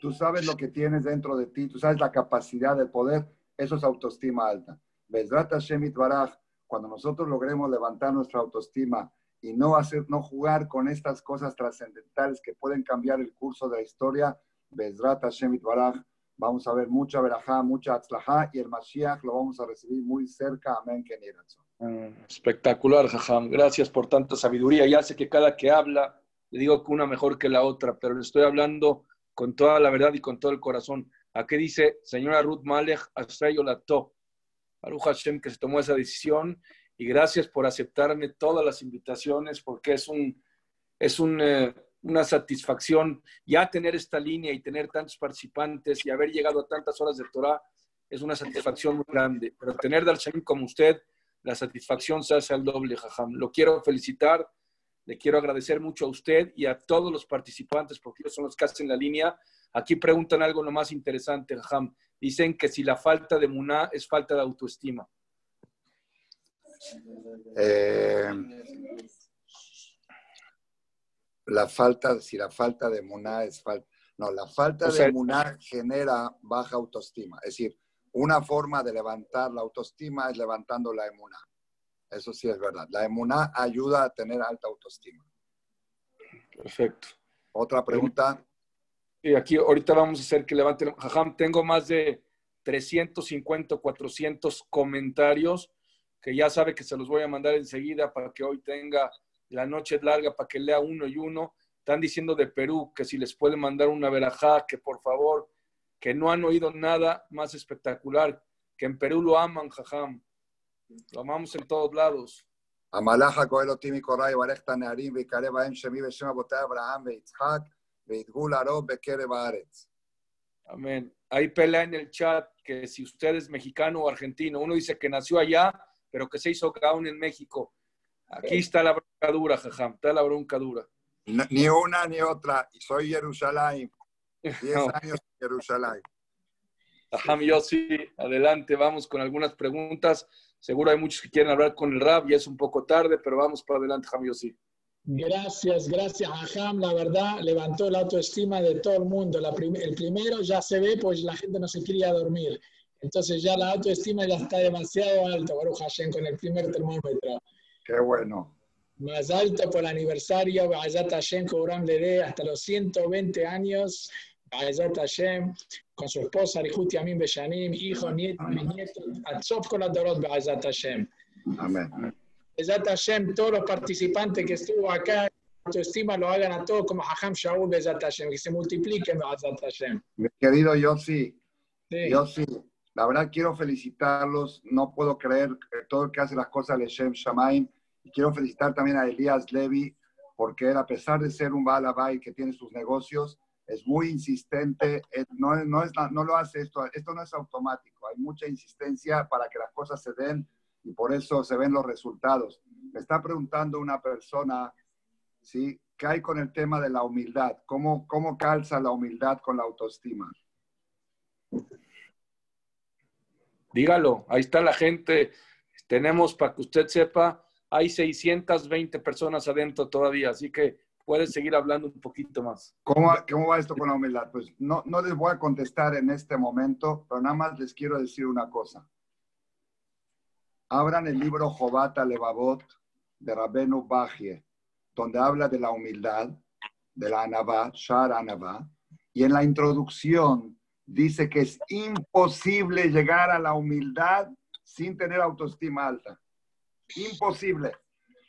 Tú sabes lo que tienes dentro de ti, tú sabes la capacidad de poder, eso es autoestima alta. Bezrat Hashem Baraj, cuando nosotros logremos levantar nuestra autoestima y no, hacer, no jugar con estas cosas trascendentales que pueden cambiar el curso de la historia, Bezrat Hashem Baraj, vamos a ver mucha verajá, mucha atzlajá y el Mashiach lo vamos a recibir muy cerca. Amén. Mm, espectacular, Jajam. Gracias por tanta sabiduría. Ya sé que cada que habla, le digo que una mejor que la otra, pero le estoy hablando con toda la verdad y con todo el corazón. ¿A qué dice señora Ruth Malek Lato? Baruch Hashem que se tomó esa decisión y gracias por aceptarme todas las invitaciones porque es un es eh, una satisfacción ya tener esta línea y tener tantos participantes y haber llegado a tantas horas de Torah es una satisfacción muy grande. Pero tener Darshanim como usted, la satisfacción se hace al doble, Jajam. Lo quiero felicitar le quiero agradecer mucho a usted y a todos los participantes, porque ellos son los que hacen la línea. Aquí preguntan algo lo más interesante, Ham. Dicen que si la falta de Muná es falta de autoestima. Eh, la falta, si la falta de Muná es falta. No, la falta de Muná genera baja autoestima. Es decir, una forma de levantar la autoestima es levantando la emuná. Eso sí es verdad. La emuná ayuda a tener alta autoestima. Perfecto. Otra pregunta. Y aquí ahorita vamos a hacer que levanten. Jajam, tengo más de 350, 400 comentarios que ya sabe que se los voy a mandar enseguida para que hoy tenga la noche larga para que lea uno y uno. Están diciendo de Perú que si les puede mandar una verajá, que por favor, que no han oído nada más espectacular, que en Perú lo aman, jajam. Lo amamos en todos lados. המלאך הגואל אותי מקוראי, יברך את הנערים ויקרב בהם שמי בשם אבותי אברהם ויצחק, וידגו לרוב בקרב הארץ. Amén. Hay pelea en el chat que si usted es mexicano o argentino, uno dice que nació allá, pero que se hizo gaun en México. Aquí está la bronca dura, jajam, está la bronca dura. No, ni una ni otra. Soy Jerusalén. Diez no. años en Jerusalén. Ajam, yo sí, adelante, vamos con algunas preguntas. Seguro hay muchos que quieren hablar con el rap, y es un poco tarde, pero vamos para adelante, Ham sí. Gracias, gracias a Ham. La verdad, levantó la autoestima de todo el mundo. el primero ya se ve, pues la gente no se quería dormir. Entonces ya la autoestima ya está demasiado alta, Baruch Hashem, con el primer termómetro. Qué bueno. Más alto por el aniversario, Bayat Hashem, Kobram le dé hasta los 120 años. Bayat Hashem, con su esposa Rihuti Amin Beshanim, hijo, nieto, nieto, Atzof con la Dorot Be'ezat Hashem. Amén. Be'ezat Hashem, todos los participantes que estuvo acá, autoestima lo hagan a todos como Hajam Shaul Hashem, que se multipliquen Be'ezat Hashem. Mi querido Yossi, sí. Yossi, la verdad quiero felicitarlos, no puedo creer que todo el que hace las cosas le Shem Shamaim, y quiero felicitar también a Elías Levi, porque él, a pesar de ser un Balabai que tiene sus negocios, es muy insistente, no, no, es, no lo hace esto, esto no es automático, hay mucha insistencia para que las cosas se den y por eso se ven los resultados. Me está preguntando una persona, ¿sí? ¿Qué hay con el tema de la humildad? ¿Cómo, cómo calza la humildad con la autoestima? Dígalo, ahí está la gente. Tenemos, para que usted sepa, hay 620 personas adentro todavía, así que puedes seguir hablando un poquito más. ¿Cómo, ¿Cómo, va esto con la humildad? Pues no, no les voy a contestar en este momento, pero nada más les quiero decir una cosa. Abran el libro Jobata Levavot de Rabenu Bajie, donde habla de la humildad, de la Anabá, Shar Anabá, y en la introducción dice que es imposible llegar a la humildad sin tener autoestima alta. Imposible.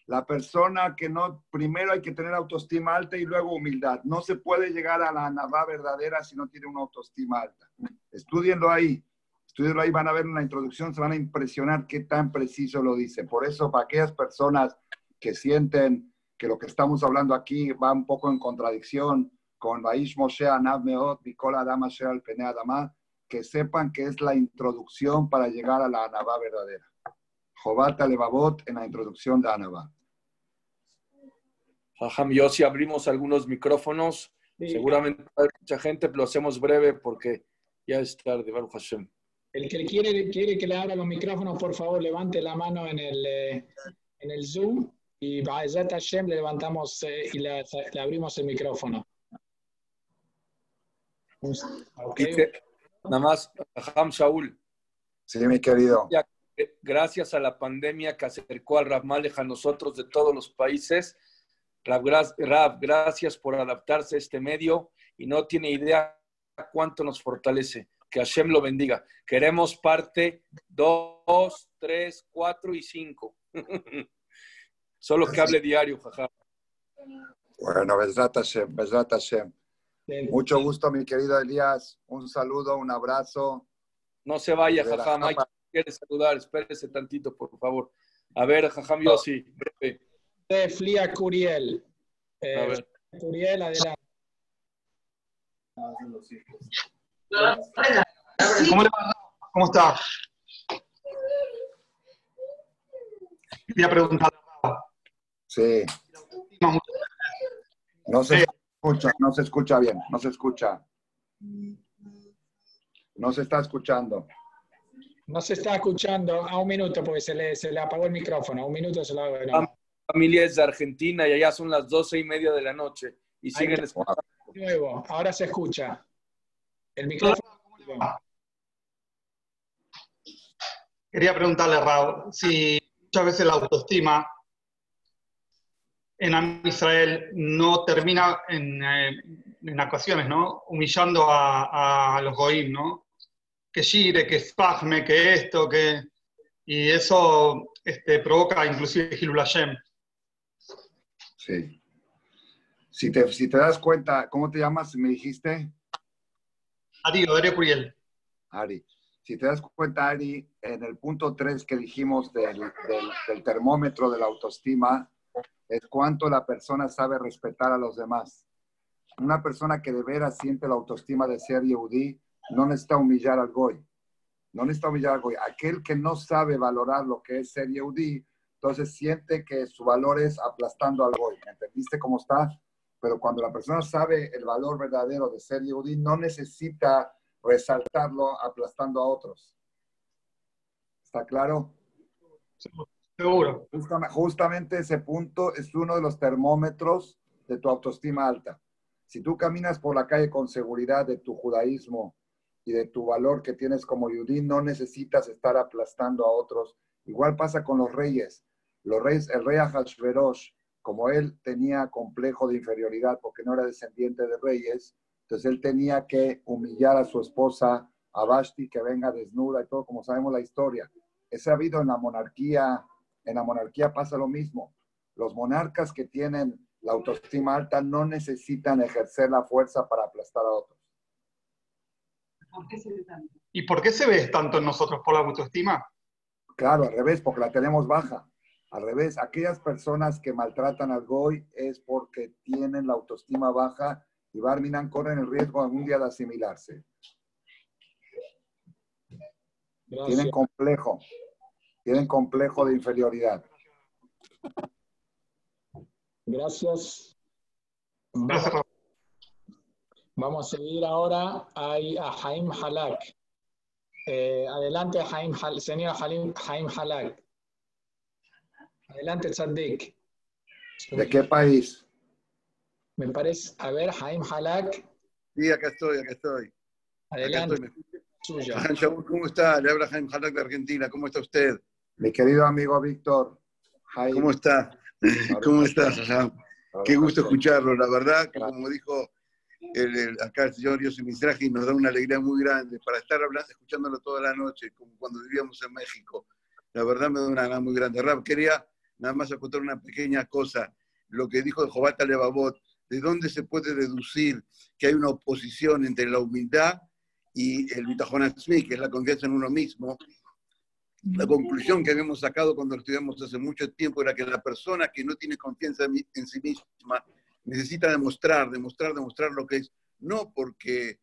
La persona que no, primero hay que tener autoestima alta y luego humildad. No se puede llegar a la navá verdadera si no tiene una autoestima alta. Estudienlo ahí. Estudienlo ahí, van a ver una introducción, se van a impresionar qué tan preciso lo dice. Por eso, para aquellas personas que sienten que lo que estamos hablando aquí va un poco en contradicción con Baish Moshe Anav Meot, Nicola Adama al Pene Adama, que sepan que es la introducción para llegar a la Anabá verdadera. Jobat Levavot en la introducción de Anabá. Jajam, yo si abrimos algunos micrófonos, sí. seguramente hay mucha gente, pero lo hacemos breve porque ya es tarde, Baruch Hashem. El que quiere, quiere que le abra los micrófonos, por favor, levante la mano en el, eh, en el Zoom y Ba'ezat Hashem le levantamos eh, y le, le abrimos el micrófono. Ok. Dice, nada más, Ham Shaul, Sí, mi querido. gracias a la pandemia que acercó al Rav Malek a nosotros de todos los países, Rav, gracias por adaptarse a este medio y no tiene idea cuánto nos fortalece. Que Hashem lo bendiga. Queremos parte 2, 3, 4 y 5. Solo que hable diario, jaja. Bueno, Besrat Hashem, Besrat Hashem. Mucho gusto, mi querido Elías. Un saludo, un abrazo. No se vaya, Jajam. Mike capa. quiere saludar. Espérese tantito, por favor. A ver, Jajam Yossi, breve. De Flia Curiel. A Eh, ver. Curiel, adelante. ¿Cómo le va? ¿Cómo está? Quería preguntar. Sí, no se escucha, no se escucha bien, no se escucha. No se está escuchando. No se está escuchando a un minuto porque se le, se le apagó el micrófono. Un minuto se lo hago. Familia es de Argentina y allá son las doce y media de la noche. Y siguen escuchando. De nuevo, ahora se escucha. El micrófono. Quería preguntarle, Raúl, si muchas veces la autoestima en Israel no termina en, eh, en ocasiones, ¿no? Humillando a, a los goim, ¿no? Que gire, que spasme, que esto, que... Y eso este, provoca inclusive Hilul Hashem. Sí. Si te, si te das cuenta, ¿cómo te llamas? Me dijiste, Darío, Darío Curiel. Ari. Si te das cuenta, Ari, en el punto 3 que dijimos del, del- del termómetro de la autoestima, es cuánto la persona sabe respetar a los demás. Una persona que de veras siente la autoestima de ser Yehudí no necesita humillar al Goy. No necesita humillar al Goy. Aquel que no sabe valorar lo que es ser Yehudí, entonces siente que su valor es aplastando al Goy. ¿Entendiste cómo está? Pero cuando la persona sabe el valor verdadero de ser Yehudí, no necesita resaltarlo aplastando a otros. ¿Está claro? Seguro. Justamente, justamente ese punto es uno de los termómetros de tu autoestima alta. Si tú caminas por la calle con seguridad de tu judaísmo y de tu valor que tienes como yudí, no necesitas estar aplastando a otros. Igual pasa con los reyes. Los reyes, el rey Ahashverosh, como él tenía complejo de inferioridad porque no era descendiente de reyes, entonces él tenía que humillar a su esposa, a Vashti, que venga desnuda y todo, como sabemos la historia. Es sabido en la monarquía, en la monarquía pasa lo mismo. Los monarcas que tienen la autoestima alta no necesitan ejercer la fuerza para aplastar a otros. ¿Y por qué se ve tanto en nosotros por la autoestima? Claro, al revés, porque la tenemos baja. Al revés, aquellas personas que maltratan al Goy es porque tienen la autoestima baja y Barminan corren el riesgo algún día de asimilarse. Gracias. Tienen complejo, tienen complejo de inferioridad. Gracias. Gracias. Vamos a seguir ahora a Jaim Halak. Eh, adelante, Jaim Hal- señor Halim- Jaim Halak. Adelante, Tzadik. ¿De qué país? Me parece, a ver, Jaim Halak, Sí, acá estoy, acá estoy. Acá adelante, estoy. ¿Cómo está? Le habla Jaime Halak de Argentina. ¿Cómo está usted? Mi querido amigo Víctor. Jaime. ¿Cómo está? ¿Cómo está, Jajam? Qué gusto escucharlo. La verdad que, como dijo el, el- acá el señor Yossi nos da una alegría muy grande para estar hablando, escuchándolo toda la noche, como cuando vivíamos en México. La verdad me da una gana muy grande. Rab, quería nada más acotar una pequeña cosa. Lo que dijo Jobata Levavot, ¿de dónde se puede deducir que hay una oposición entre la humildad y el bitajón que es la confianza en uno mismo? La conclusión que habíamos sacado cuando estudiamos hace mucho tiempo era que la persona que no tiene confianza en sí misma necesita demostrar, demostrar, demostrar lo que es, no porque,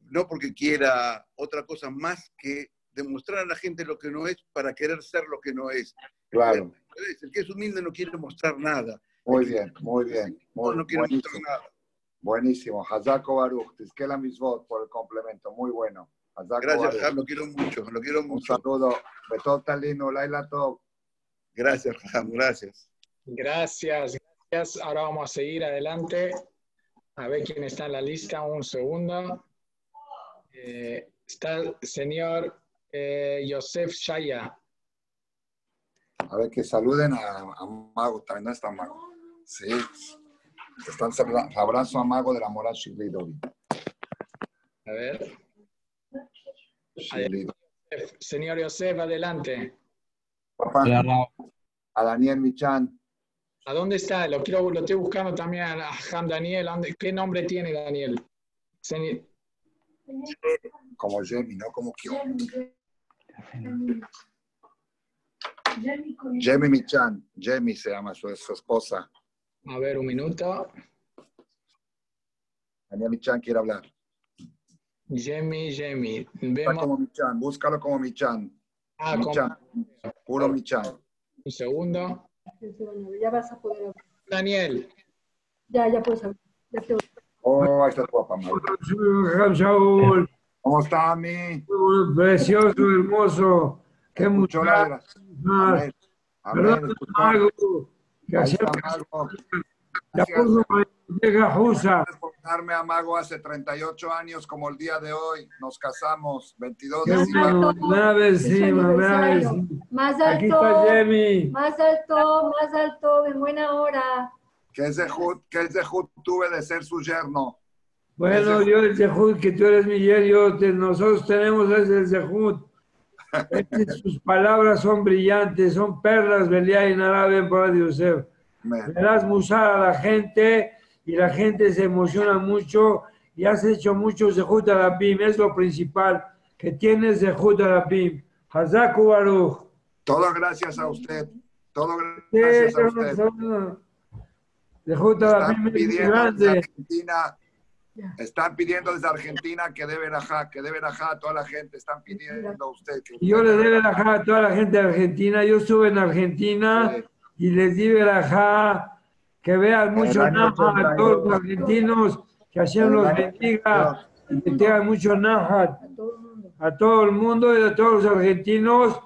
no porque quiera otra cosa más que demostrar a la gente lo que no es para querer ser lo que no es. Claro, El que es humilde no quiere mostrar nada. muy bien, muy bien. No, Muy, no quiere mostrar buenísimo. nada. Buenísimo. Hazako Baruch. Tizkela Misvot por el complemento. Muy bueno. Gracias, Jajam, lo quiero mucho, lo quiero Un mucho. saludo. Betot Talino, Laila Top. Gracias, Jajam, gracias. Gracias, gracias. Ahora vamos a seguir adelante. A ver quién está en la lista. Un segundo. Eh, está el señor eh, Yosef Shaya. A ver, que saluden a, a Mago. También no está Mago. Sí. Están saludando. Abrazo a Mago de la Mora Shilidovi. A ver. Señor Yosef, adelante. Papá, a Daniel Michan. ¿A dónde está? Lo quiero, lo estoy buscando también a Ham Daniel. ¿A dónde- ¿Qué nombre tiene Daniel? Como Jemmy, ¿no? Como que Jemmy Michan. Jemmy se llama su, su esposa. A ver, un minuto. Daniel Michan quiere hablar. Jamie, Jamie. Vemos. como Michan. Búscalo como Michan. Ah, Michan. Puro Michan. un segundo. Ya vas a poder hablar. Daniel. Ya, ya puedes hablar. Ya te- Oh, ahí está tu papá, ¿Cómo está, mi? precioso, hermoso. Qué la- más. Amén. Amén. ¿Verdad, Escuchó. Mago? Gracias por darme a Mago hace 38 años, como el día de hoy. Nos casamos, 22 Qué de Más alto. Aquí alto, está Jemmy. más alto, más alto, en buena hora. ¿Qué es de Jud? ¿Qué es de Jud? Tuve de ser su yerno. Bueno, yo el Zehut, que tú eres mi yer, yo te- nosotros tenemos ese Zehut. Es que sus palabras son brillantes, son perlas, Belia y Narabe para Yosef. Das musar a la gente y la gente se emociona mucho y has hecho mucho Zehut Arabim, es lo principal, que tienes Zehut Arabim. Hazaku Baruch. Todo gracias a usted. Todo gracias a usted. Zehut Arabim es grande. Argentina, están pidiendo desde Argentina que debe verajá, que debe verajá a toda la gente. Están pidiendo a usted que yo le verajá. verajá a toda la gente de Argentina. Yo estuve en Argentina Sí. y les di verajá que vean mucho año naja a todos los 82. argentinos, que Hashem los bendiga y que tengan mucho naja A todo el mundo. a y a todos los argentinos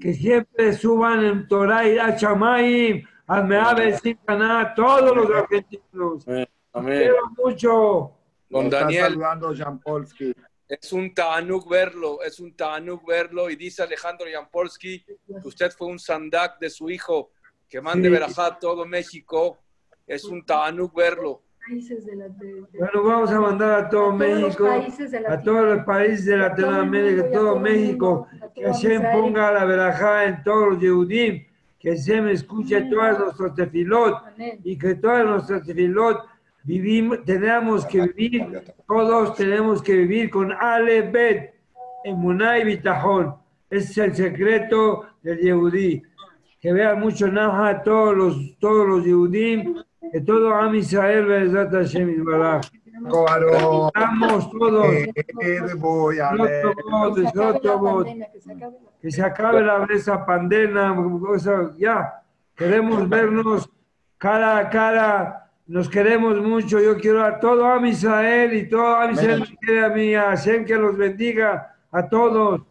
que siempre suban en Torah y a Chamaim, al Meabe Sincaná, todos los argentinos. Amén. Amén. Quiero mucho. Está Daniel, saludando Jean Polsky. es un Tanuk verlo, es un Tanuk verlo. Y dice Alejandro Jampolsky que usted fue un sandak de su hijo, que mande Sí. verajá a todo México. Es un Tanuk verlo. Países de la, de, de- Bueno, vamos a mandar a todo México. a todos los países de Latinoamérica, a todo México, que Hashem ponga la verajá en todos los Yehudim, que Hashem escuche todas nuestras tefilot y que todas nuestras tefilot vivimos, tenemos que vivir, todos tenemos que vivir con Ale Bet, Emuná y Bitajón. Ese es el secreto del Yehudí. Que vean mucho Naja a todos los, todos los Yehudim, que todo Am Israel, Bezat Hashem. Estamos todos. Eh, voto, Que se acabe la esa pandemia, cosa, ya. Queremos vernos cara a cara, nos queremos mucho. Yo quiero a todo a Israel y todo a Israel me quiere a mí, a Hashem que los bendiga a todos.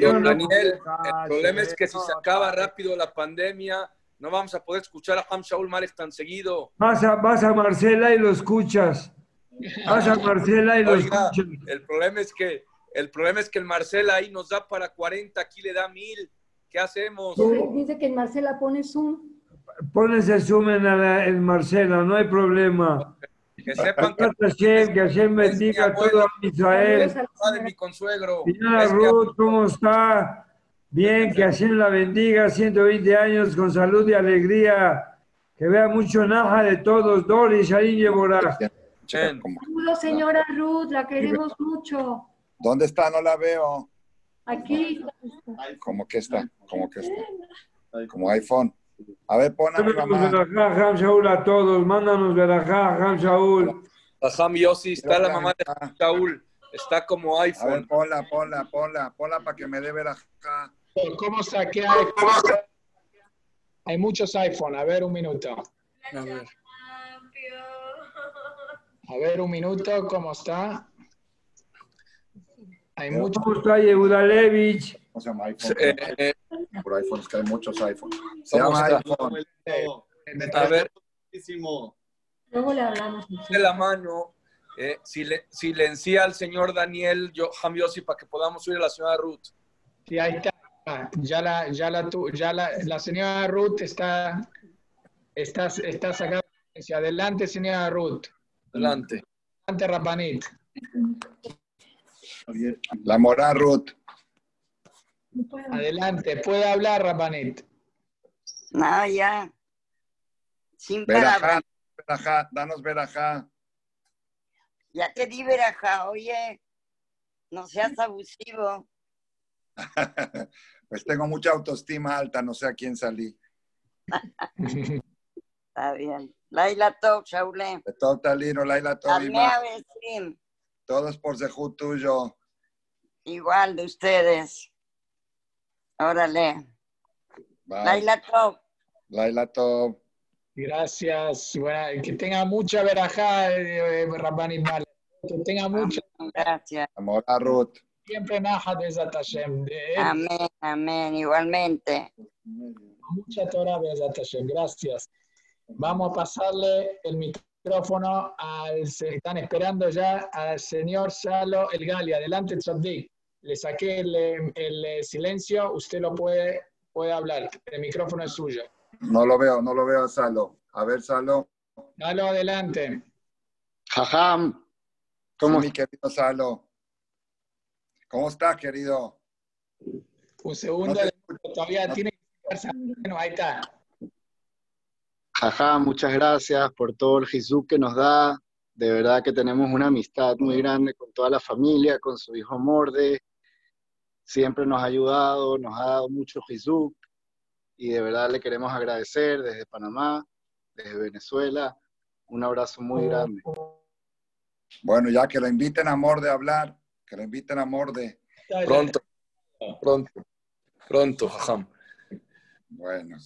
Don Daniel, el problema es que si se acaba rápido la pandemia, no vamos a poder escuchar a Ham Shaul Malek tan seguido. Vas a, vas a Marcela y lo escuchas. Vas a Marcela y lo Oiga, escuchas. el problema es que el problema es que el Marcel ahí nos da para 40, aquí le da mil. ¿Qué hacemos? Dice que en Marcela pone Zoom. Pones el zoom en, la- en Marcela, no hay problema. Que sepan que Hashem, que Hashem bendiga a todo Israel. de mi consuegro. Señora Ruth, ¿cómo está? Bien, que Hashem la bendiga, 120 años con salud y alegría. Que vea mucho naja de todos, Doris, Sharin y Boraj. Chen. Como- Saludos, señora Ruth, la queremos mucho. ¿Dónde está? No la veo. Aquí. ¿Cómo que está? ¿Cómo que está? Como iPhone. A ver, pon a mi Mándanos mamá. verajá, Ham Shaul a todos, mándanos verajá, Ham Shaul. Ham Yossi, está la mamá de Ham Shaul. Está como A ver, iPhone. ponla, ponla, ponla, ponla para que me dé ver acá. ¿Cómo está? ¿Qué hay? ¿Cómo está? Hay muchos iPhone. A ver, un minuto. A ver. A ver, un minuto, ¿cómo está? Hay mucho. ¿Cómo está Yehudalevich? ¿Cómo se llama iPhone? Eh, eh, Por iPhone, es que hay muchos iPhones. Se ¿Cómo llama está? iPhone. a ver, Luego le hablamos. de la mano, eh, sile- silencia al señor Daniel yo, Ham Yossi para que podamos oír a la señora Ruth. Sí, ahí está. Ya la, ya la, tu- ya la, la señora Ruth está, está, está sacando. Adelante, señora Ruth. Adelante. Adelante, Rapanit. La Morá Ruth. Adelante, puede hablar, Rapanit. No, ya. Sin Verajá, palabras. verajá, danos verajá. Ya te di veraja, oye. No seas abusivo. Pues tengo mucha autoestima alta, no sé a quién salí. Está bien. Laila Tov, Shaule. De todo Talino, Laila Besim. todos por Zehut tuyo. Igual de ustedes. Órale. Bye. Laila Tov. Laila Tov. Gracias. Buena- que tenga mucha verajá, eh, Rapanit Mal. Que tenga mucha. Gracias. La Morá Ruth. Siempre Naja de. De él, Amén, amén. Igualmente. mucha Torah Bezat Hashem. Gracias. Vamos a pasarle el micrófono al. se Están esperando ya al señor Salo El Gali. Adelante, Tzaddik. Le saqué el, el, silencio. Usted lo puede, puede hablar. El micrófono es suyo. No lo veo, no lo veo a Salo. A ver, Salo. Salo, adelante. Jajam, ¿Cómo? ¿cómo mi querido Salo. ¿Cómo estás, querido? Un segundo. No te todavía no- tiene que estar. Bueno, ahí está. Jajam, muchas gracias por todo el jizuk que nos da. De verdad que tenemos una amistad muy grande con toda la familia, con su hijo Morde. Siempre nos ha ayudado, nos ha dado mucho jizuk. Y de verdad le queremos agradecer desde Panamá, desde Venezuela. Un abrazo muy grande. Bueno, ya que lo inviten a Morde a hablar, que lo inviten a Morde. Pronto, pronto, pronto, Jajam. Bueno,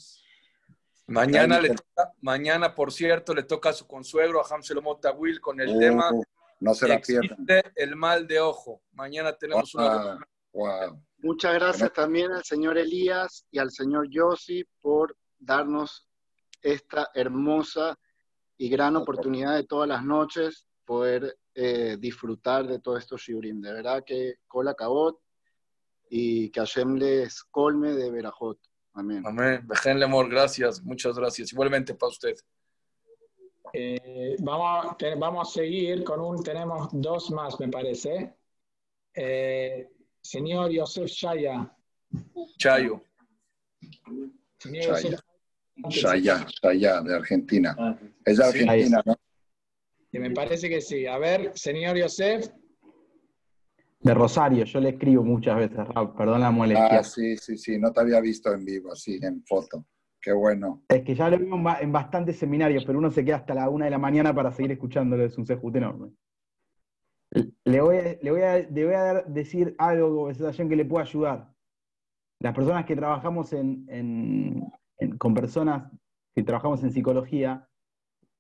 Mañana, le toca- mañana, por cierto, le toca a su consuegro, a Ham Shalom Tawil, con el Uh, tema no se la pierdan. Existe el mal de ojo. Mañana tenemos una... Wow, wow. Muchas gracias también al señor Elías y al señor Yossi por darnos esta hermosa y gran oportunidad de todas las noches poder eh, disfrutar de todos estos shiurim. De verdad que cola cabot y que Hashem les colme de verajot. Amén. Amén. Dejenle amor, gracias, muchas gracias. Igualmente para usted. Eh, vamos, te- vamos a seguir con un, tenemos dos más, me parece. Eh, señor Yosef Shaya. Chayo. Señor Shaya. Yosef Shaya, Shaya, de Argentina. Es de Sí. Argentina, ¿no? que me parece que sí. A ver, señor Yosef. De Rosario, yo le escribo muchas veces, Raúl, perdón la molestia. Ah, sí, sí, sí, no te había visto en vivo, así, en foto. Qué bueno. Es que ya lo veo en, ba- en bastantes seminarios, pero uno se queda hasta la una de la mañana para seguir escuchándolo, es un sejut enorme. Le voy a, le voy a, le voy a dar- decir algo que le pueda ayudar. Las personas que trabajamos en, en- en- con personas que trabajamos en psicología,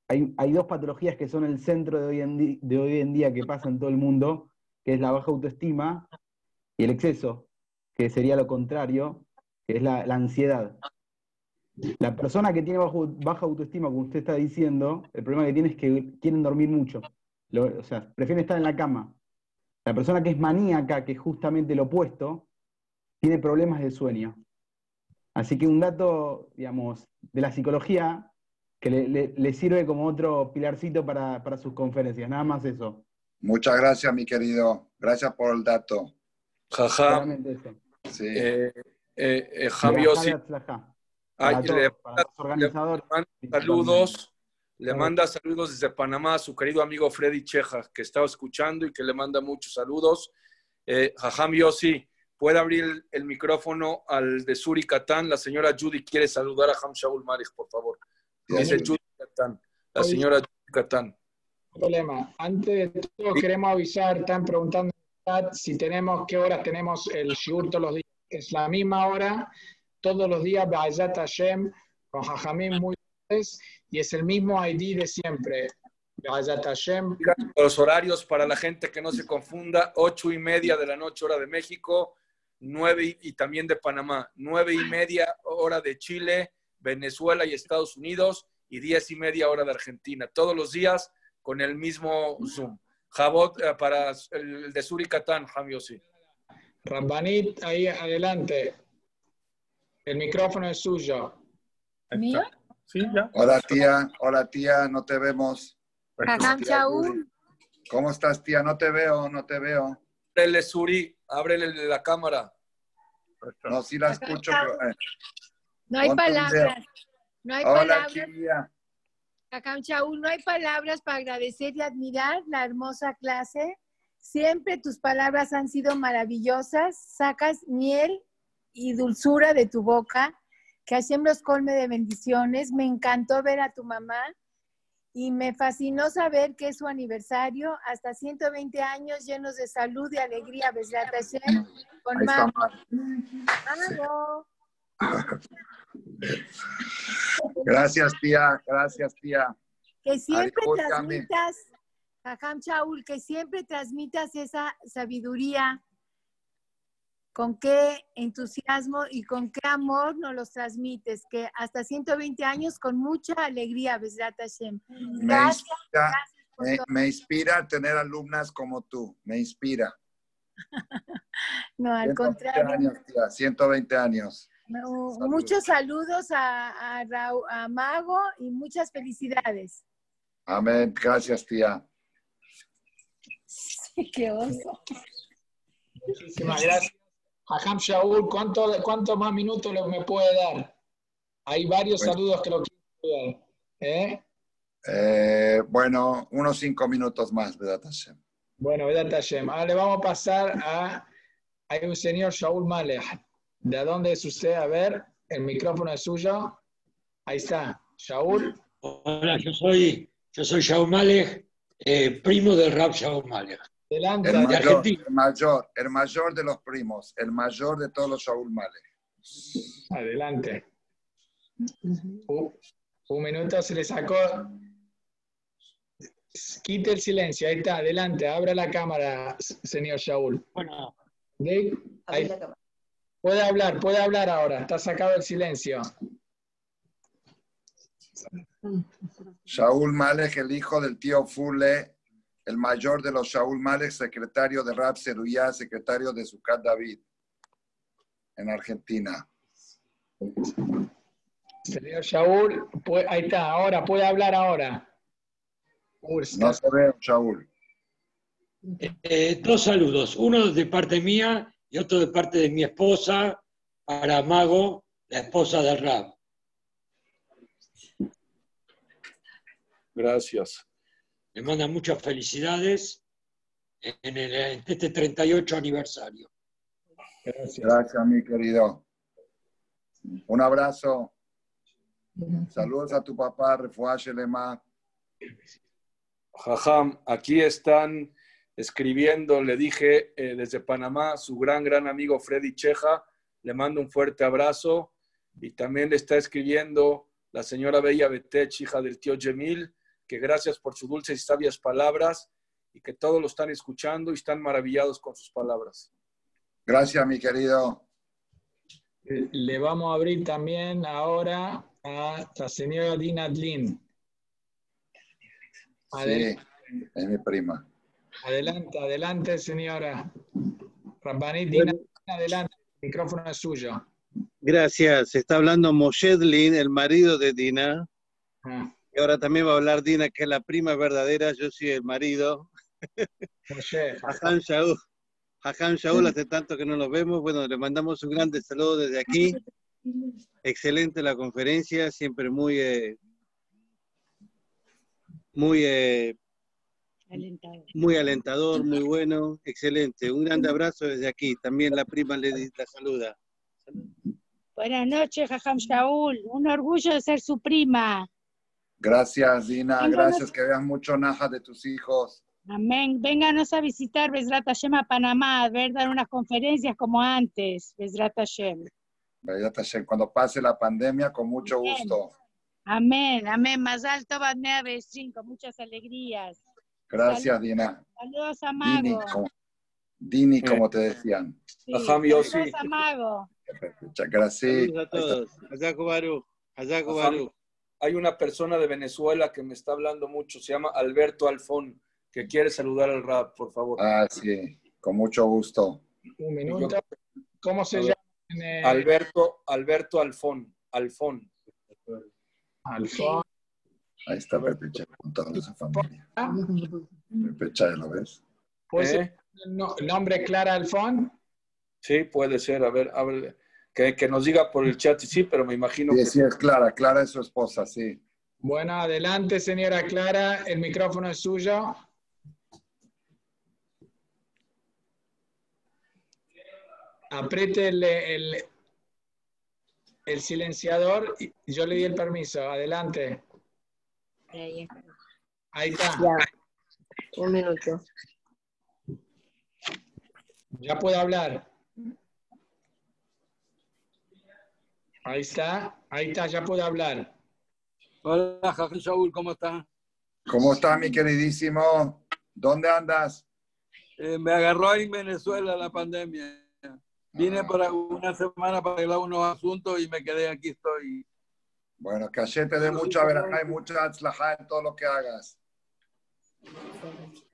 hay, hay dos patologías que son el centro de hoy, en di- de hoy en día que pasa en todo el mundo, que es la baja autoestima y el exceso, que sería lo contrario, que es la, ansiedad. La persona que tiene bajo- baja autoestima, como usted está diciendo, el problema que tiene es que quieren dormir mucho. Lo- o sea, prefieren estar en la cama. La persona que es maníaca, que es justamente lo opuesto, tiene problemas de sueño. Así que un dato, digamos, de la psicología que le, le- le sirve como otro pilarcito para, para sus conferencias. Nada más eso. Muchas gracias, mi querido. Gracias por el dato. Eso. Sí. Eh, eh, eh, ay, Para le, saludos, le manda saludos desde Panamá a su querido amigo Freddy Cheja, que estaba escuchando y que le manda muchos saludos. Eh, Jajam Yossi, puede abrir el, el micrófono al de Suri Catán. La señora Judy quiere saludar a Ham Shaul Marich, por favor. Dice. Judy Catán, la señora Judy Catán. Problema. Antes de todo, queremos avisar, están preguntando si tenemos, qué horas tenemos el shiur todos los días. Es la misma hora, todos los días, Ba'ayat Hashem, con Jajamim muy y es el mismo ID de siempre. Be'ezat Hashem. Los horarios para la gente que no se confunda, ocho y media de la noche, hora de México, nueve y, y también de Panamá, nueve y media hora de Chile, Venezuela y Estados Unidos, y diez y media hora de Argentina. Todos los días con el mismo Zoom. Jabot eh, para el de Suricatán, Jamiosi. Rambanit, ahí adelante. El micrófono es suyo. ¿Mío? Sí, ya. Hola tía, hola tía, no te vemos. Tía. ¿Cómo estás tía? No te veo, no te veo. Ábrele Suri, ábrele la cámara. No, sí la escucho. pero, eh, No hay ponte palabras. No hay Hola palabras. Kiria. No hay palabras para agradecer y admirar la hermosa clase. Siempre tus palabras han sido maravillosas. Sacas miel y dulzura de tu boca. Que Hashem los colme de bendiciones. Me encantó ver a tu mamá y me fascinó saber que es su aniversario. Hasta 120 años llenos de salud y alegría. Besrat Hashem. Con Ahí Gracias tía, gracias tía. que siempre transmitas, Jajam Shaul, que siempre transmitas esa sabiduría, con qué entusiasmo y con qué amor nos los transmites, que hasta 120 años con mucha alegría, Besrat Hashem. Me Gracias, inspira, por me, todo. me inspira tener alumnas como tú, me inspira. No, al 120 contrario. años, tía, 120 años. Saludos. Muchos saludos a, a, Mago y muchas felicidades. Amén, gracias tía. Qué oso. Muchísimas gracias. Jajam Shaul, ¿cuánto, ¿cuántos más minutos le- me puede dar? Hay varios Bueno. saludos que lo quiero dar. ¿eh? Eh, bueno, unos cinco minutos más, ¿verdad? Hashem? Bueno, Vedat Hashem. Ahora le vamos a pasar a. Hay un señor Shaul Malek. ¿De dónde es usted? A ver, el micrófono es suyo. Ahí está. Shaul. Hola, yo soy, yo soy Shaul Malek, eh, primo del rap Shaul Malek. Adelante. El De mayor, Argentina. el mayor, el mayor de los primos, el mayor de todos los Shaul Malek. Adelante. Un, un minuto se le sacó. Quite el silencio. Ahí está. Adelante. Abra la cámara, señor Shaul. Bueno, Dave, ahí. Puede hablar, puede hablar ahora. Está sacado el silencio. Shaul Malek, el hijo del tío Fule, el mayor de los Shaul Malek, secretario de Rab Seruyá, secretario de Sucat David, en Argentina. Señor Shaul, ahí está. Ahora, puede hablar ahora. No te veo, Shaul. eh, dos saludos, uno de parte mía y otro de parte de mi esposa, para Mago, la esposa del rap. Gracias. Le manda muchas felicidades en, el- en este 38 aniversario. Gracias. Gracias, mi querido. Un abrazo. Saludos a tu papá, Refuah Shelema. Jajam, aquí están escribiendo, le dije eh, desde Panamá, su gran, gran amigo Freddy Cheja, le mando un fuerte abrazo. Y también le está escribiendo la señora Bella Betech, hija del tío Yemil, que gracias por sus dulces y sabias palabras y que todos lo están escuchando y están maravillados con sus palabras. Gracias, mi querido. Le vamos a abrir también ahora a la señora Dina Adlin. Sí, es mi prima. Adelante, adelante, señora. Rabbanit Dina, adelante. El micrófono es suyo. Gracias. Está hablando Moshe Dlin, el marido de Dina. Ah, Y ahora también va a hablar Dina, que es la prima verdadera. Yo soy el marido. Hajan Shaul. Hajan Shaul, hace tanto que no nos vemos. Bueno, le mandamos un grande saludo desde aquí. Excelente la conferencia, siempre muy, eh, muy, eh, muy alentador, muy bueno, excelente. Un grande abrazo desde aquí. También la prima le la saluda. Buenas noches, Jajam Shaul. Un orgullo de ser su prima. Gracias, Dina. Gracias que veas mucho naja de tus hijos. Amén. Vénganos a visitar Besrat Hashem a Panamá, a ver, dar unas conferencias como antes, Besrat Hashem. Beyat Hashem. Cuando pase la pandemia, con mucho Bien. gusto. Amén, amén. Más alto va con muchas alegrías. Gracias. Dina. Saludos a Dini, Mago. como, Dini, como te decían. Sí. Saludos a Mago. Muchas gracias. Saludos a todos. Hayaku Baru. Hayaku Ajam. Baru. Hay una persona de Venezuela que me está hablando mucho, se llama Alberto Alfón, que quiere saludar al rap, por favor. Ah, sí, con mucho gusto. Un minuto. ¿Cómo se llama? Alberto, Alberto Alfón, Alfón. Alfón. Ahí está Pepe Che con toda su familia. Pepe Che, ¿lo ves? ¿Puede ¿Eh? ser nombre Clara Alfón? Sí, puede ser. A ver, a ver, que, que nos diga por el chat, sí, pero me imagino Sí, que sí, es Clara. Clara es su esposa, sí. Bueno, adelante, señora Clara. El micrófono es suyo. Apriete el, el, el silenciador y yo le di el permiso. Adelante. Ahí está. Un minuto. Ya puede hablar. Ahí está. Ahí está, ya puede hablar. Hola, Jajam Shaul, ¿cómo está? ¿Cómo está, mi queridísimo? ¿Dónde andas? Eh, me agarró ahí en Venezuela la pandemia. Vine Ah. para una semana para arreglar unos asuntos y me quedé aquí, estoy. Bueno, que ayer te dé mucha verajá y mucha atzlajá en todo lo que hagas.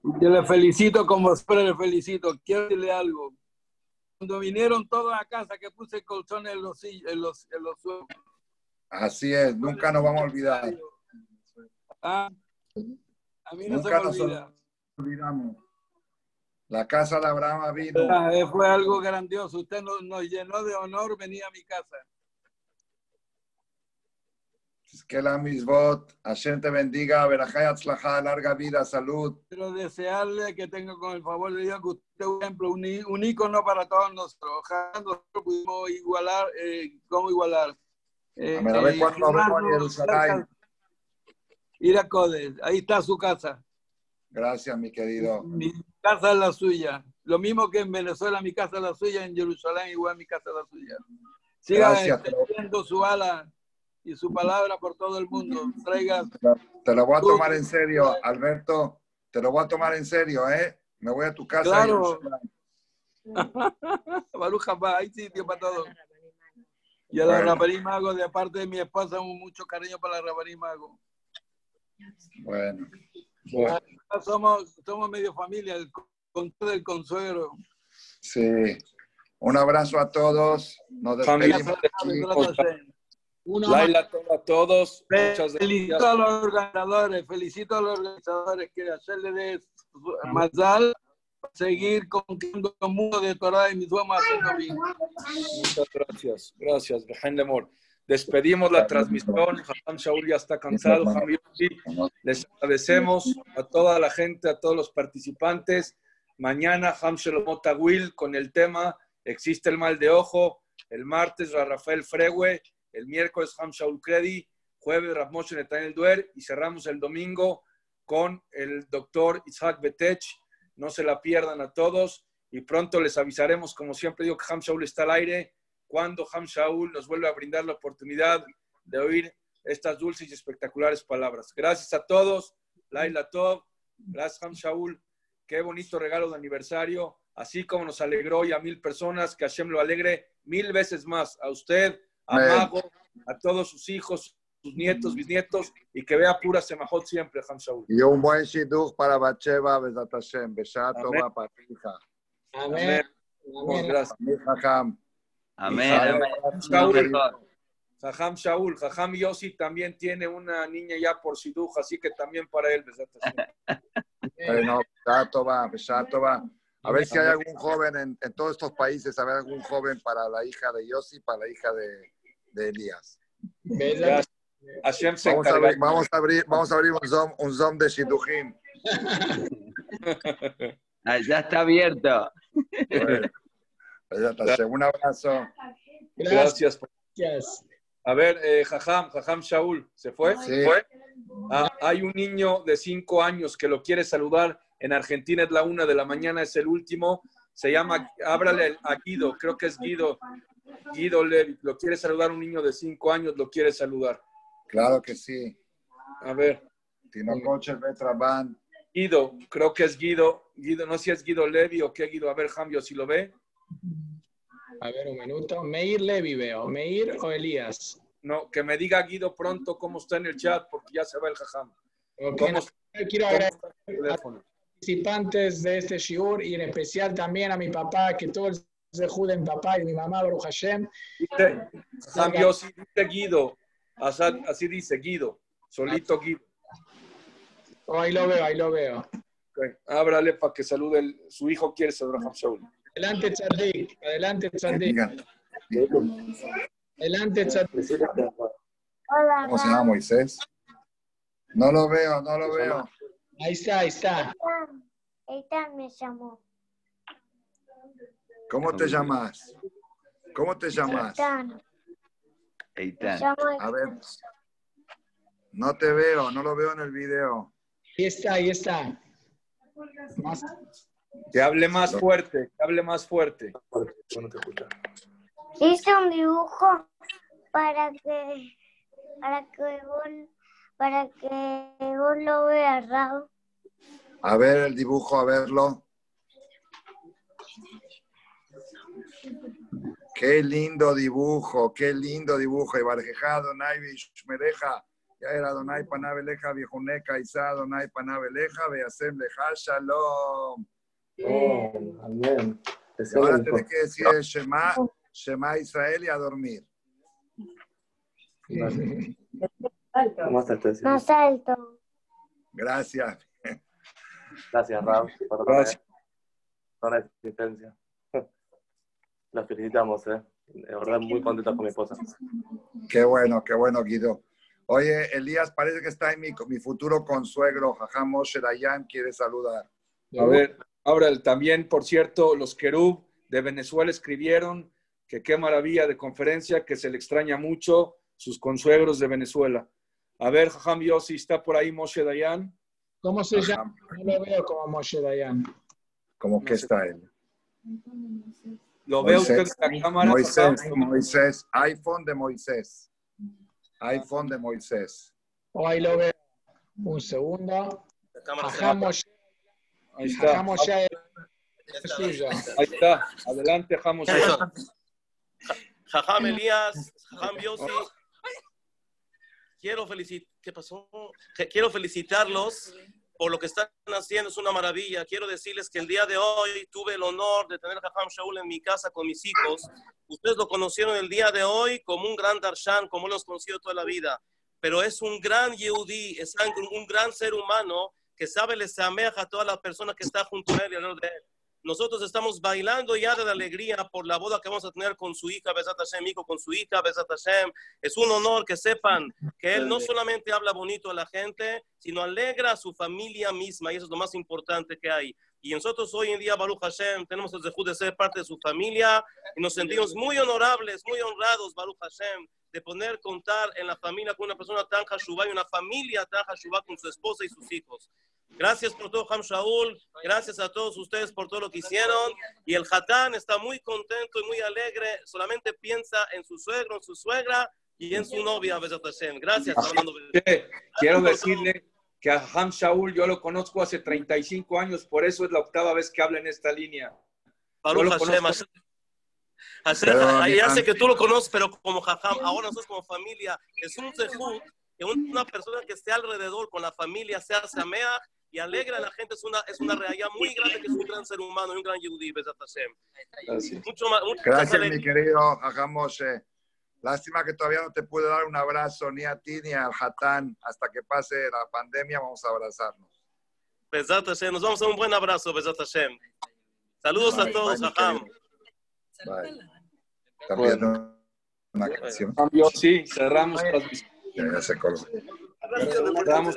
Yo le felicito como siempre le felicito. Quiero decirle algo. Cuando vinieron todos a casa que puse colchones en los, sill- en los, en los suelos. Así es, nunca nos vamos a olvidar. Ah, a mí no se Nunca me nos olvida. olvidamos. La casa de Abraham vino. Ah, fue algo grandioso. Usted nos, nos llenó de honor venir a mi casa. Es que la misbot, Hashem te bendiga, verajá y atzlajá, larga vida, salud. Quiero desearle que tenga con el favor de Dios que usted un ejemplo, un, un ícono para todos nosotros. Ojalá nosotros pudimos igualar, eh, ¿cómo igualar? Eh, A ver, a ver cuándo vemos llamarnos Jerusalén. Ir a Codes, ahí está su casa. Gracias, mi querido. Mi casa es la suya. Lo mismo que en Venezuela, mi casa es la suya, en Jerusalén igual mi casa es la suya. Siga Gracias. extendiendo su ala y su palabra por todo el mundo. Traiga Te lo voy a tomar en serio, Alberto. Te lo voy a tomar en serio, ¿eh? Me voy a tu casa. Claro. y- Baruch Haba, hay sitio para todo. Y a la Bueno. Rabarí Mago, de parte de mi esposa, mucho cariño para la Rabarí Mago. Bueno. Somos, somos medio familia, el con todo el consuelo. Sí. Un abrazo a todos. Nos Familia, aquí. Laila, a todos. Muchas Felicito gracias. a los organizadores, felicito a los organizadores que hacerle de Mazal seguir conquistando el mundo de Torah y mis bien. Muchas gracias. Gracias, Lemor. Despedimos la transmisión. Jajam Shaul ya está cansado. Les agradecemos a toda la gente, a todos los participantes. Mañana Ham Shalom Tawil con el tema Existe el mal de ojo. El martes Ra- Rafael Fregue. El miércoles Ham Shaul. Jueves Ramoshe Netanel Duer. Y cerramos el domingo con el doctor Isaac Betech. No se la pierdan a todos. Y pronto les avisaremos, como siempre digo, que Ham Shaul está al aire. Cuando Ham Shaul nos vuelve a brindar la oportunidad de oír estas dulces y espectaculares palabras. Gracias a todos. Laila Tov. Gracias, Ham Shaul. Qué bonito regalo de aniversario. Así como nos alegró y a mil personas, que Hashem lo alegre mil veces más. A usted, a Amén. Mago, a todos sus hijos, sus nietos, bisnietos, y que vea pura semajot siempre, Ham Shaul. Y un buen shidduch para Bacheva, Besat Hashem. Beshat Amén. Tova para hija. Amén. Gracias. Amén. Amén, Jajam, amén. Shaul. Jajam Shaul, Jajam Yossi también tiene una niña ya por Siduj, así que también para él. Besat. Bueno, Beshat Tova, Beshat Tova. A ver si hay algún joven en, en todos estos países, a ver algún joven para la hija de Yossi, para la hija de, de Elías. Gracias. Hashem se Vamos a abrir, vamos a abrir, vamos a abrir un Zoom, un zoom de Shidduchim. Ah, ya está abierto. Bueno. Un abrazo. Gracias. Gracias. A ver, eh, Jajam, Jajam Shaul, ¿se fue? Sí. ¿Fue? Ah, hay un niño de cinco años que lo quiere saludar. En Argentina es la una de la mañana, es el último. Se llama, ábrale a Guido, creo que es Guido. Guido Levi. Lo quiere saludar un niño de cinco años, lo quiere saludar. Claro que sí. A ver. Tinocoche Betraban. Guido, creo que es Guido. Guido, no sé si es Guido Levi o qué Guido. A ver, Jambio, si lo ve. A ver, un minuto. Meir Levi veo. Meir o Elías. No, que me diga Guido pronto cómo está en el chat, porque ya se va el jajam. Ok, ¿Cómo, Quiero agradecer el teléfono? participantes de este shiur y en especial también a mi papá, que todo el de mi papá y mi mamá, Baruch Hashem. Jambio, sí, dice Guido. Así, así dice Guido. Solito Guido. Oh, ahí lo veo, ahí lo veo. Ok, Ábrale para que salude el- su hijo quiere ser Raham Shaul. Adelante, Tzadik. Adelante, Tzadik. Adelante, Tzadik. ¿Cómo se llama Moisés? No lo veo, no lo veo. Ahí está, ahí está. Eitan me llamó. ¿Cómo te llamas? ¿Cómo te llamas? Eitan. A ver. No te veo, no lo veo en el video. Ahí está, ahí está. Más- Que hable más fuerte, que hable más fuerte. Hice un dibujo para que para que vos, para que vos lo veas, Raúl. A ver el dibujo, a verlo. Qué lindo dibujo, qué lindo dibujo. Y Barjeja, Donai, Bishmereja, ya era Donai Panabeleja, Viejuneca, Isa, Donai Panabeleja, Beasem Leja, Shalom. Oh, amén. Y ahora tenés que decir el Shema, Shema Israel y a dormir. Más alto. Gracias. Gracias, Raúl, por la existencia. La felicitamos, ¿eh? De verdad, muy contenta con mi esposa. Qué bueno, qué bueno, Guido. Oye, Elías, parece que está en mi, mi futuro consuegro, Jajam Moshe Dayan, quiere saludar. A ver, ahora el- también, por cierto, los Kerub de Venezuela escribieron que qué maravilla de conferencia, que se le extraña mucho sus consuegros de Venezuela. A ver, Jajam Yossi, ¿está por ahí Moshe Dayan? ¿Cómo se llama? No lo veo como Moshe Dayan. ¿Cómo que está él? ¿Lo ve usted Moisés, en la cámara? Moisés, Jajam? Moisés, iPhone de Moisés. iPhone de Moisés. Oh, ahí lo veo. Un segundo. Jajam Moshe. Ahí está. Moshe. Ahí está. Adelante, Jajam Moshe. Jajam Elías, Jajam Yossi, quiero felicitar, ¿qué pasó? Quiero felicitarlos por lo que están haciendo, es una maravilla. Quiero decirles que el día de hoy tuve el honor de tener a Jajam Shaul en mi casa con mis hijos. Ustedes lo conocieron el día de hoy como un gran darshan, como lo hemos conocido toda la vida. Pero es un gran yehudí, es un gran ser humano que sabe les a todas las personas que están junto a él y alrededor de él. Nosotros estamos bailando ya de la alegría por la boda que vamos a tener con su hija, Besat Hashem, hijo con su hija, Besat Hashem. Es un honor que sepan que él no solamente habla bonito a la gente, sino alegra a su familia misma, y eso es lo más importante que hay. Y nosotros hoy en día, Baruch Hashem, tenemos el derecho de ser parte de su familia y nos sentimos muy honorables, muy honrados, Baruch Hashem, de poder contar en la familia con una persona tan hashubá y una familia tan hashubá con su esposa y sus hijos. Gracias por todo, Ham Shaul. Gracias a todos ustedes por todo lo que hicieron. Y el Hatán está muy contento y muy alegre. Solamente piensa en su suegro, en su suegra y en su novia, Besat Hashem. Gracias. Armando. Quiero decirle que a Ham Shaul yo lo conozco hace 35 años, por eso es la octava vez que habla en esta línea. Baruch Hashem. Pero, ya sé que tú lo conoces, pero como Jajam, ahora nosotros como familia, es un que una persona que esté alrededor con la familia sea samea y alegra a la gente, es una, es una realidad muy grande que es un gran ser humano y un gran yudí, Besat Hashem. Mucho más, Gracias, mi querido Jajam Moshe. Lástima que todavía no te pude dar un abrazo ni a ti ni al Hatán. Hasta que pase la pandemia vamos a abrazarnos. Besat Hashem. Nos vamos a dar un buen abrazo, Besat Hashem. Saludos a Bye, todos, mi Jajam. Bye. También una canción. Cambio, sí, cerramos transmisión. Ya, ya se colgó. Cerramos